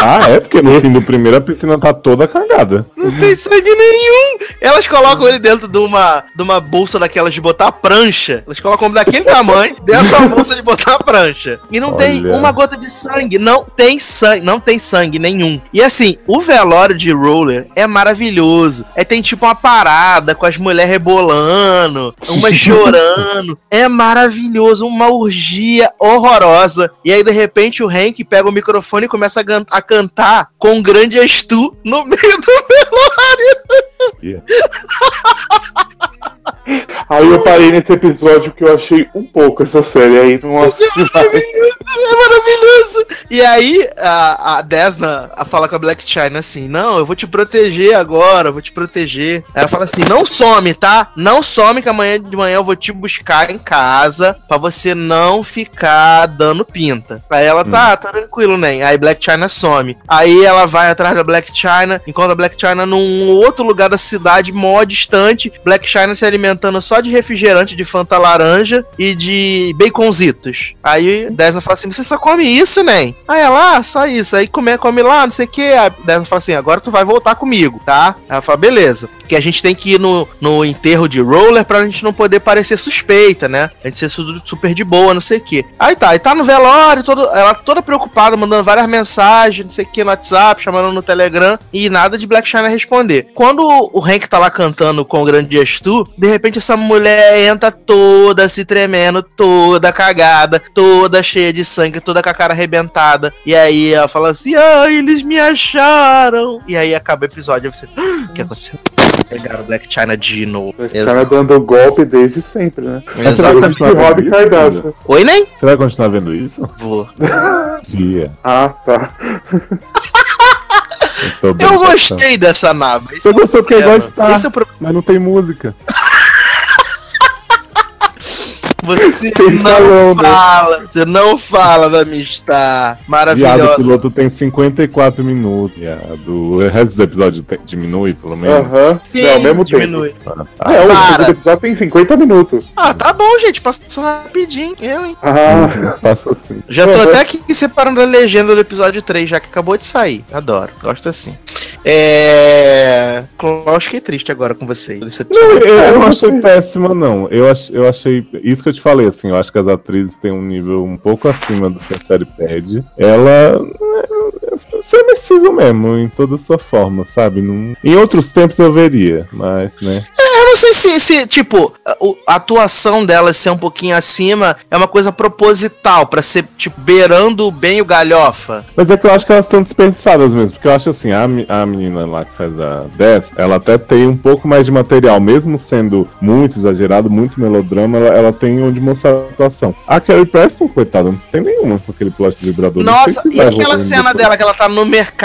Ah, é? Porque no fim do primeiro a piscina tá toda cagada. Não tem sangue nenhum. Elas colocam ele dentro de uma, de uma bolsa daquelas de botar prancha. Elas colocam daquele tamanho dentro da bolsa de botar prancha. E não tem Olha. uma gota de sangue. Não tem sangue. Não tem sangue nenhum. E assim, o velório de Roller é maravilhoso. Aí tem tipo uma parada com as mulheres rebolando, uma chorando. É maravilhoso. Uma orgia horrorosa. E aí, de repente, o Hank pega o microfone e começa a, a cantar com grande estu no meio do velório. Aí eu parei nesse episódio que eu achei um pouco essa série aí, não assisti É maravilhoso, é maravilhoso. E aí a, a Desna fala com a Black China assim: Não, eu vou te proteger agora, eu vou te proteger. Ela fala assim: Não some, tá? Não some, que amanhã de manhã eu vou te buscar em casa pra você não ficar dando pinta. Aí ela tá, tá tranquilo, né? Aí Black China some. Aí ela vai atrás da Black China, encontra a Black China num outro lugar da cidade, mó distante. Black China se alimentando só de refrigerante de Fanta laranja e de baconzitos. Aí Desna fala assim: Você só come isso, né? Aí ela, ah, só isso. Aí come, come lá, não sei o que. A Desna fala assim: Agora tu vai voltar comigo, tá? Ela fala: Beleza. Que a gente tem que ir no, no enterro de Roller pra gente não poder parecer suspeita, né? A gente ser super de boa, não sei o que. Aí tá, aí tá no velório, todo, ela toda preocupada, mandando várias mensagens, não sei o que, no WhatsApp, chamando no Telegram, e nada de Black China responder. Quando o Hank tá lá cantando com o grande de repente essa mulher entra toda se tremendo, toda cagada, toda cheia de sangue, toda com a cara arrebentada. E aí ela fala assim: Ah, eles me acharam. E aí acaba o episódio. Você, "Ah, o que aconteceu? Pegaram Black China de novo. Esse cara dando golpe desde sempre, né? Exatamente. Rob Kardashian. Oi, nem? Você vai continuar vendo isso? Vou. Dia. Ah, tá. bem, Eu tá gostei dessa naba. Você gostou porque É, gosta, é mas não tem música. Você não falando. fala. Você não fala da Mistar. Viado, o Maravilhosa. piloto tem 54 minutos. viado. O resto do episódio diminui, pelo menos. Aham. Sim, Não, ao mesmo diminui. tempo. Ah, É, o Para. episódio tem 50 minutos. Ah, tá bom, gente. Passou rapidinho. Eu, hein? Ah, faço assim. Já tô Uhum. até aqui separando a legenda do episódio 3, já que acabou de sair. Adoro. Gosto assim. É. Klaus, fiquei triste agora com vocês. Não, eu, eu não achei péssima, não. Eu, ach, eu achei. Isso que eu te falei, assim, eu acho que as atrizes têm um nível um pouco acima do que a série pede. Ela. É, precisa mesmo, em toda a sua forma, sabe? Não- Em outros tempos eu veria, mas, né? Eu não sei se, se, tipo, a, atuação dela ser um pouquinho acima é uma coisa proposital, pra ser, tipo, beirando bem o galhofa. Mas é que eu acho que elas estão desperdiçadas mesmo. Porque eu acho assim, a, a menina lá que faz a 10, ela até tem um pouco mais de material, mesmo sendo muito exagerado, muito melodrama, ela, ela tem onde mostrar a atuação. A Carrie Preston, coitada, não tem nenhuma com aquele plot vibrador. Nossa, se e aquela cena dela que ela tá no mercado,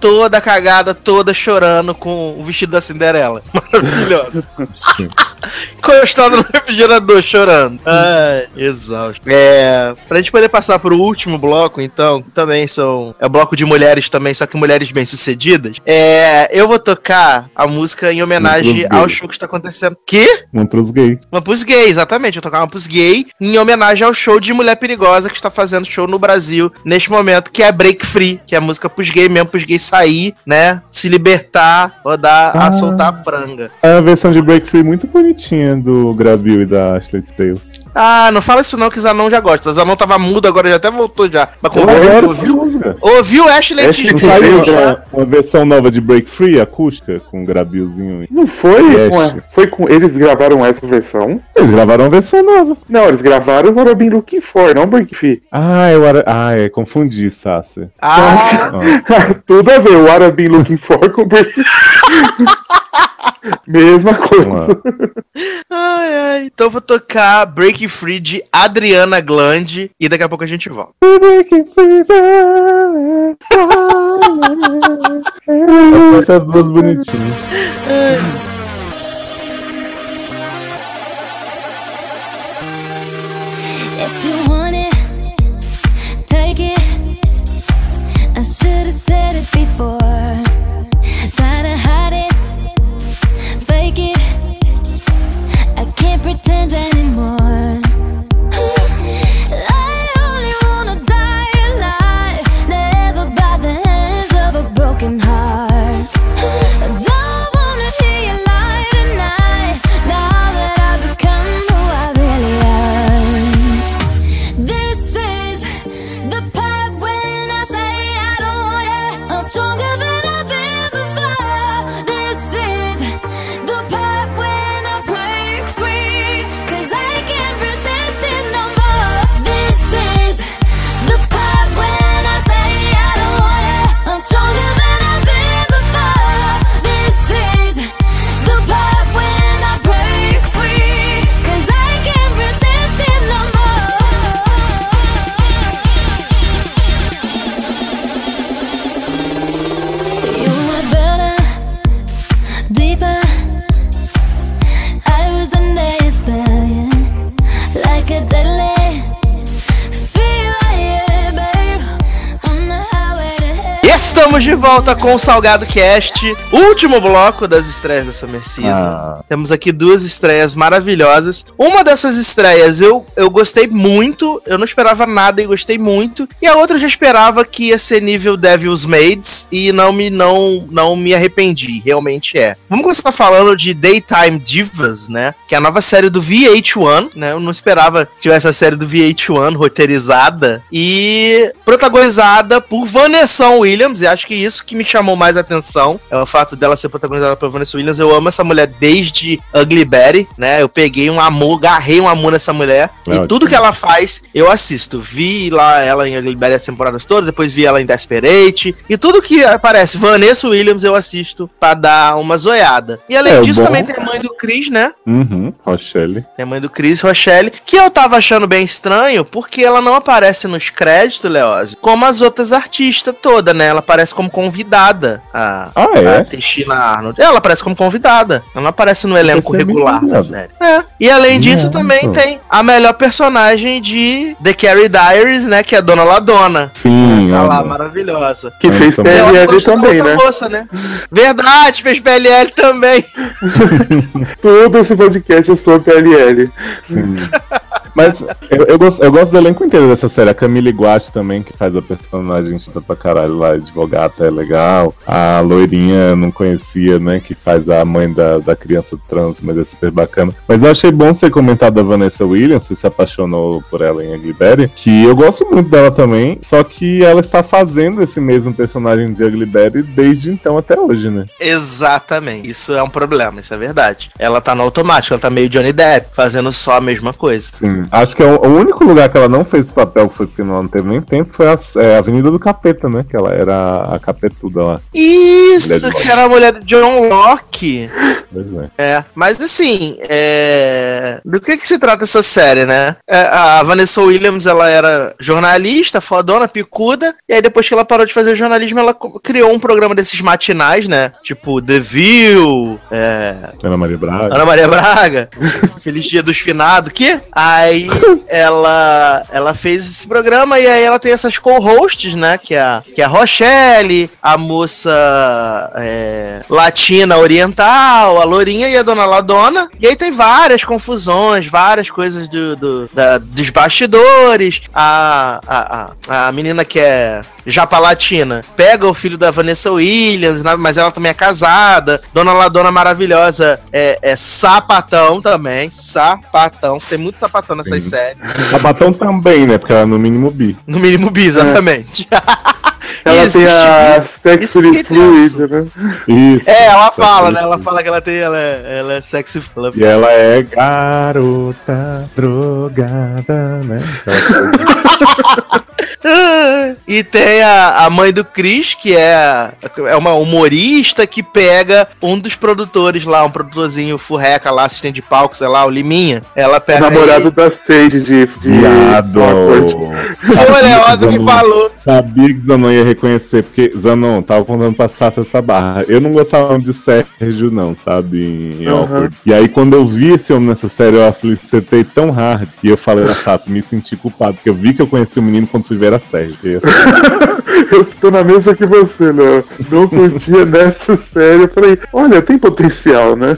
toda cagada, toda chorando com o vestido da Cinderela. Maravilhosa. Encostada no refrigerador, chorando. Ai, exausto. É, pra gente poder passar pro último bloco, então, que também são. É o bloco de mulheres também, só que mulheres bem-sucedidas. É, eu vou tocar a música em homenagem ao show que está acontecendo. Que? Uma pros gays. Uma pros gay, exatamente. Eu vou tocar uma pros gay em homenagem ao show de Mulher Perigosa que está fazendo show no Brasil neste momento, que é Break Free, que é a música pros gay mesmo, pros gays sair, né? Se libertar, rodar, a Ah. soltar a franga. É a versão de Break Free muito bonitinha do Grabil e da Ashley Tisdale. Ah, não fala isso não, que o Zanon já gosta. O Zanon tava mudo, agora já até voltou já. Mas adoro essa ouviu? música. Ouviu Ashley Ashley Não Tisdale? saiu Tisdale, uma, uma versão nova de Break Free acústica com Grabilzinho? não foi? Com foi com. Eles gravaram essa versão? Eles gravaram uma versão nova. Não, eles gravaram I've Been Looking For, não Break Free. Ah, eu era. Ah, é, confundi, Sassi. Ah, Ah. Tudo a ver, I've Been Looking For com Break Free. Mesma coisa. ai, ai. Então eu vou tocar Break Free de Adriana Glande e daqui a pouco a gente volta. Eu acho as duas bonitinhas. If you want it, take it. I should have said it before. Try to pretend anymore. Estamos de volta com o Salgado Cast, último bloco das estreias da Summer Season. Ah. Temos aqui duas estreias maravilhosas. Uma dessas estreias eu, eu gostei muito, eu não esperava nada e gostei muito. E a outra eu já esperava que ia ser nível Devil's Maids e não me, não, não me arrependi, realmente é. Vamos começar falando de Daytime Divas, né? Que é a nova série do VH1, né? Eu não esperava que tivesse a série do VH1 roteirizada e protagonizada por Vanessa Williams, e acho que isso que me chamou mais atenção é o fato dela ser protagonizada por Vanessa Williams. Eu amo essa mulher desde Ugly Betty, né? Eu peguei um amor, garrei um amor nessa mulher. É e tudo que ela faz, eu assisto. Vi lá ela em Ugly Betty as temporadas todas, depois vi ela em Desperate. E tudo que aparece Vanessa Williams eu assisto pra dar uma zoiada. E além É, disso, bom- também tem a mãe do Chris, né? Uhum, Rochelle. Tem a mãe do Chris Rochelle, que eu tava achando bem estranho, porque ela não aparece nos créditos, Leózio, como as outras artistas toda, né? Ela aparece como convidada, a, Ah, é? a Teshina Arnold. Ela aparece como convidada, ela não aparece no elenco é regular da série. É. E além disso, Não. também tem a melhor personagem de The Carrie Diaries, né? Que é a Dona Ladona. Sim, Tá lá, maravilhosa. Que Mas fez PLL também, né? moça, né? Verdade, fez PLL também. Todo esse podcast é sobre PLL. Sim. Mas eu, eu gosto, eu gosto do elenco inteiro dessa série. A Camila Iguati também, que faz a personagem chata pra caralho lá, advogata, é legal. A loirinha não conhecia, né? Que faz a mãe da, da criança trans, mas é super bacana. Mas eu achei bom você comentar da Vanessa Williams, você se apaixonou por ela em Ugly Betty, que eu gosto muito dela também, só que ela está fazendo esse mesmo personagem de Ugly Betty desde então até hoje, né? Exatamente. Isso é um problema, isso é verdade. Ela tá no automático, ela tá meio Johnny Depp, fazendo só a mesma coisa. Sim. Acho que é o, o único lugar que ela não fez esse papel, foi porque não teve nem tempo, foi a, é, Avenida do Capeta, né? Que ela era a capetuda lá. Isso, que era a mulher do John Locke. Pois é. É, mas assim, é... do que que se trata essa série, né? É, a Vanessa Williams, ela era jornalista, fodona, picuda, e aí depois que ela parou de fazer jornalismo, ela criou um programa desses matinais, né? Tipo The View, é... Ana Maria Braga. Ana Maria Braga, Feliz Dia dos Finados, que? Aí ela ela fez esse programa e aí ela tem essas co-hosts, né? Que é, a- que é a Rochelle, a moça é, latina oriental, a Lourinha e a Dona Ladona. E aí tem várias confusões, várias coisas do, do- da- dos bastidores. A, a, a, a menina que é japa latina pega o filho da Vanessa Williams, mas ela também é casada. Dona Ladona maravilhosa é, é sapatão também. Sapatão. Tem muito sapatão nessas Sim. séries. A Batão também, né? Porque ela é no mínimo bi. No mínimo bi, exatamente. Ela Existe tem a sexually fluid, né? Isso. É, ela fala, né? Ela fluid. fala que ela tem. Ela é, ela é sexy. Ela E ela é garota drogada, né? E tem a, a mãe do Chris, que é, é uma humorista que pega um dos produtores lá, um produtorzinho furreca lá, assistente de palco, sei lá, o Liminha. Ela O pega. namorado ele. da Sage de. de Viado! Foi o Leosa que Zanon- falou. Sabia que Zanon ia reconhecer, porque Zanon tava contando pra Sasha essa barra. Eu não gostava de Sérgio, não, sabe? Em Uhum. E aí, quando eu vi esse homem nessa série, eu felicitei tão hard que eu falei Sasha, me senti culpado, porque eu vi que eu conheci o menino quando fui ver a Sérgio. Eu- tô na mesma que você, Léo. Não curtia nessa série. Eu falei, olha, tem potencial, né?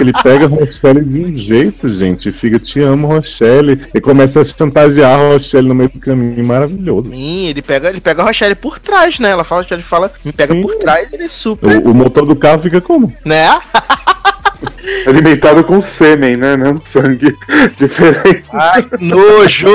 Ele pega a Rochelle de um jeito, gente, fica, te amo, Rochelle. E começa a chantagear a Rochelle no meio do caminho, maravilhoso. Sim, ele pega, ele pega a Rochelle por trás, né? Ela fala, ele fala, me pega Sim. por trás e ele é super, O, o motor do carro fica como? né? Alimentado com sêmen, né? Não sangue diferente. Ai, nojo!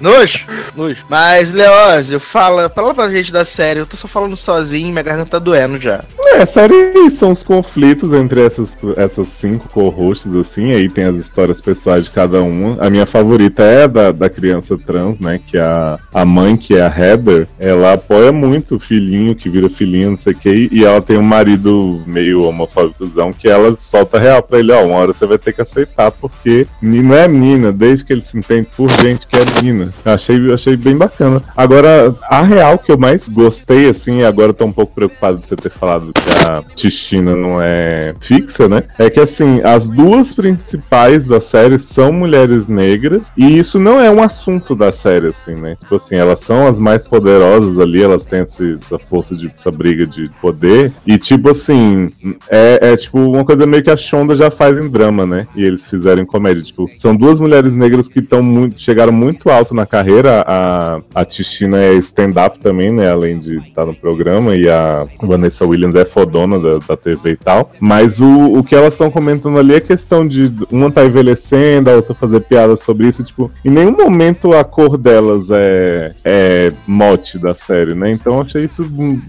Nojo, nojo. Mas, Leózio, fala, fala pra gente da série. Eu tô só falando sozinho, minha garganta tá doendo já. É, série são os conflitos entre essas, essas cinco co-hosts, assim, aí tem as histórias pessoais de cada uma. A minha favorita é a da, da criança trans, né? Que a, a mãe, que é a Heather, ela apoia muito o filhinho, que vira filhinho, não sei o que, e ela tem um marido meio homofóbicozão que ela solta real pra ele, ó, uma hora você vai ter que aceitar, porque não é menina, desde que ele se entende por gente que é menina. Achei, achei bem bacana. Agora, a real que eu mais gostei, assim, e agora tô um pouco preocupado de você ter falado que a Tichina não é fixa, né? É que, assim, as duas principais da série são mulheres negras, e isso não é um assunto da série, assim, né? Tipo assim, elas são as mais poderosas ali, elas têm essa força de essa briga de poder, e tipo assim, é, é tipo uma coisa meio que a Shonda já faz em drama, né? E eles fizeram em comédia. Tipo, são duas mulheres negras que estão muito. chegaram muito alto na carreira. A, a Tichina é stand-up também, né? Além de estar no programa, e a Vanessa Williams é fodona da, da TV e tal. Mas o, o que elas estão comentando ali é questão de uma tá envelhecendo, a outra fazer piadas sobre isso. Tipo, em nenhum momento a cor delas é, é mote da série, né? Então achei isso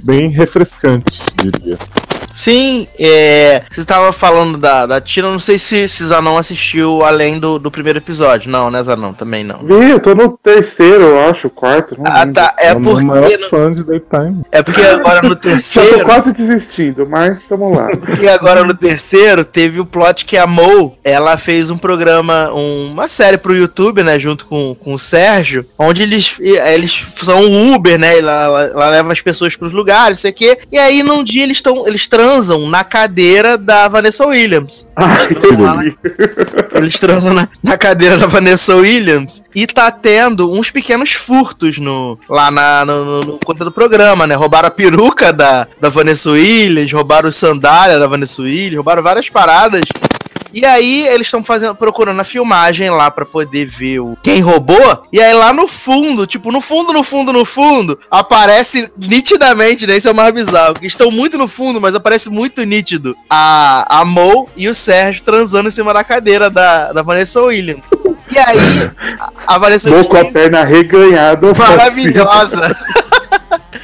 bem refrescante, diria. Sim, é, você estava falando da, da Tina, não sei se, se Zanon assistiu além do, do primeiro episódio. Não, né, Zanon? Também não. Vi, eu tô no terceiro, eu acho, quarto. Não Ah, lembro. tá. É Eu maior porque, no- fã de Daytime. é porque agora no Já tô terceiro. quase desistindo, mas tamo lá. E agora no terceiro teve o plot que a Mo, ela fez um programa, um- uma série pro YouTube, né, junto com, com o Sérgio, onde eles, eles são o Uber, né, ela, ela, leva as pessoas pros lugares, sei o quê, e aí num dia eles, tão, eles transam na cadeira da Vanessa Williams. Delícia. Eles transam na, na cadeira da Vanessa Williams e tá tendo uns pequenos furtos no, lá na, no, no, conta do programa, né? Roubaram a peruca da, da Vanessa Williams, roubaram sandália da Vanessa Williams, roubaram várias paradas. E aí eles estão fazendo procurando a filmagem lá pra poder ver o quem roubou. E aí lá no fundo, tipo, no fundo, no fundo, no fundo, aparece nitidamente, né? Isso é o mais bizarro. Estão muito no fundo, mas aparece muito nítido a, a Mo e o Sérgio transando em cima da cadeira da, da Vanessa Williams. E aí, a, Vanessa Williams com a perna reganhada. maravilhosa.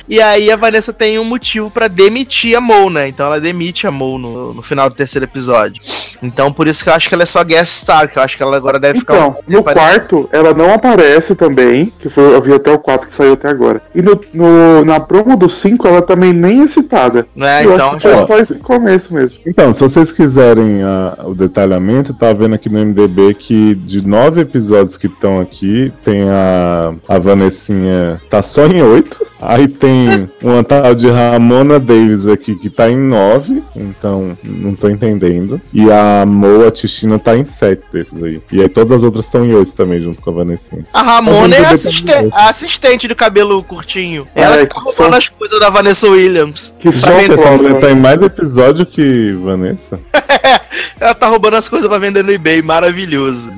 E aí a Vanessa tem um motivo pra demitir a Mo, né? Então ela demite a Mo no, no final do terceiro episódio. Então por isso que eu acho que ela é só guest star, que eu acho que ela agora deve ficar Então, um no aparecendo. quarto, ela não aparece também, que foi, eu vi até o 4 que saiu até agora. E no, no- na promo do 5, ela também nem é citada. Né? eu Então, acho que ela faz no começo mesmo. Então, se vocês quiserem ah, o detalhamento, tá vendo aqui no MDB que de nove episódios que estão aqui, tem a, a Vanessinha tá só em oito. Aí tem uma tal de Ramona Davis aqui que tá em nove, então não tô entendendo. E a Moa Tichina tá em sete desses aí. E aí todas as outras estão em oito também, junto com a Vanessinha. A Ramona é a, Mas assiste- a assistente do cabelo curtinho. Ela É, que tá roubando só- as coisas da Vanessa Williams. Que Tá só mulher prova. tá em mais episódio que Vanessa. Ela tá roubando as coisas pra vender no eBay, maravilhoso.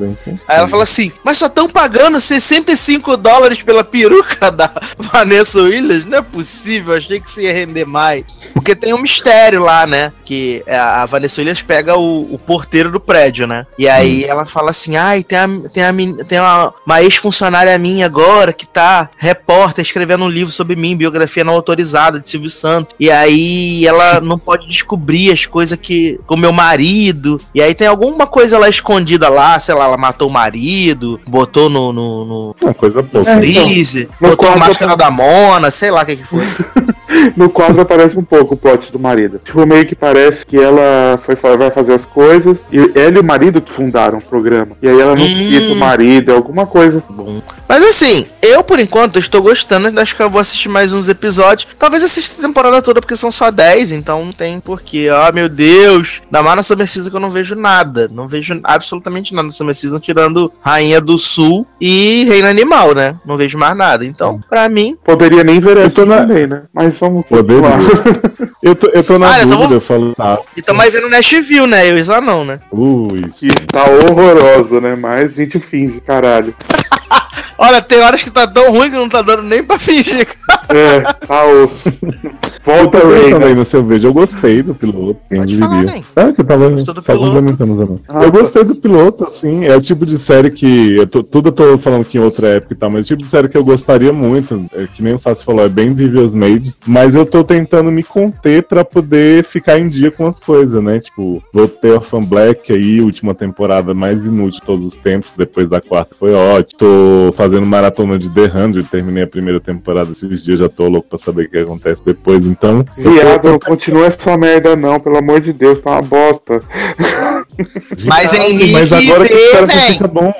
Aí ela fala assim, mas só estão pagando 65 dólares pela peruca da Vanessa Williams? Não é possível, achei que isso ia render mais. Porque tem um mistério lá, né? Que a a Vanessa Williams pega o, o porteiro do prédio, né? E aí ela fala assim, ai, tem, a, tem, a, tem uma, uma ex-funcionária minha agora que tá repórter escrevendo um livro sobre mim, biografia não autorizada de Silvio Santos. E aí ela não pode descobrir as coisas que com meu marido. E aí tem alguma coisa lá escondida lá, sei lá, ela matou o marido, botou no, no, no Uma coisa. É, então, freezer, no botou a quadro- máscara da Mona, sei lá o que que foi. No quadro aparece um pouco o plot do marido. Tipo, meio que parece que ela foi, vai fazer as coisas e ela e o marido que fundaram o programa. E aí ela não Hum. cita o marido, é alguma coisa. Bom. Mas assim, eu por enquanto estou gostando, acho que eu vou assistir mais uns episódios. Talvez assista a temporada toda, porque são só 10, então não tem porquê. Ah, meu Deus! Na Summer Season que eu não vejo nada. Não vejo absolutamente nada na Summer Season, tirando Rainha do Sul e Reino Animal, né? Não vejo mais nada. Então, pra mim. Poderia nem ver essa também, né? Mas vamos Poderia. continuar. Eu tô, eu tô na Ah, dúvida, eu falo, tá. E tamo aí vendo Nashville, né? Eu e Zanon, né? Ui, que está horrorosa, né? Mas a gente finge, caralho. Olha, tem horas que tá tão ruim que não tá dando nem pra fingir. É, tá osso. Volta, Eu aí Reina. no seu vídeo, eu gostei do piloto. quem Pode falar, diria. Ney. É, que eu tava gostou do só piloto? complementando também. Ah, eu tá. gostei do piloto, assim, é o tipo de série que. Eu tô- tudo eu tô falando que em outra época e tal, mas é o tipo de série que eu gostaria muito, é, que nem o Sassi falou, é bem Devious Made, mas eu tô tentando me conter pra poder ficar em dia com as coisas, né? Tipo, voltei Orphan Black aí, última temporada mais inútil de todos os tempos, depois da quarta foi ótimo. Tô fazendo maratona de The 100, terminei a primeira temporada esses dias, já tô louco pra saber o que acontece depois, então. eu tô- Viado, não continua essa merda não, pelo amor de Deus, tá uma bosta. Mas Verdade, Henrique mas agora que vê, bem. fica bom.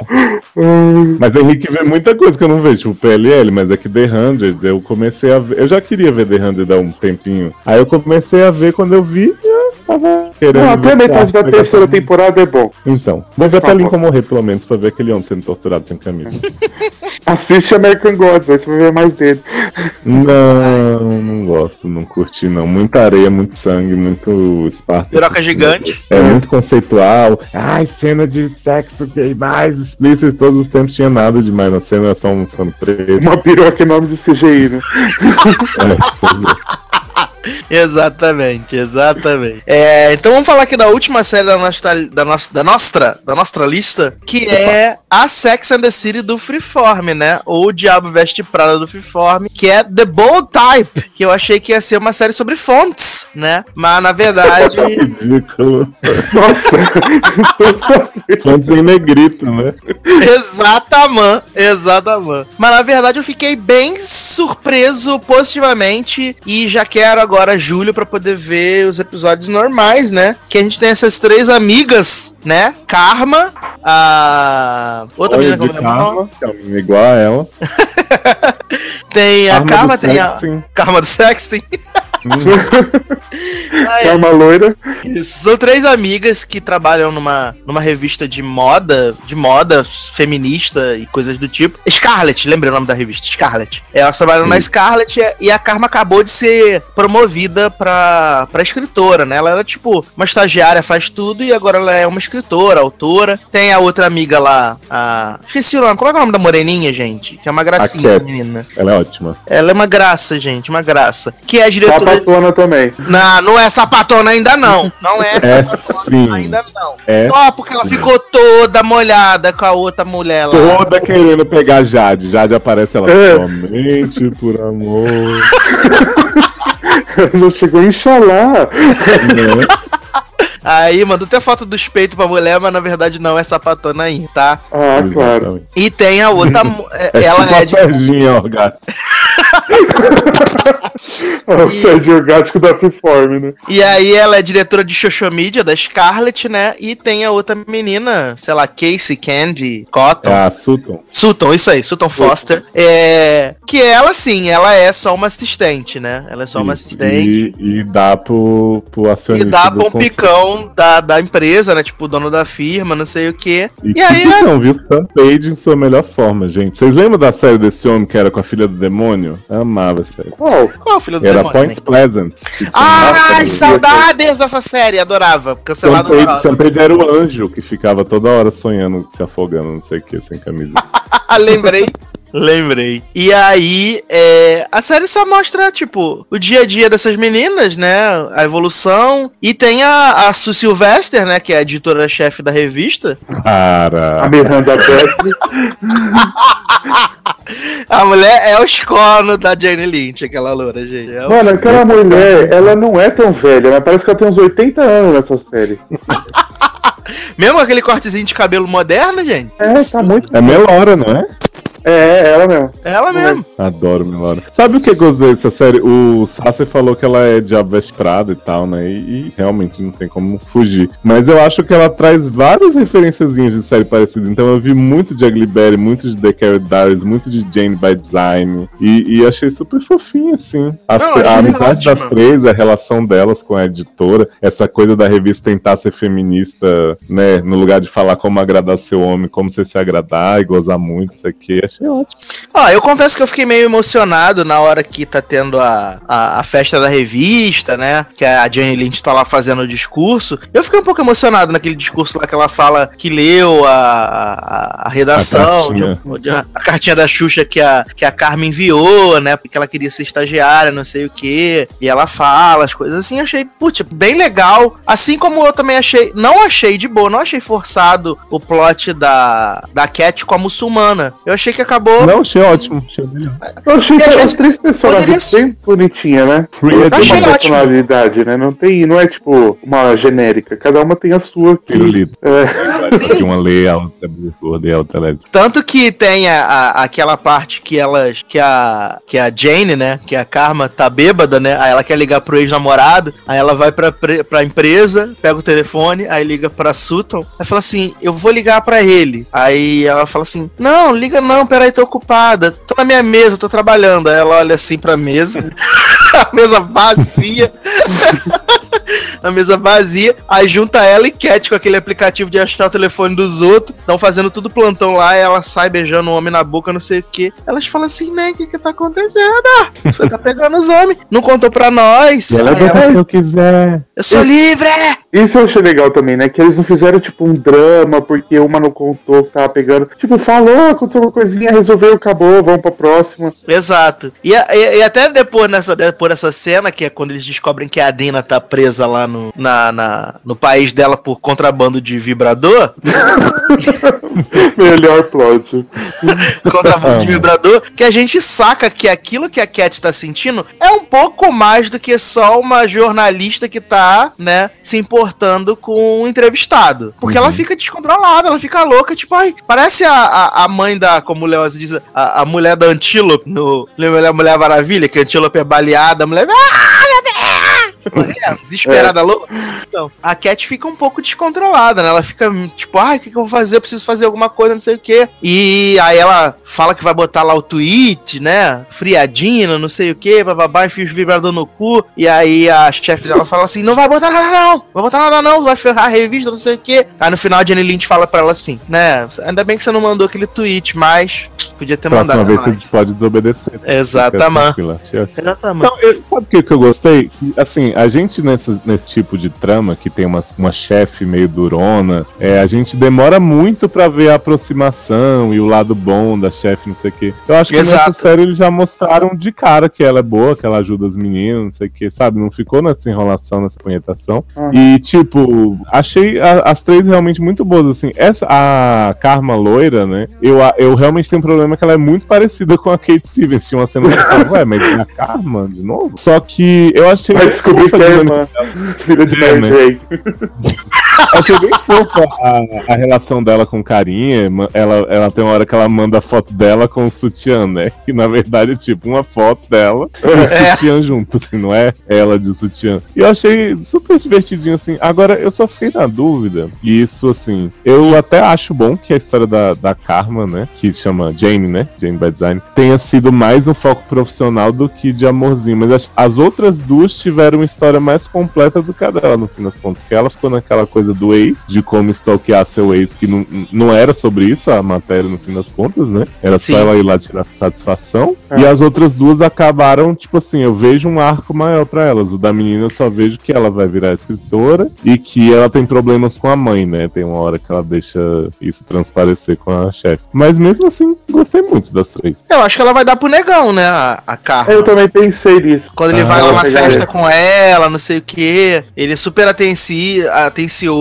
Mas Henrique vê muita coisa que eu não vejo, tipo PLL, mas é que The 100, eu comecei a ver. Eu já queria ver The 100 há um tempinho. Aí eu comecei a ver quando eu vi, eu tava querendo. Não, até a ver metade da terceira temporada é bom. Então, mas até Tá Lincoln morrer, pelo menos, pra ver aquele homem sendo torturado sem camisa. Assiste American Gods, aí você vai ver mais dele. não, não gosto, não curti, não. Muita areia, muito sangue, muito espaço. Piroca gigante. É muito conceitual. Ai, cena de sexo gay mais explícito de todos os tempos tinha nada demais na cena, era só um pano preto. Uma piroca enorme de CGI, né? Exatamente, exatamente. É, então vamos falar aqui da última série da nossa, da nossa, da nossa, da nossa lista, que é a Sex and the City do Freeform, né? Ou o Diabo Veste Prada do Freeform, que é The Bold Type, que eu achei que ia ser uma série sobre fontes, né? Mas na verdade, Ridículo. Nossa! Fontes em negrito, né? exatamente, exatamente. Mas na verdade eu fiquei bem surpreso positivamente e já quero agora julho pra poder ver os episódios normais, né? Que a gente tem essas três amigas, né? Karma, a outra Olha menina que eu não lembro que é igual a ela. Tem a Karma tem a. Karma do Sexting. Ai, Karma loira. Isso. São três amigas que trabalham numa, numa revista de moda, de moda feminista e coisas do tipo. Scarlett, lembrei o nome da revista, Scarlett. Elas trabalham na Scarlett e- e a Karma acabou de ser promovida pra, pra escritora, né? Ela era tipo uma estagiária, faz tudo e agora ela é uma escritora, autora. Tem a outra amiga lá, a. Esqueci o nome, é que é o nome da moreninha, gente? Que é uma gracinha, essa menina. Ela é ótima. Ela é uma graça, gente, uma graça. Que é a diretora. Sapatona também. Não, não é sapatona ainda não. Não é É sapatona sim. ainda não. É Só porque ela ficou toda molhada com a outra mulher lá. toda querendo pegar Jade. Jade aparece ela É. somente por amor. Não chegou a enxalar. né? Aí mandou até foto dos peitos pra mulher, mas na verdade não é sapatona aí, tá? Ah, claro. E tem a outra. é- ela tipo é de. Serginha orgástica. É o Sérgio Orgático da Freeform, né? E aí ela é diretora de social media da Scarlett, né? E tem a outra menina, sei lá, Casey Candy Cotton. É a Sutton. Sutton, isso aí, Sutton Foster. É. Que ela, sim, ela é só uma assistente, né? Ela é só uma Isso. assistente. E, e dá pro, pro E acionista. dá do bom conselho. picão da, da empresa, né? Tipo, o dono da firma, não sei o quê. E, E aí, não, viu? Sam Page em sua melhor forma, gente. Vocês lembram da série desse homem que era com a filha do demônio? Amava essa série. Qual? Qual, filho do Era demônio? Point né? Pleasant. Ai, saudades dessa série, adorava. Sam Cancelado Page, no Sam Page era o anjo que ficava toda hora sonhando, se afogando, não sei o que, sem camisa. Lembrei. Lembrei. E aí, é, a série só mostra, tipo, o dia a dia dessas meninas, né? A evolução. E tem a, a Sue Sylvester, né? Que é a editora-chefe da revista. A Cara, Miranda Beth. A mulher é os cornos da Jane Lynch, aquela loura, gente. É o- Mano, aquela mulher, ela não é tão velha, mas parece que ela tem uns 80 anos nessa série. Mesmo aquele cortezinho de cabelo moderno, gente. É, tá muito. é Melora, não é? É, é ela mesmo. Ela mesmo. Adoro Melora. Sabe o que eu gostei dessa série? O Sasser falou que ela é Prada e tal, né? E, e realmente não tem como fugir. Mas eu acho que ela traz várias referenciazinhas de série parecida. Então eu vi muito de Ugly Betty, muito de The Carrie Diaries, muito de Jane by Design. E, e achei super fofinho, assim. As- Não, a achei amizade das três, a relação delas com a editora, essa coisa da revista tentar ser feminista, né? No lugar de falar como agradar seu homem, como você se agradar e gozar muito, isso aqui. Achei ótimo. Ó, eu confesso que eu fiquei meio emocionado na hora que tá tendo a, a, a festa da revista, né? Que a Jane Lynch tá lá fazendo o discurso. Eu fiquei um pouco emocionado naquele discurso lá que ela fala que leu a, a, a redação, A de cartinha. de uma- a cartinha da Xuxa que a, que a Carmen enviou, né? Porque ela queria ser estagiária, não sei o quê. E ela fala as coisas assim, eu achei, putz, bem legal. Assim como eu também achei, não achei de boa, não achei forçado o plot da, da Cat com a muçulmana. Eu achei que que acabou. Não, achei ótimo. Achei melhor. Eu achei que vezes três personagens poderia- bem bonitinha, né? Free é Tem uma ótimo. personalidade, né? Não, tem, não é tipo uma genérica. Cada uma tem a sua. Que, Pirulito. é, uma gorda e alta leve. Tanto que tem a, a- aquela parte que elas. Que a. Que a Jane, né? Que a Karma tá bêbada, né? Aí ela quer ligar pro ex-namorado. Aí ela vai pra, pra empresa, pega o telefone, aí liga pra Sutton. Aí fala assim: Eu vou ligar pra ele. Aí ela fala assim: Não, liga não, peraí, tô ocupada. Tô na minha mesa, tô trabalhando. Aí ela olha assim pra mesa. a mesa vazia. a mesa vazia, aí junta ela e Cat com aquele aplicativo de achar o telefone dos outros, estão fazendo tudo plantão lá, ela sai beijando o homem na boca, não sei o que. Elas falam assim, né, o que que tá acontecendo? Você tá pegando os homens, não contou pra nós. E ela ela, se eu quiser. eu sou livre! Isso eu achei legal também, né? Que eles não fizeram tipo um drama porque uma não contou que tava pegando. Tipo, falou, aconteceu uma coisinha, resolveu, acabou, vamos pra próxima. Exato. E, e- e até depois, nessa, depois dessa cena, que é quando eles descobrem que a Dina tá presa lá no, na, na- no país dela por contrabando de vibrador, Melhor plot. contrabando de vibrador, que a gente saca que aquilo que a Cat tá sentindo é um pouco mais do que só uma jornalista que tá, né, se importando com um entrevistado. Porque ela fica descontrolada, ela fica louca, tipo, ai, parece a, a, a mãe da, como o Leoz diz, a, a mulher da Antílope no Lembra a Mulher Maravilha, que a Antílope é baleada, a mulher. Ah, É, desesperada, louca. Então, a Cat fica um pouco descontrolada, né? Ela fica tipo, ai, o que, que eu vou fazer? Eu preciso fazer alguma coisa, não sei o quê. E aí ela fala que vai botar lá o tweet, né? Friadina, não sei o quê, bababá, enfia os vibrador no cu. E aí a chefe dela fala assim: não vai botar nada, não! Vai botar nada, não, vai ferrar a revista, não sei o quê. Aí no final a Jenny Lynch fala pra ela assim, né? Ainda bem que você não mandou aquele tweet, mas podia ter Próxima mandado. vez mais." você pode desobedecer. Exatamente. Exatamente. Não, eu, sabe o que, que eu gostei? Assim, a gente nesse, nesse tipo de trama, que tem uma, uma chefe meio durona, é, a gente demora muito pra ver a aproximação e o lado bom da chefe, não sei o quê. Eu acho que Exato. nessa série eles já mostraram de cara que ela é boa, que ela ajuda os meninos, não sei o quê, sabe? Não ficou nessa enrolação, nessa punhetação. Uhum. E, tipo, achei a- as três realmente muito boas, assim. Essa, a Karma loira, né? Eu, a- eu realmente tenho um problema que ela é muito parecida com a Kate Stevens. Tinha uma cena que eu falava, ué, mas é a Karma de novo? Só que eu achei. Vai descobrir dinâmica irmã, filha de É, Mary? Jane. Achei bem fofa a, a relação dela com carinha. Ela, ela tem uma hora que ela manda a foto dela com o sutiã, né? Que na verdade é tipo uma foto dela e o sutiã junto, assim, não é ela de sutiã. E eu achei super divertidinho, assim. Agora, eu só fiquei na dúvida, e isso, assim, eu até acho bom que a história da, da Karma, né? Que chama Jane, né? Jane by Design, tenha sido mais um foco profissional do que de amorzinho. Mas as, as outras duas tiveram uma história mais completa do que a dela, no fim das contas. Porque ela ficou naquela coisa do ex, de como stalkear seu ex, que não, não era sobre isso a matéria, no fim das contas, né? Era Sim. só ela ir lá tirar satisfação. E as outras duas acabaram, tipo assim, eu vejo um arco maior pra elas. O da menina eu só vejo que ela vai virar escritora e que ela tem problemas com a mãe, né? Tem uma hora que ela deixa isso transparecer com a chefe. Mas mesmo assim, gostei muito das três. Eu acho que ela vai dar pro negão, né? A, a Karma. Eu também pensei nisso. Quando ele Ah, vai lá na festa com ela, não sei o que, ele é super atenci atencioso,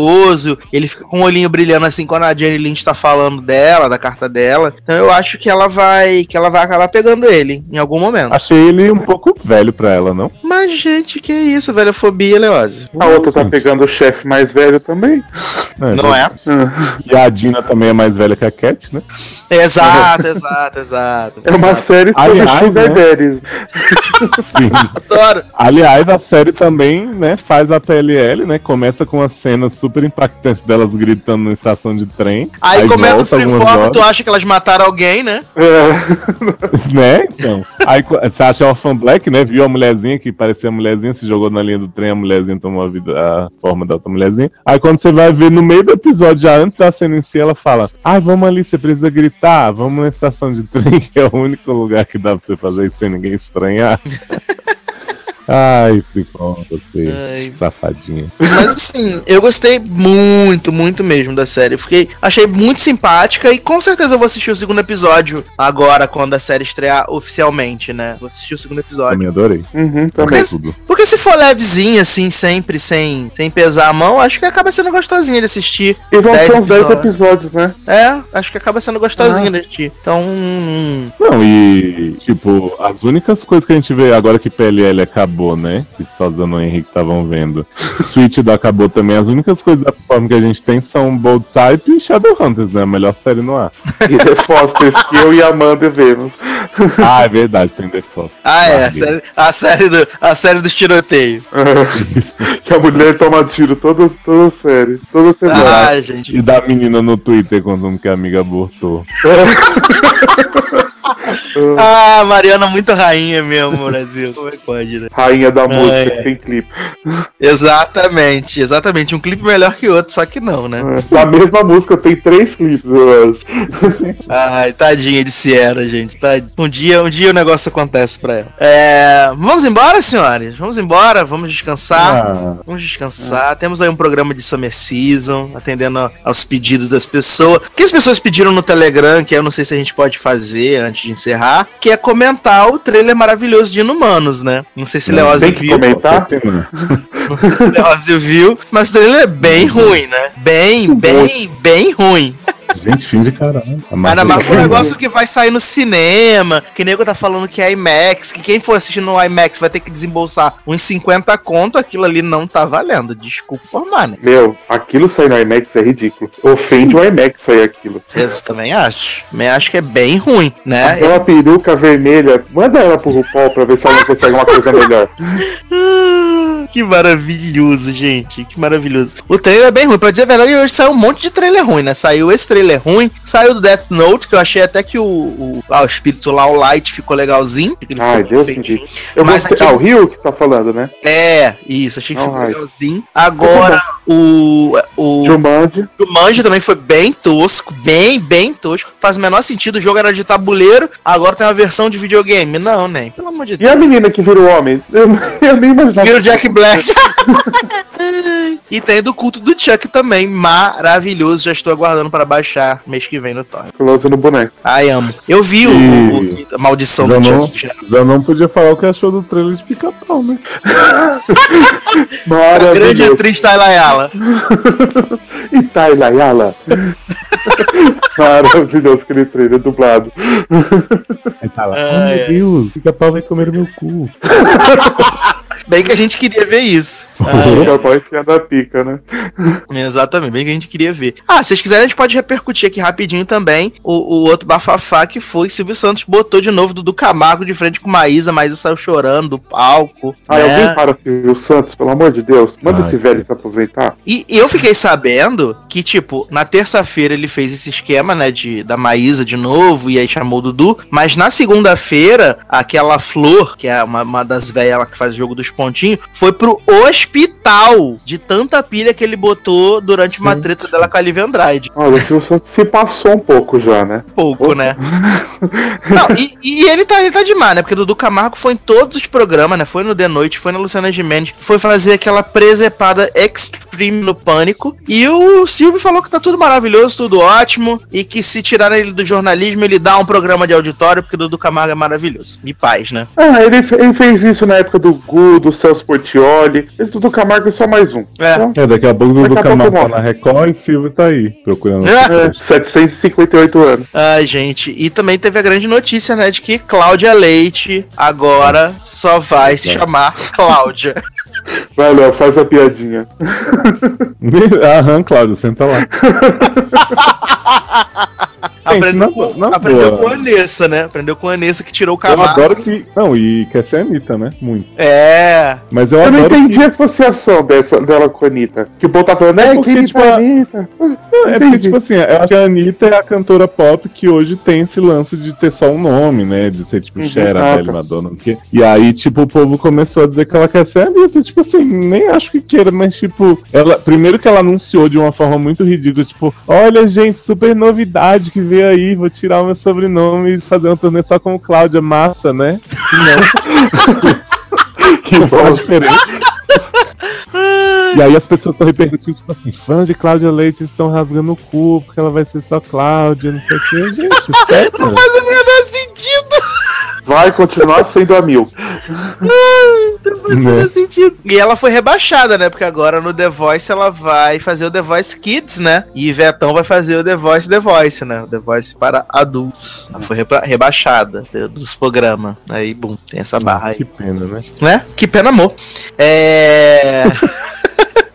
ele fica com o olhinho brilhando assim quando a Jenny Lynch tá falando dela, da carta dela. Então eu acho que ela vai que ela vai acabar pegando ele em algum momento. Achei ele um pouco velho pra ela, não? Mas gente, que isso, velho, fobia, Leose. A outra tá pegando o chefe mais velho também. Não é? E a Dina também é mais velha que a Cat, né? Exato, exato, exato. É uma exato. série sobre Aliás, Sugar né? Sim. Adoro. Aliás, a série também, né, faz a PLL, né? Começa com uma cena super impactante delas gritando na estação de trem. Aí, comendo volta algumas freeform, tu acha que elas mataram alguém, né? É. Né? Então. Aí você acha Orphan Black, né? Viu a mulherzinha que parecia a mulherzinha, se jogou na linha do trem, a mulherzinha tomou a, vida, a forma da outra mulherzinha. Aí quando você vai ver no meio do episódio, já antes da cena em si, ela fala: Ah, vamos ali, você precisa gritar, vamos na estação de trem, que é o único lugar que dá pra você fazer isso sem ninguém estranhar. Ai, ficou você, Ai. safadinha. Mas assim, eu gostei muito, muito mesmo da série. Fiquei, achei muito simpática e com certeza eu vou assistir o segundo episódio agora, quando a série estrear oficialmente, né? Vou assistir o segundo episódio. Também adorei. Uhum, Porque, também. Tudo. porque se for levezinha, assim, sempre, sem, sem pesar a mão, acho que acaba sendo gostosinha de assistir. E vão Dez ser uns 10 episódios. né? É, acho que acaba sendo Ah. gostosinha de assistir. Então, hum, Não, e, tipo, as únicas coisas que a gente vê agora que PLL acabou, né? Que só Zano e Henrique estavam vendo. Switch do acabou também. As únicas coisas da forma que a gente tem são Bold Type e Shadowhunters, né? A melhor série no ar. E The Fosters que eu e a Amanda vemos. Ah, é verdade, tem The Force. Ah, é, a série, a série, do, a série dos tiroteios. que a mulher toma tiro toda, toda série. Toda semana. Ah, gente. E da menina no Twitter contando que a amiga abortou. Ah, Mariana muito rainha mesmo, Brasil. Como é que pode, né? Rainha da música é. tem clipe. Exatamente, exatamente. Um clipe melhor que outro, só que não, né? Da mesma música tem três clipes, eu acho. Ai, tadinha de Sierra, gente. Tá... Um, dia, um dia o negócio acontece pra ela. É... Vamos embora, senhores? Vamos embora, vamos descansar. Ah, Vamos descansar. Temos aí um programa de Summer Season, atendendo aos pedidos das pessoas. O que as pessoas pediram no Telegram, que eu não sei se a gente pode fazer antes de encerrar, que é comentar o trailer maravilhoso de Inumanos, né? Não sei se Não, Leozio viu. comentar. não. Sei se o Leozio viu, mas o trailer é bem ruim, né? Bem, bem, bem ruim. Gente, fim de caralho. A Mas mas o negócio que vai sair no cinema, que nego tá falando que é IMAX, que quem for assistir no IMAX vai ter que desembolsar uns 50 conto, aquilo ali não tá valendo. Desculpa informar, né? Meu, aquilo sair no IMAX é ridículo. Ofende o IMAX sair aquilo. Eu também acho. Também acho que é bem ruim, né? Aquela peruca vermelha, manda ela pro RuPaul pra ver se ela consegue uma coisa melhor. Que maravilhoso, gente. Que maravilhoso. O trailer é bem ruim. Pra dizer a verdade, hoje saiu um monte de trailer ruim, né? Saiu esse trailer ruim. Saiu do Death Note, que eu achei até que o, o, ah, o espírito lá, o Light, ficou legalzinho. ele Ai, ficou Deus feitinho. Eu Mas gostei. aquele- Ah, o Rio que tá falando, né? É, isso. Achei que ficou legalzinho. Agora, o... O Jumanji. o Manji também foi bem tosco. Bem, bem tosco. Faz o menor sentido. O jogo era de tabuleiro. Agora tem uma versão de videogame. Não, nem. Pelo amor de E Deus. a menina que vira o homem? Eu, eu nem imaginava. Vira o Jack Black. e tem do culto do Chuck também. Maravilhoso. Já estou aguardando para baixar mês que vem no Torre. Close no boneco. Ai, amo. Eu vi o, E- o- a maldição do Zanon, Chuck. já. Zanon podia falar o que achou do trailer de pica-pau, né? A grande Maravilhoso. atriz Taylayala. E Tailayala. Maravilhoso aquele trailer dublado. Aí tá lá, é. meu Deus, pica-pau vai comer meu cu. Bem que a gente queria ver isso. O papai enfiar da pica, né? Exatamente, bem que a gente queria ver. Ah, se vocês quiserem, a gente pode repercutir aqui rapidinho também o, o outro bafafá que foi Silvio Santos botou de novo Dudu Camargo de frente com Maísa, Maísa saiu chorando do palco. Ah, né? alguém para Silvio Santos, pelo amor de Deus. Manda Ai, esse velho se aposentar. E e eu fiquei sabendo que, tipo, na terça-feira ele fez esse esquema, né, de, da Maísa de novo, e aí chamou o Dudu, mas na segunda-feira, aquela Flor, que é uma, uma das velhas que faz o jogo dos pontinhos, foi pro hospital de tanta pilha que ele botou durante uma treta dela com a Lívia Andrade. Olha, o Silvio Santos se passou um pouco já, né? pouco, né? Não, e, e ele tá, ele tá demais, né? Porque o Dudu Camargo foi em todos os programas, né? Foi no The Noite, foi na Luciana Gimenez, foi fazer aquela presepada extreme no pânico. E o Silvio falou que tá tudo maravilhoso, tudo ótimo. E que se tirarem ele do jornalismo, ele dá um programa de auditório, porque Dudu Camargo é maravilhoso. E paz, né? Ah, ele, ele fez isso na época do Gu, do Celso Portioli. Esse Dudu Camargo é só mais um. É. Então, É, daqui a pouco o Dudu Camargo tá na Record e Silvio tá aí, procurando. é, 758 anos. Ai, gente. E também teve a grande notícia, né? De que Cláudia Leite agora só vai se chamar Cláudia. Vai, Léo, faz a piadinha. Aham, Cláudio, senta lá. Aprendeu, na- com, na aprendeu boa. com a Anessa, né? Aprendeu com a Anessa que tirou o Eu Camargo. adoro que. Não, e quer ser a Anitta, né? Muito. É. Mas eu, Eu não entendi a associação dessa, dela com a Anitta. Que o povo tá falando, é, porque, quem tipo, a- Anitta? É porque, tipo assim, eu acho que a Anitta é a cantora pop que hoje tem esse lance de ter só um nome, né? De ser, tipo, Uhum. Cher, Ah, Adele, tá. Madonna. E aí, tipo, o povo começou a dizer que ela quer ser a Anitta. Tipo assim, nem acho que queira, mas, tipo, ela. Primeiro que ela anunciou de uma forma muito ridícula, tipo, olha, gente, super novidade que veio aí, vou tirar o meu sobrenome e fazer uma turnê só com Cláudia Massa, né? Não. Que bom. diferença? E aí as pessoas estão repercutindo, tipo assim, fãs de Cláudia Leite estão rasgando o cu, porque ela vai ser só Cláudia, não sei o que. Gente. Não faz o menor sentido. Vai continuar sendo a mil. Não faz Né? sentido. E ela foi rebaixada, né? Porque agora no The Voice ela vai fazer o The Voice Kids, né? E Vetão vai fazer o The Voice The Voice, né? O The Voice para adultos. Ela foi reba- rebaixada dos programas. Aí, bum, tem essa barra aí. Que pena, né? Né? Que pena, amor. É.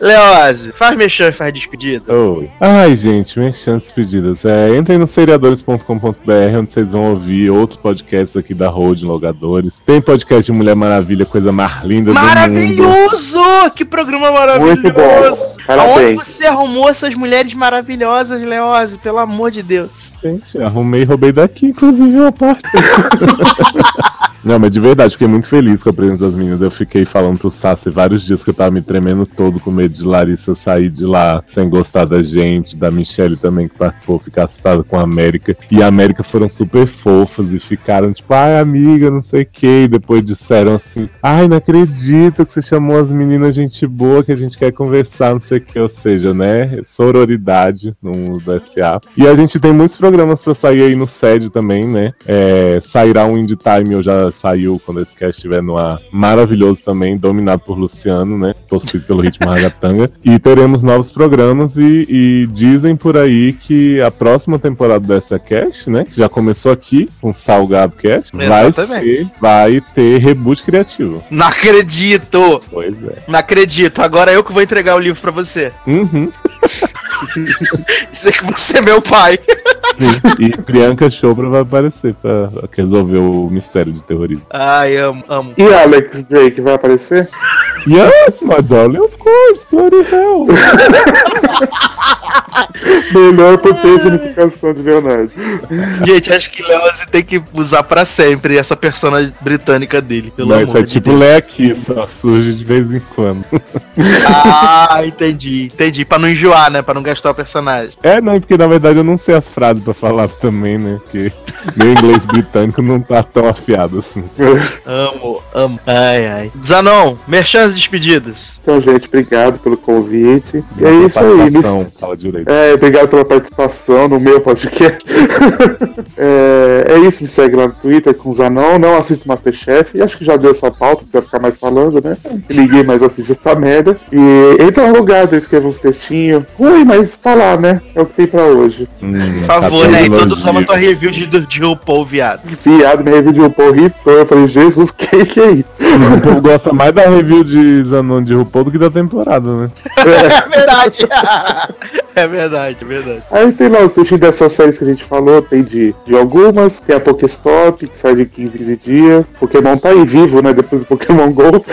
Leose, faz mexer e faz despedida. Oi. Ai, gente, minhas chances pedidas. É, entrem no seriadores.com.br, onde vocês vão ouvir outros podcasts aqui da Road Logadores. Tem podcast de Mulher Maravilha, coisa mais linda do mundo. Maravilhoso! Que programa maravilhoso! Muito bom. Parabéns. Aonde você arrumou essas mulheres maravilhosas, Leose? Pelo amor de Deus. Gente, arrumei e roubei daqui, inclusive, uma parte. Não, mas de verdade, fiquei muito feliz com a presença das meninas. Eu fiquei falando pro Sassi vários dias que eu tava me tremendo todo com medo de Larissa sair de lá sem gostar da gente, da Michelle também que participou, ficar assustada com a América. E a América foram super fofas e ficaram tipo, ai amiga, não sei o que. E depois disseram assim, ai, não acredito que você chamou as meninas gente boa, que a gente quer conversar, não sei o que. Ou seja, né, sororidade no do SA. E a gente tem muitos programas pra sair aí no SED também, né? É, sairá um Indie Time, ou já saiu quando esse cast estiver no ar. Maravilhoso também, dominado por Luciano, né? Torcido pelo ritmo E teremos novos programas e, e dizem por aí que a próxima temporada dessa cast, né? Que já começou aqui com Salgado Cast, vai, ser, vai ter reboot criativo. Não acredito! Pois é. Não acredito. Agora eu que vou entregar o livro pra você. Uhum. Dizer que você é meu pai. Sim. E Priyanka Chopra vai aparecer pra resolver o mistério de terrorismo. Ai, amo, amo. E Alex Drake vai aparecer? Yes, my darling, of course, bloody hell. Melhor personificação de Leonardo. Gente, acho que Leose tem que usar pra sempre essa persona britânica dele. Pelo Mas amor é de tipo Deus. Lé aqui, só surge de vez em quando. Ah, entendi, entendi. Pra não enjoar, né? Pra não gastar o personagem. É, não, porque na verdade eu não sei as frases pra falar também, né? Porque meu inglês britânico não tá tão afiado assim. Amo, amo. Ai, ai. Zanon, merchans despedidas. Então, gente, obrigado pelo convite. E é isso aí. participação, Fala direito. É, obrigado pela participação no meu podcast. é, é isso, me segue lá no Twitter com o Zanon, não assisto Masterchef, e acho que já deu essa pauta, precisa ficar mais falando, né? Ninguém mais assiste essa merda. E entra no lugar, eu escrevo uns textinhos. Ui, mas tá lá, né? É o que tem pra hoje. Hum, favor, tá né? E todos amam elogio. tua review de, de RuPaul, viado. Viado, me reviu um porra eu falei, Jesus, que que é isso? O povo gosta mais da review de Zanon de RuPaul do que da temporada, né? É verdade. é verdade, é verdade. Aí tem lá o textinho dessas séries que a gente falou, tem de, de algumas, tem a Pokéstop, que sai de 15 em 15 dias. Pokémon tá aí vivo, né? Depois do Pokémon GO.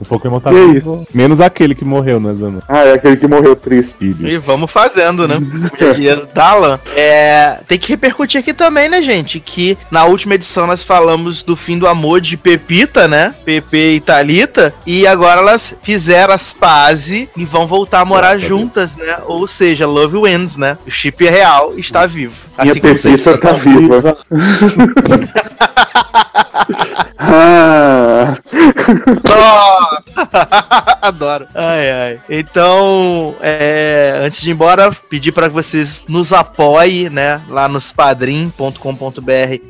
O Pokémon tá Que vivo. Menos aquele que morreu, né, Zanon? ah, é aquele que morreu triste. E vamos fazendo, né? O dinheiro da Alan. É, tem que repercutir aqui também, né, gente? Que na última edição nós falamos do fim do amor de Pepita, né? Pepe e Thalita. E agora elas fizeram as pazes e vão voltar a morar juntas, né? Ou seja, Love Wins, né? O chip real está vivo. Minha Assim como vocês tá viva. Ah, Nossa! Adoro. Ai, ai. Então, é, antes de ir embora, pedir para que vocês nos apoiem, né? Lá nos padrim.com.br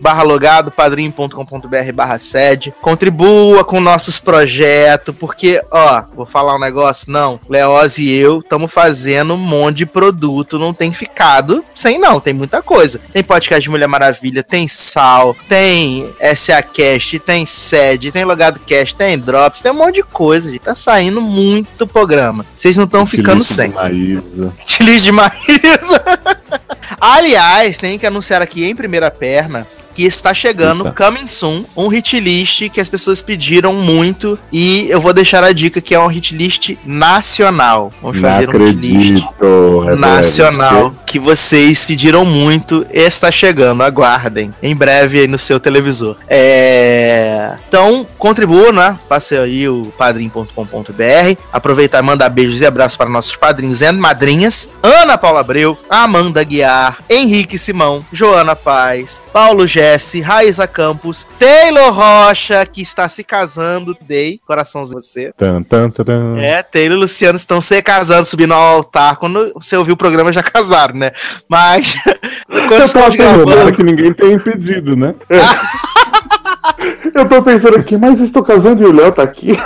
barra logado, padrim.com.br barra sede. Contribua com nossos projetos, porque, ó, vou falar um negócio, não. Leoz e eu estamos fazendo um monte de produto, não tem ficado sem não, tem muita coisa. Tem podcast de Mulher Maravilha, tem Sal, tem SA Cast, tem Sede, tem Logado Cast, tem Drops, tem um monte de coisa, gente. Tá saindo muito programa. Vocês não estão ficando sem. Maísa. Feliz demais. Aliás, tem que anunciar aqui em primeira perna que está chegando, Eita. coming soon, um hit list que as pessoas pediram muito e eu vou deixar a dica que é um hit list nacional. Vamos Não fazer um hit list acredito. Nacional que vocês pediram muito está chegando, aguardem em breve aí no seu televisor. É... Então contribua, né? Passe aí o padrim.com.br, aproveitar e mandar beijos e abraços para nossos padrinhos e madrinhas: Ana Paula Abreu, Amanda Guiar, Henrique Simão, Joana Paz, Paulo Gé Jesse, Raíza Campos, Taylor Rocha, que está se casando, Dei, coraçãozinho você. Tan, tan, taran. É, Taylor e Luciano estão se casando, subindo ao altar. Quando você ouviu o programa, já casaram, né? Mas, quando tava estamos gravando. que ninguém tem impedido, né? Eu tô pensando aqui, mas estou casando e o Léo tá aqui.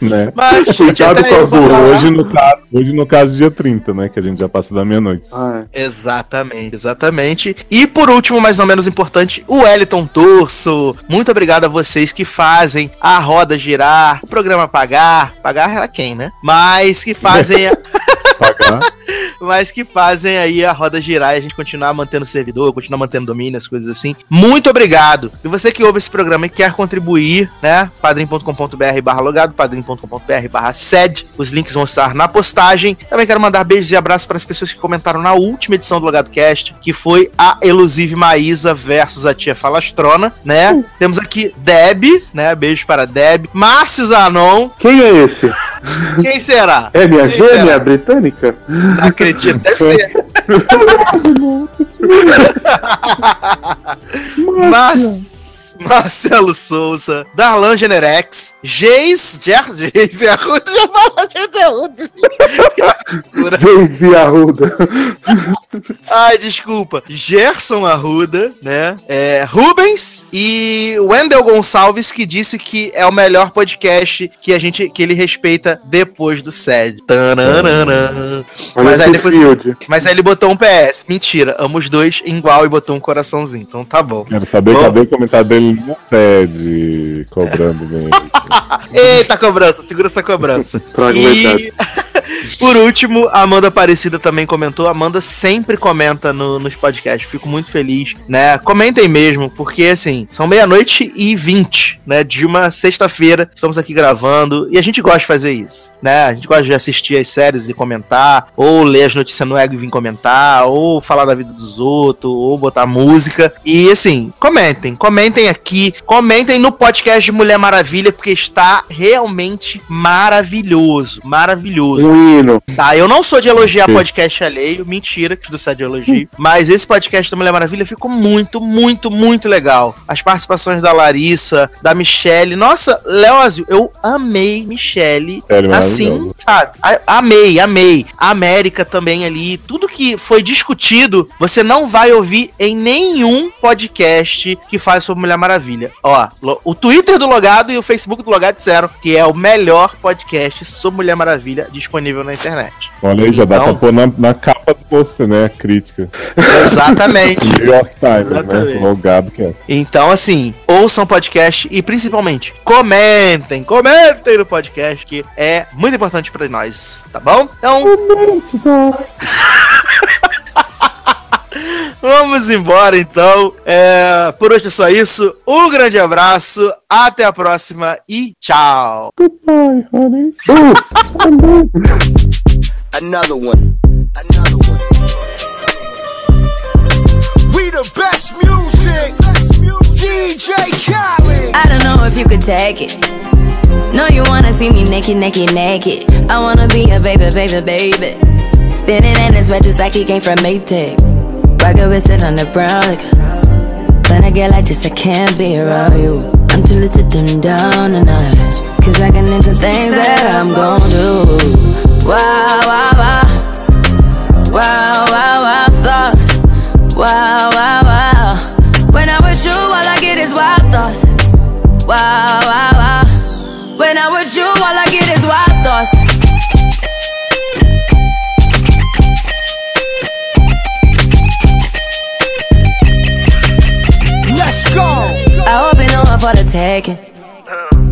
né? Mas, gente, Cuidado até com a eu vou falar- Hoje no, caso, hoje, no caso, dia 30, né? Que a gente já passa da meia-noite. Ah, Exatamente, exatamente. E por último, mas não menos importante, o Wellington Torso. Muito obrigado a vocês que fazem a roda girar, o programa pagar. Pagar era quem, né? Mas que fazem. a- Pagar. Mas que fazem aí a roda girar e a gente continuar mantendo o servidor, continuar mantendo domínio, as coisas assim. Muito obrigado. E você que ouve esse programa e quer contribuir, né? padrim.com.br barra logado, padrim.com.br barra sed. Os links vão estar na postagem. Também quero mandar beijos e abraços para as pessoas que comentaram na última edição do Logado Cast, que foi a Elusive Maísa versus a tia Falastrona, né? Temos aqui Deb, né? Beijo para Deb. Márcio Zanon. Quem é esse? Quem será? É minha Quem gêmea será? britânica? Acredito, deve ser. Mas. Marcelo Souza, Darlan Generex, Geis, Geis e Arruda, já fala Geis e Arruda. Jay-Z Arruda. Ai, desculpa. Gerson Arruda, né? É, Rubens e Wendel Gonçalves, que disse que é o melhor podcast que a gente que ele respeita depois do SED. Tananana. Mas aí depois. field. Mas aí ele botou um PS. Mentira, amo os dois igual e botou um coraçãozinho. Então tá bom. Quero saber Bom. o comentário dele no sede, cobrando mesmo. Eita, cobrança, segura essa cobrança. E por último, a Amanda Aparecida também comentou. Amanda sempre comenta no- nos podcasts. Fico muito feliz, né? Comentem mesmo, porque assim, são meia-noite e vinte, né? De uma sexta-feira. Estamos aqui gravando e a gente gosta de fazer isso, né? A gente gosta de assistir as séries e comentar, ou ler as notícias no Ego e vir comentar, ou falar da vida dos outros, ou botar música. E assim, comentem, comentem aqui, comentem no podcast de Mulher Maravilha, porque está realmente maravilhoso, maravilhoso. Um hino. Tá, eu não sou de elogiar Sim. podcast alheio, mentira, que do site de elogio, mas esse podcast da Mulher Maravilha ficou muito, muito, muito legal. As participações da Larissa, da Michelle, nossa, Leózio, eu amei Michelle, Michelle assim, sabe? A- Amei, amei. A América também ali, tudo que foi discutido, você não vai ouvir em nenhum podcast que faz sobre Mulher Maravilha. Ó, o Twitter do Logado e o Facebook do Logado disseram que é o melhor podcast sobre Mulher Maravilha disponível na internet. Olha aí, já dá Então- pra pôr na, na capa do posto, né? A crítica. Exatamente. New York Times, Exatamente. né? Logado que é. Então, assim, ouçam o podcast e principalmente comentem, comentem no podcast, que é muito importante pra nós, tá bom? Então, vamos embora então. É, por hoje é só isso. Um grande abraço, até a próxima e tchau. Another one. Another one. We the best music. DJ Khaled. I don't know if you could take it. No, you wanna see me naked, naked, naked. I wanna be a baby, baby, baby. Spinning in his red just like he came from Maytag. Rocket with it on the brown liquor. When I get like this, I can't be around you. I'm too little to dim down a notch. Cause I can into things that I'm gon' do. Wow, wow, wow. Wow, wow,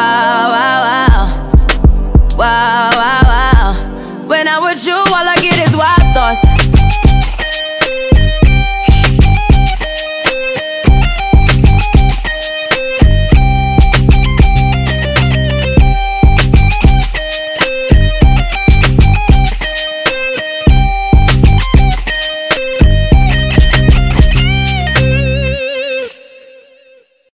Wow, wow,